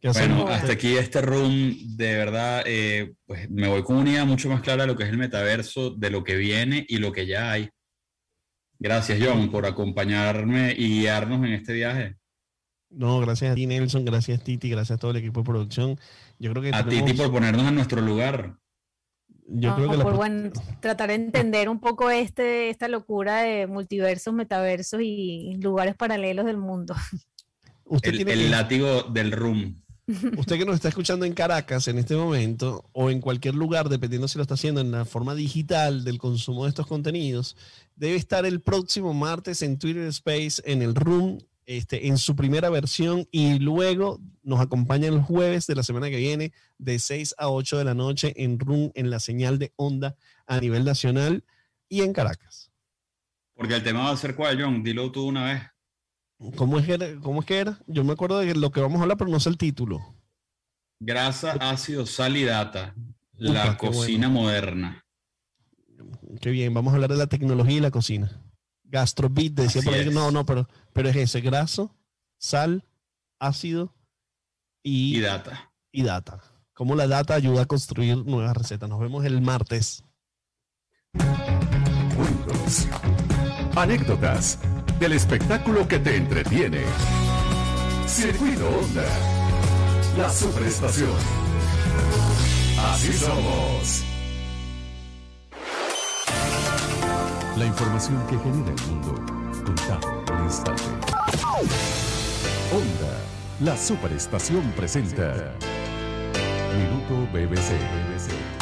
¿Qué Bueno, hasta aquí este room, de verdad, eh, pues me voy con una idea mucho más clara de lo que es el metaverso, de lo que viene y lo que ya hay. Gracias, John, por acompañarme y guiarnos en este viaje. No, gracias a ti, Nelson, gracias Titi, gracias a todo el equipo de producción. Yo creo que A tenemos- Titi por ponernos en nuestro lugar. Yo No, creo que por tratar de entender un poco este, esta locura de multiversos, metaversos y lugares paralelos del mundo. Usted El, tiene el que- látigo del room. Usted que nos está escuchando en Caracas en este momento o en cualquier lugar, dependiendo si lo está haciendo en la forma digital del consumo de estos contenidos, debe estar el próximo martes en Twitter Space en el Room, este, en su primera versión y luego nos acompaña el jueves de la semana que viene de 6 a 8 de la noche en RUN en la señal de onda a nivel nacional y en Caracas. Porque el tema va a ser cuál, John. Dilo tú una vez. ¿Cómo es que era? ¿Cómo es que era? Yo me acuerdo de lo que vamos a hablar, pero no sé el título. Grasa, ácido, sal y data. La Upa, qué cocina moderna. Qué bien, vamos a hablar de la tecnología y la cocina. Gastrobit, decía por ahí. es. No, no, pero, pero es ese, graso, sal, ácido y, Y data. y data. Cómo la data ayuda a construir nuevas recetas. Nos vemos el martes. Cuentos, anécdotas del espectáculo que te entretiene. Circuito Onda, la superestación. Así somos. La información que genera el mundo, contado en un instante. Onda, la superestación presenta. Minuto BBC.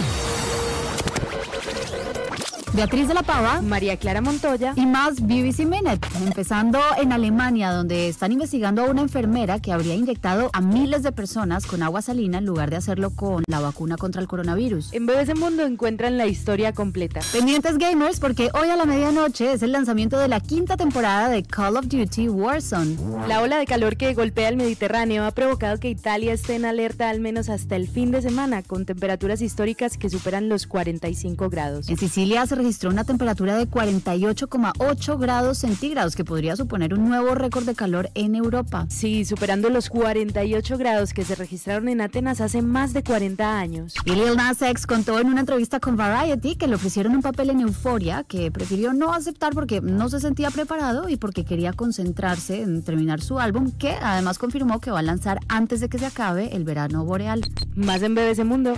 Beatriz de la Pava, María Clara Montoya y más BBC Minute, empezando en Alemania, donde están investigando a una enfermera que habría inyectado a miles de personas con agua salina en lugar de hacerlo con la vacuna contra el coronavirus. En BBC Mundo encuentran la historia completa. Pendientes gamers, porque hoy a la medianoche es el lanzamiento de la quinta temporada de Call of Duty Warzone. La ola de calor que golpea el Mediterráneo ha provocado que Italia esté en alerta al menos hasta el fin de semana, con temperaturas históricas que superan los 45 grados. En Sicilia se registró una temperatura de 48,8 grados centígrados, que podría suponer un nuevo récord de calor en Europa. Sí, superando los 48 grados que se registraron en Atenas hace más de 40 años. Y Lil Nas X contó en una entrevista con Variety que le ofrecieron un papel en Euforia que prefirió no aceptar porque no se sentía preparado y porque quería concentrarse en terminar su álbum, que además confirmó que va a lanzar antes de que se acabe el verano boreal. Más en BBC Mundo.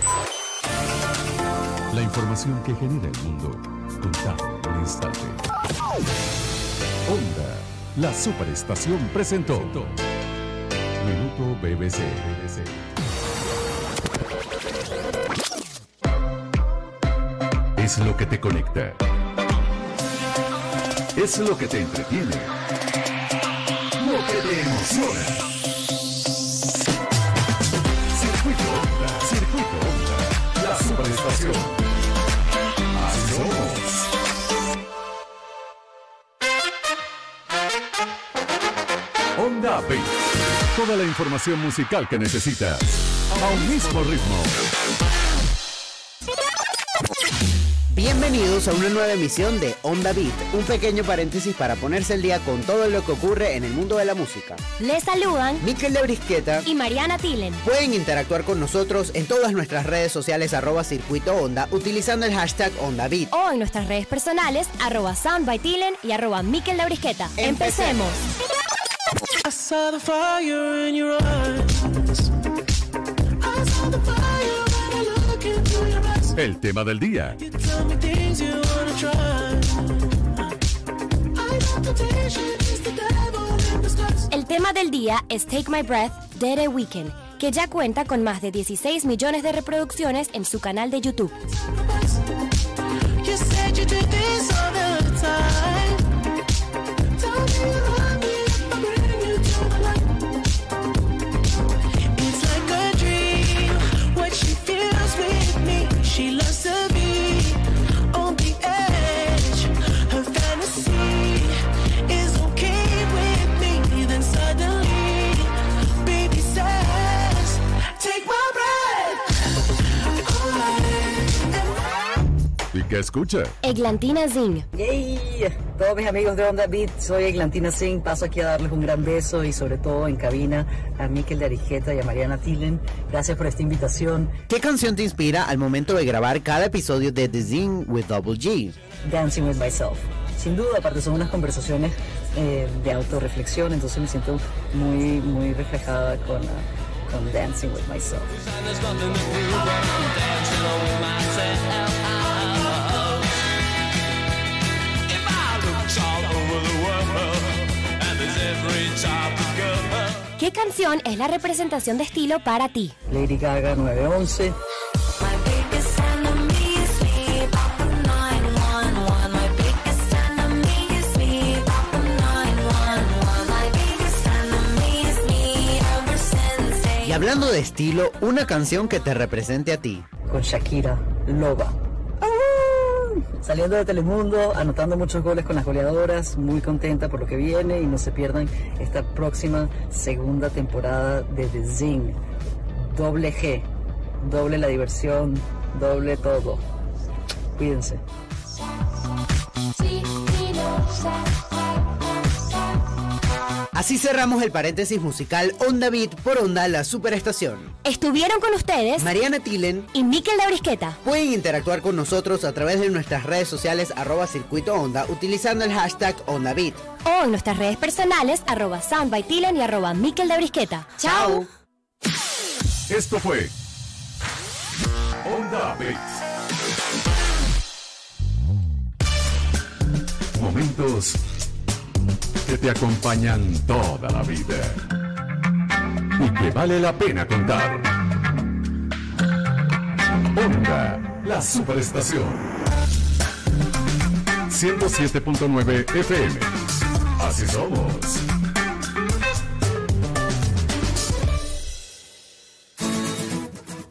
La información que genera el mundo, contado un instante. Onda, la superestación presentó. Minuto BBC. Es lo que te conecta. Es lo que te entretiene. Lo que te emociona. Circuito Onda, Circuito Onda, la superestación. Onda Beat. Toda la información musical que necesitas. A un mismo ritmo. Bienvenidos a una nueva emisión de Onda Beat, un pequeño paréntesis para ponerse al día con todo lo que ocurre en el mundo de la música. Les saludan Miquel de Brisqueta y Mariana Tilen. pueden interactuar con nosotros en todas nuestras redes sociales arroba circuito onda utilizando el hashtag Onda Beat. O en nuestras redes personales, arroba soundbytilen y arroba Miquel de Brisqueta. Empecemos. I saw the fire in your eyes. I saw the fire when I look into your eyes. El tema del día. You tell me things you wanna try. I know temptation is the devil in disguise. El tema del día es Take My Breath de The Weeknd, que ya cuenta con más de 16 millones de reproducciones en su canal de YouTube. You said you did this all the time. Qué escucha? Eglantina Zing. ¡Yay! Todos mis amigos de Onda Beat, soy Eglantina Singh. Paso aquí a darles un gran beso y sobre todo en cabina a Miquel de Arijeta y a Mariana Tilen. Gracias por esta invitación. ¿Qué canción te inspira al momento de grabar cada episodio de The Zing with Double G? Dancing with Myself. Sin duda, aparte son unas conversaciones eh, de autorreflexión, entonces me siento muy, muy reflejada con, con Dancing with Myself. There's nothing to prove when I'm dancing on with myself. ¿Qué canción es la representación de estilo para ti? Lady Gaga 911. Y hablando de estilo, una canción que te represente a ti. Con Shakira, Loba. Saliendo de Telemundo, anotando muchos goles con las goleadoras, muy contenta por lo que viene y no se pierdan esta próxima segunda temporada de The Zing. Doble G, doble la diversión, doble todo. Cuídense. Así cerramos el paréntesis musical Onda Beat por Onda La Superestación. Estuvieron con ustedes Mariana Tilen y Miquel de Brisqueta. Pueden interactuar con nosotros a través de nuestras redes sociales arroba circuito onda utilizando el hashtag Onda Beat. O en nuestras redes personales, arroba soundbytilen y arroba Miquel de Brisqueta. ¡Chao! Esto fue Onda Beats. Momentos que te acompañan toda la vida y que vale la pena contar. Onda, la superestación. 107.9 FM. Así somos.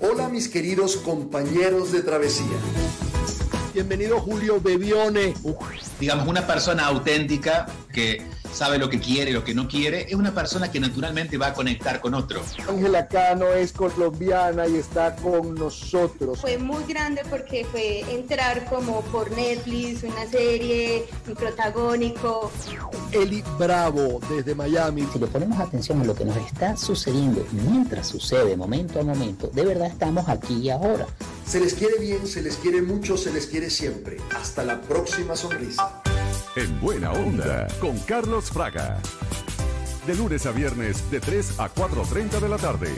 Hola mis queridos compañeros de travesía. Bienvenido Julio Bebione. digamos, una persona auténtica que sabe lo que quiere y lo que no quiere, es una persona que naturalmente va a conectar con otro. Ángela Cano es colombiana y está con nosotros. Fue muy grande porque fue entrar como por Netflix, una serie, un protagónico. Eli Bravo desde Miami. Si le ponemos atención a lo que nos está sucediendo mientras sucede momento a momento, de verdad estamos aquí y ahora. Se les quiere bien, se les quiere mucho, se les quiere siempre. Hasta la próxima sonrisa. En Buena Onda con Carlos Fraga. De lunes a viernes de 3 a 4.30 de la tarde.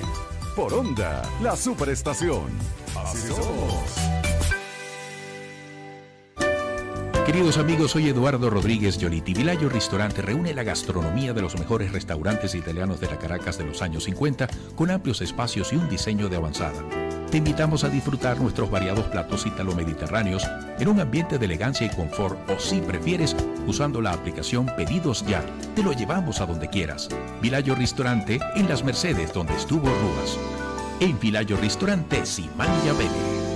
Por Onda, la superestación. Así somos. Queridos amigos, soy Eduardo Rodríguez Giolitti. Vilayo Ristorante reúne la gastronomía de los mejores restaurantes italianos de la Caracas de los años 50 con amplios espacios y un diseño de avanzada. Te invitamos a disfrutar nuestros variados platos ítalo-mediterráneos en un ambiente de elegancia y confort o si prefieres, usando la aplicación Pedidos Ya, te lo llevamos a donde quieras. Vilayo Ristorante en Las Mercedes, donde estuvo Rúas. En Vilayo Ristorante, Simania Bene.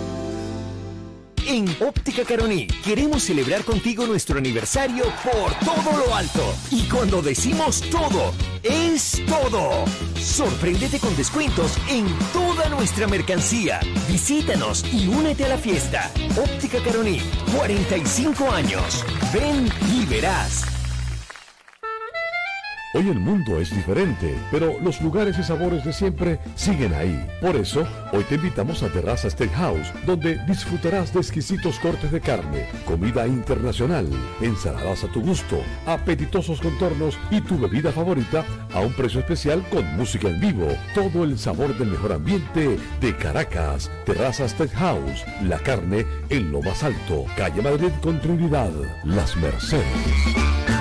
En Óptica Caroní queremos celebrar contigo nuestro aniversario por todo lo alto. Y cuando decimos todo, es todo. Sorpréndete con descuentos en toda nuestra mercancía. Visítanos y únete a la fiesta. Óptica Caroní, 45 años. Ven y verás. Hoy el mundo es diferente, pero los lugares y sabores de siempre siguen ahí. Por eso, hoy te invitamos a Terraza Steakhouse, donde disfrutarás de exquisitos cortes de carne, comida internacional, ensaladas a tu gusto, apetitosos contornos y tu bebida favorita a un precio especial con música en vivo. Todo el sabor del mejor ambiente de Caracas. Terraza Steakhouse, la carne en lo más alto. Calle Madrid con Trinidad. Las Mercedes.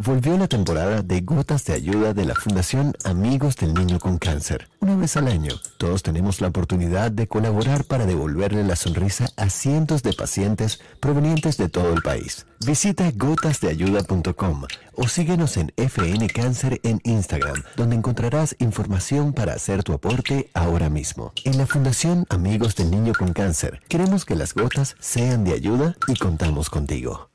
Volvió la temporada de Gotas de Ayuda de la Fundación Amigos del Niño con Cáncer. Una vez al año, todos tenemos la oportunidad de colaborar para devolverle la sonrisa a cientos de pacientes provenientes de todo el país. Visita gotasdeayuda.com o síguenos en FN Cáncer en Instagram, donde encontrarás información para hacer tu aporte ahora mismo. En la Fundación Amigos del Niño con Cáncer, queremos que las gotas sean de ayuda y contamos contigo.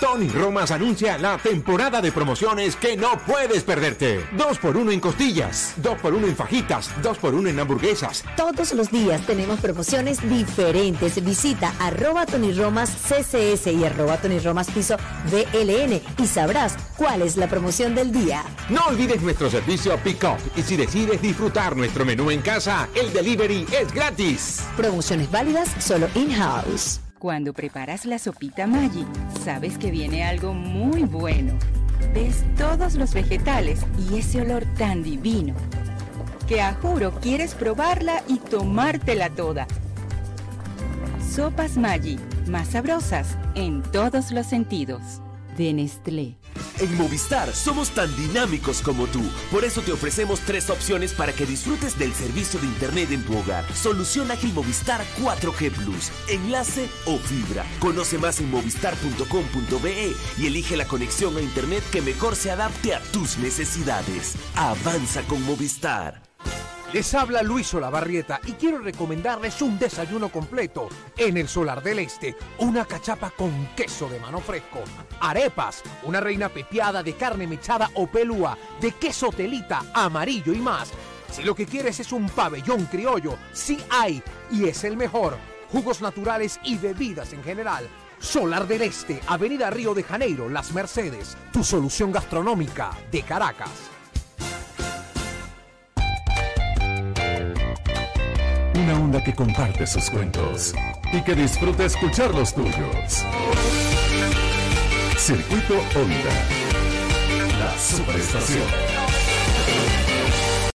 Tony Romas anuncia la temporada de promociones que no puedes perderte. 2x1 en costillas, 2x1 en fajitas, 2x1 en hamburguesas. Todos los días tenemos promociones diferentes. Visita arroba Tony Romas CCS y arroba Tony Romas Piso VLN y sabrás cuál es la promoción del día. No olvides nuestro servicio Pick-up y si decides disfrutar nuestro menú en casa, el delivery es gratis. Promociones válidas solo in-house. Cuando preparas la sopita Maggi, sabes que viene algo muy bueno. Ves todos los vegetales y ese olor tan divino. Que a juro quieres probarla y tomártela toda. Sopas Maggi, más sabrosas en todos los sentidos. De Nestlé. En Movistar somos tan dinámicos como tú. Por eso te ofrecemos tres opciones para que disfrutes del servicio de Internet en tu hogar. Solución ágil Movistar 4G Plus. Enlace o fibra. Conoce más en movistar.com.be y elige la conexión a Internet que mejor se adapte a tus necesidades. Avanza con Movistar. Les habla Luis Olavarrieta y quiero recomendarles un desayuno completo en el Solar del Este. Una cachapa con queso de mano fresco, arepas, una reina pepiada de carne mechada o pelúa, de queso telita, amarillo y más. Si lo que quieres es un pabellón criollo, sí hay y es el mejor. Jugos naturales y bebidas en general. Solar del Este, Avenida Río de Janeiro, Las Mercedes, tu solución gastronómica de Caracas. Una onda que comparte sus cuentos y que disfruta escuchar los tuyos. Circuito Onda. La superestación.